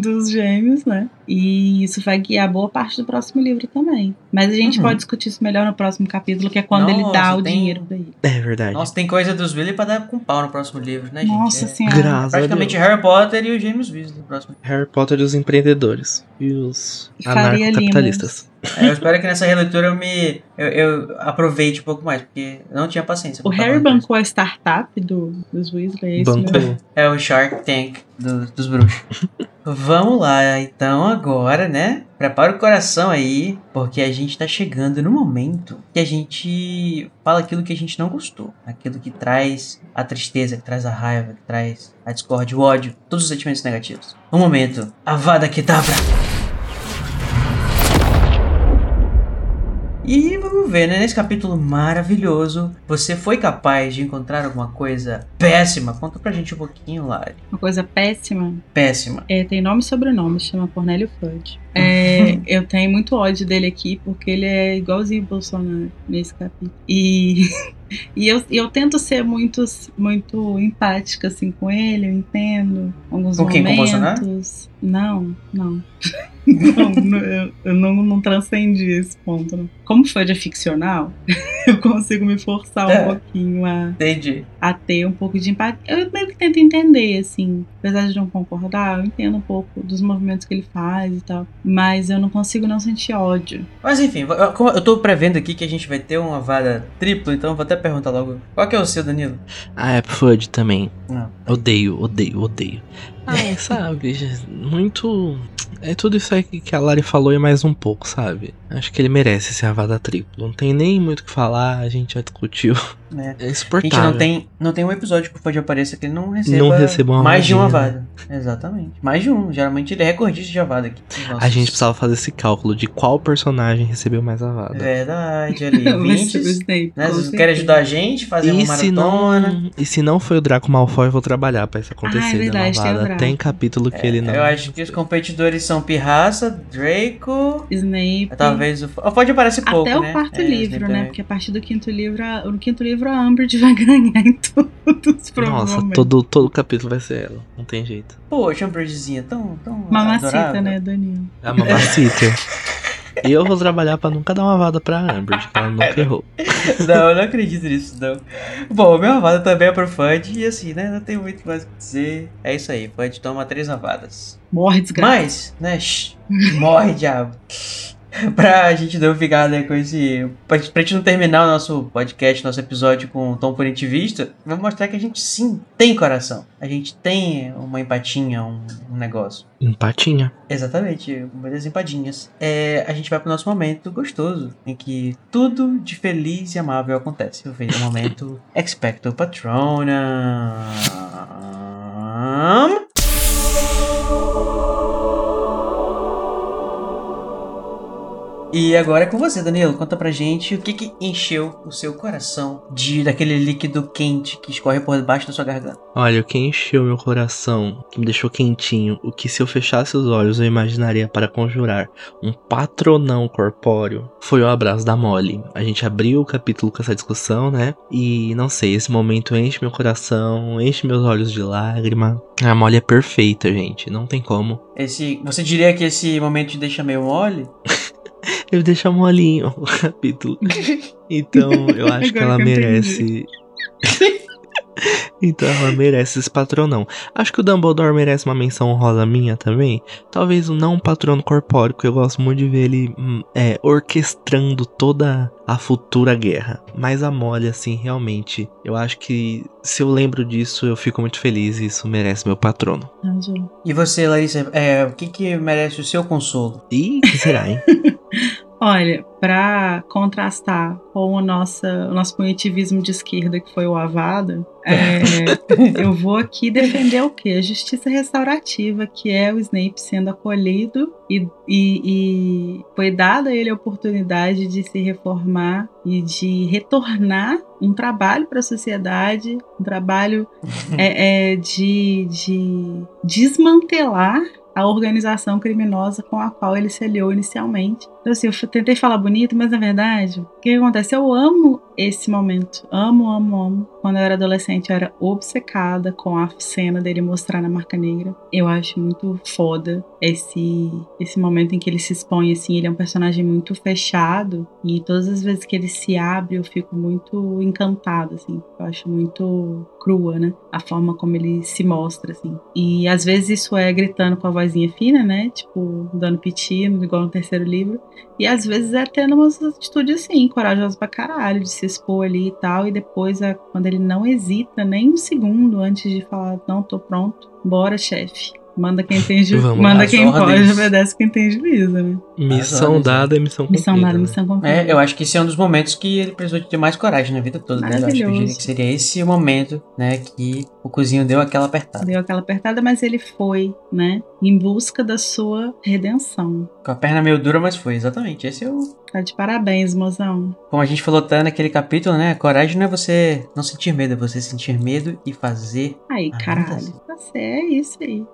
dos gêmeos, né? E isso vai guiar boa parte do próximo livro também. Mas a gente Uhum. pode discutir isso melhor no próximo capítulo, que é quando ele dá Nossa, o tem- dinheiro pra ele. É verdade. Nossa, tem coisa dos Weasley pra dar com pau no próximo livro, né, gente? Nossa É senhora. Graças a praticamente Deus. Harry Potter e o James Weasley no próximo. Harry Potter e os empreendedores. E os anarcocapitalistas. Eu espero que nessa releitura eu me. Eu, eu aproveite um pouco mais, porque eu não tinha paciência. O Harry bancou a startup do, dos Weasley, é? Bancou. É o Shark Tank do- dos bruxos. Vamos lá, então, agora, né? Prepara o coração aí, porque a gente tá chegando no momento que a gente fala aquilo que a gente não gostou. Aquilo que traz a tristeza, que traz a raiva, que traz a discórdia, o ódio, todos os sentimentos negativos. Um momento, Avada Kedavra! E vamos ver, né? Nesse capítulo maravilhoso, você foi capaz de encontrar alguma coisa péssima? Conta pra gente um pouquinho, Lari. Uma coisa péssima. Péssima. É, tem nome e sobrenome, chama Cornélio Fudge. É, eu tenho muito ódio dele aqui, porque ele é igualzinho o Bolsonaro nesse capítulo. E, e eu, eu tento ser muito, muito empática assim com ele, eu entendo alguns Com quem? Com o momentos. Bolsonaro? Não, não. não, eu, eu não, não transcendi esse ponto. Não. Como Fudge é ficcional, eu consigo me forçar É. um pouquinho a, Entendi. a ter um pouco de empatia. Eu meio que tento entender, assim. Apesar de não concordar, eu entendo um pouco dos movimentos que ele faz e tal. Mas eu não consigo não sentir ódio. Mas enfim, eu, como eu tô prevendo aqui que a gente vai ter uma vara tripla, então eu vou até perguntar logo. Qual que é o seu, Danilo? Ah, é Fudge também. Não. Odeio, odeio, odeio. Ah, é, sabe? Muito. É tudo isso aí que a Lari falou e mais um pouco, sabe? Acho que ele merece esse Avada triplo. Não tem nem muito o que falar, a gente já discutiu. É A insuportável. gente não tem, não tem um episódio que o Fudge apareça que ele não receba, Não receba uma mais de uma vadinha, vada. Exatamente. Mais de um. Geralmente ele é recordista de avada aqui. A gente precisava fazer esse cálculo de qual personagem recebeu mais Avada. Verdade, ali. Mas o 20. Snape, né? Vocês querem ajudar a gente a fazer uma E se, maratona? não, e se não foi o Draco Malfoy, eu vou trabalhar pra isso acontecer. Ah, é né, verdade, tem Avada. Tem capítulo que ele não. Eu acho que os competidores são Pirraça, Draco. Snape. Talvez o. Ou Pode aparecer pouco, Até né? o quarto É, livro, né? é- Porque a partir do quinto livro, a- no quinto livro a Umbridge vai ganhar em todos, Nossa, todo, todo capítulo vai ser ela. Não tem jeito. Poxa, uma Bridgezinha tão, tão Mamacita, adorável. né, Danilo? A Mamacita. E eu vou trabalhar pra nunca dar uma vada pra Amber, que ela nunca errou. Não, eu não acredito nisso, não. Bom, minha avada também é pro Fudge, e assim, né? Não tem muito mais o que dizer. É isso aí, Fudge toma três avadas. Morre, desgraça. Mas, né? shh, morre, diabo. pra gente não ficar né, com esse. Pra, pra gente não terminar o nosso podcast, nosso episódio com um tom punitivista, vamos mostrar que a gente sim tem coração. A gente tem uma empatinha, um, um negócio. Empatinha. Exatamente, muitas empadinhas. É, a gente vai pro nosso momento gostoso, em que tudo de feliz e amável acontece. O momento Expecto Patronum. E agora é com você, Danilo. Conta pra gente o que, que encheu o seu coração de daquele líquido quente que escorre por debaixo da sua garganta. Olha, o que encheu meu coração, que me deixou quentinho, o que se eu fechasse os olhos eu imaginaria para conjurar um patronão corpóreo, foi o abraço da Molly. A gente abriu o capítulo com essa discussão, né? E não sei, esse momento enche meu coração, enche meus olhos de lágrima. A Molly é perfeita, gente, não tem como. Esse, você diria que esse momento te deixa meio mole? Ele deixa molinho o capítulo. Então, eu acho que ela eu merece. então ela merece esse patronão. Acho que o Dumbledore merece uma menção honrosa minha também. Talvez o não patrono corpóreo, que eu gosto muito de ver ele hum, é, orquestrando toda a futura guerra. Mas a Molly, assim, realmente, eu acho que se eu lembro disso, eu fico muito feliz e isso merece meu patrono. Arrasou. E você, Larissa, é, o que, que merece o seu consolo? E que será, hein? Olha, pra contrastar com o, nossa, o nosso punitivismo de esquerda, que foi o Avada, é, eu vou aqui defender o quê? A justiça restaurativa, que é o Snape sendo acolhido e, e, e foi dada a ele a oportunidade de se reformar e de retornar um trabalho para a sociedade, um trabalho é, é, de, de desmantelar a organização criminosa com a qual ele se aliou inicialmente. Então, assim, eu tentei falar bonito, mas na verdade, o que acontece? Eu amo esse momento. Amo, amo, amo. Quando eu era adolescente, eu era obcecada com a cena dele mostrar na marca negra. Eu acho muito foda esse, esse momento em que ele se expõe, assim. Ele é um personagem muito fechado e todas as vezes que ele se abre, eu fico muito encantada, assim. Eu acho muito crua, né? A forma como ele se mostra, assim. E às vezes isso é gritando com a vozinha fina, né? Tipo, dando piti, igual no terceiro livro. E às vezes é tendo umas atitudes assim, corajosas pra caralho, de se expor ali e tal. E depois, é quando ele não hesita nem um segundo antes de falar, não, tô pronto, bora, chefe. Manda quem tem juízo. Manda quem as pode, ordens. obedece quem tem juízo, né? Missão Mas, olha, dada é missão cumprida. Missão dada, né? missão cumprida. É, eu acho que esse é um dos momentos que ele precisou de ter mais coragem na vida toda, né? Eu acho que, eu diria Maravilhoso. que seria esse o momento, né, que o cozinho deu aquela apertada. Deu aquela apertada, mas ele foi, né? Em busca da sua redenção. Com a perna meio dura, mas foi, exatamente. Esse é o. Tá de parabéns, mozão. Como a gente falou até naquele capítulo, né? Coragem não é você não sentir medo, é você sentir medo e fazer. Aí, caralho. Certo, é isso aí.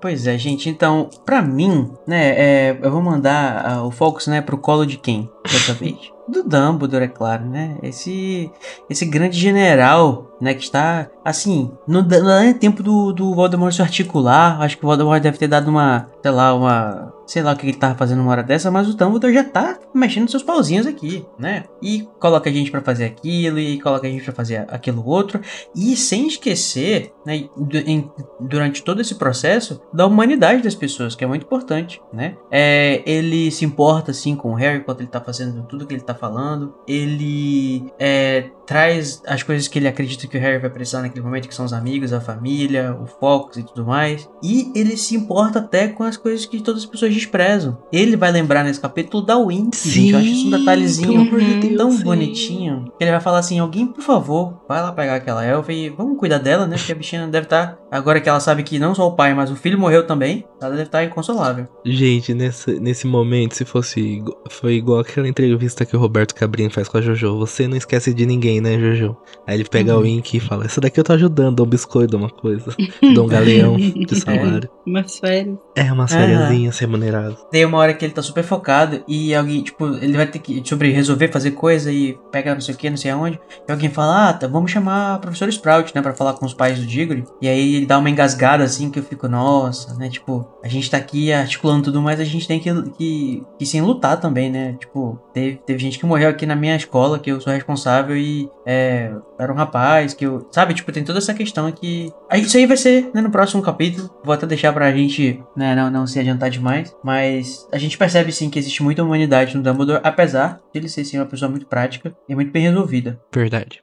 Pois é, gente. Então, pra mim, né, é, eu vou mandar ah, o Focus, né, pro colo de quem dessa vez? Do Dumbledore, é claro, né? Esse, esse grande general, né, que está, assim, não é tempo do, do Voldemort se articular. Acho que o Voldemort deve ter dado uma, sei lá, uma, sei lá o que ele tava fazendo uma hora dessa, mas o Dumbledore já tá mexendo seus pauzinhos aqui, né? E coloca a gente pra fazer aquilo e coloca a gente pra fazer aquilo outro. E sem esquecer, né, em- durante todo esse processo, da humanidade das pessoas, que é muito importante, né? É, ele se importa, assim, com o Harry enquanto ele tá fazendo tudo que ele tá falando. Ele é, traz as coisas que ele acredita que o Harry vai precisar naquele momento, que são os amigos, a família, o Focus e tudo mais. E ele se importa até com as coisas que todas as pessoas desprezam. Ele vai lembrar nesse capítulo da Winky, gente. Eu acho isso um detalhezinho Deus, tão sim. bonitinho. que Ele vai falar assim: alguém, por favor, vai lá pegar aquela elfa e vamos cuidar dela, né? Porque a bichinha deve estar. Agora que ela sabe que não só o pai, mas o filho morreu também, ela deve estar inconsolável. Gente, nesse, nesse momento, se fosse. Foi igual aquela entrevista que o Roberto Cabrinho faz com a Jojo. Você não esquece de ninguém, né, Jojo? Aí ele pega Uhum. o Wink e fala: Essa daqui eu tô ajudando, dá um biscoito, uma coisa. Dá um galeão de salário. Umas férias. É, umas fériasinhas remuneradas. Tem uma hora que ele tá super focado e alguém, tipo, ele vai ter que sobre resolver fazer coisa e pega não sei o que, não sei aonde. E alguém fala, ah, tá, vamos chamar o professor Sprout, né, pra falar com os pais do Diggory. E aí ele dá uma engasgada assim que eu fico, nossa, né, tipo, a gente tá aqui articulando tudo, mas a gente tem que, que, que sim lutar também, né? Tipo, teve, teve gente que morreu aqui na minha escola, que eu sou responsável e é, era um rapaz que eu. Sabe, tipo, tem toda essa questão que. Isso aí vai ser né, no próximo capítulo. Vou até deixar pra gente né, não, não se adiantar demais. Mas a gente percebe sim que existe muita humanidade no Dumbledore, apesar de ele ser sim uma pessoa muito prática e muito bem resolvida. Verdade.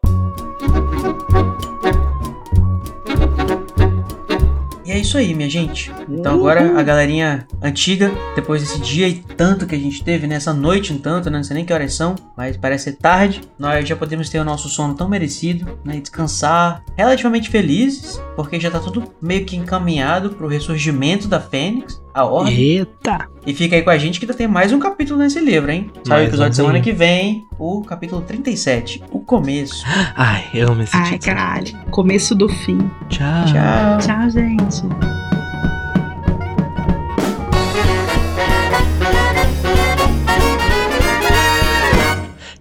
É isso aí, minha gente. Então agora a galerinha antiga, depois desse dia e tanto que a gente teve, nessa noite um tanto, né? não sei nem que horas são, mas parece ser tarde, nós já podemos ter o nosso sono tão merecido, né? E descansar relativamente felizes, porque já tá tudo meio que encaminhado pro ressurgimento da Fênix, a ordem. Eita! E fica aí com a gente que ainda tem mais um capítulo nesse livro, hein? Sai o episódio semana que vem, o capítulo 37, o começo. Ai, eu amo esse Ai, caralho. Começo do fim. Tchau. Tchau. Tchau, gente.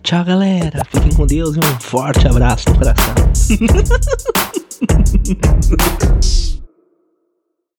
Tchau, galera. Fiquem com Deus e um forte abraço no coração.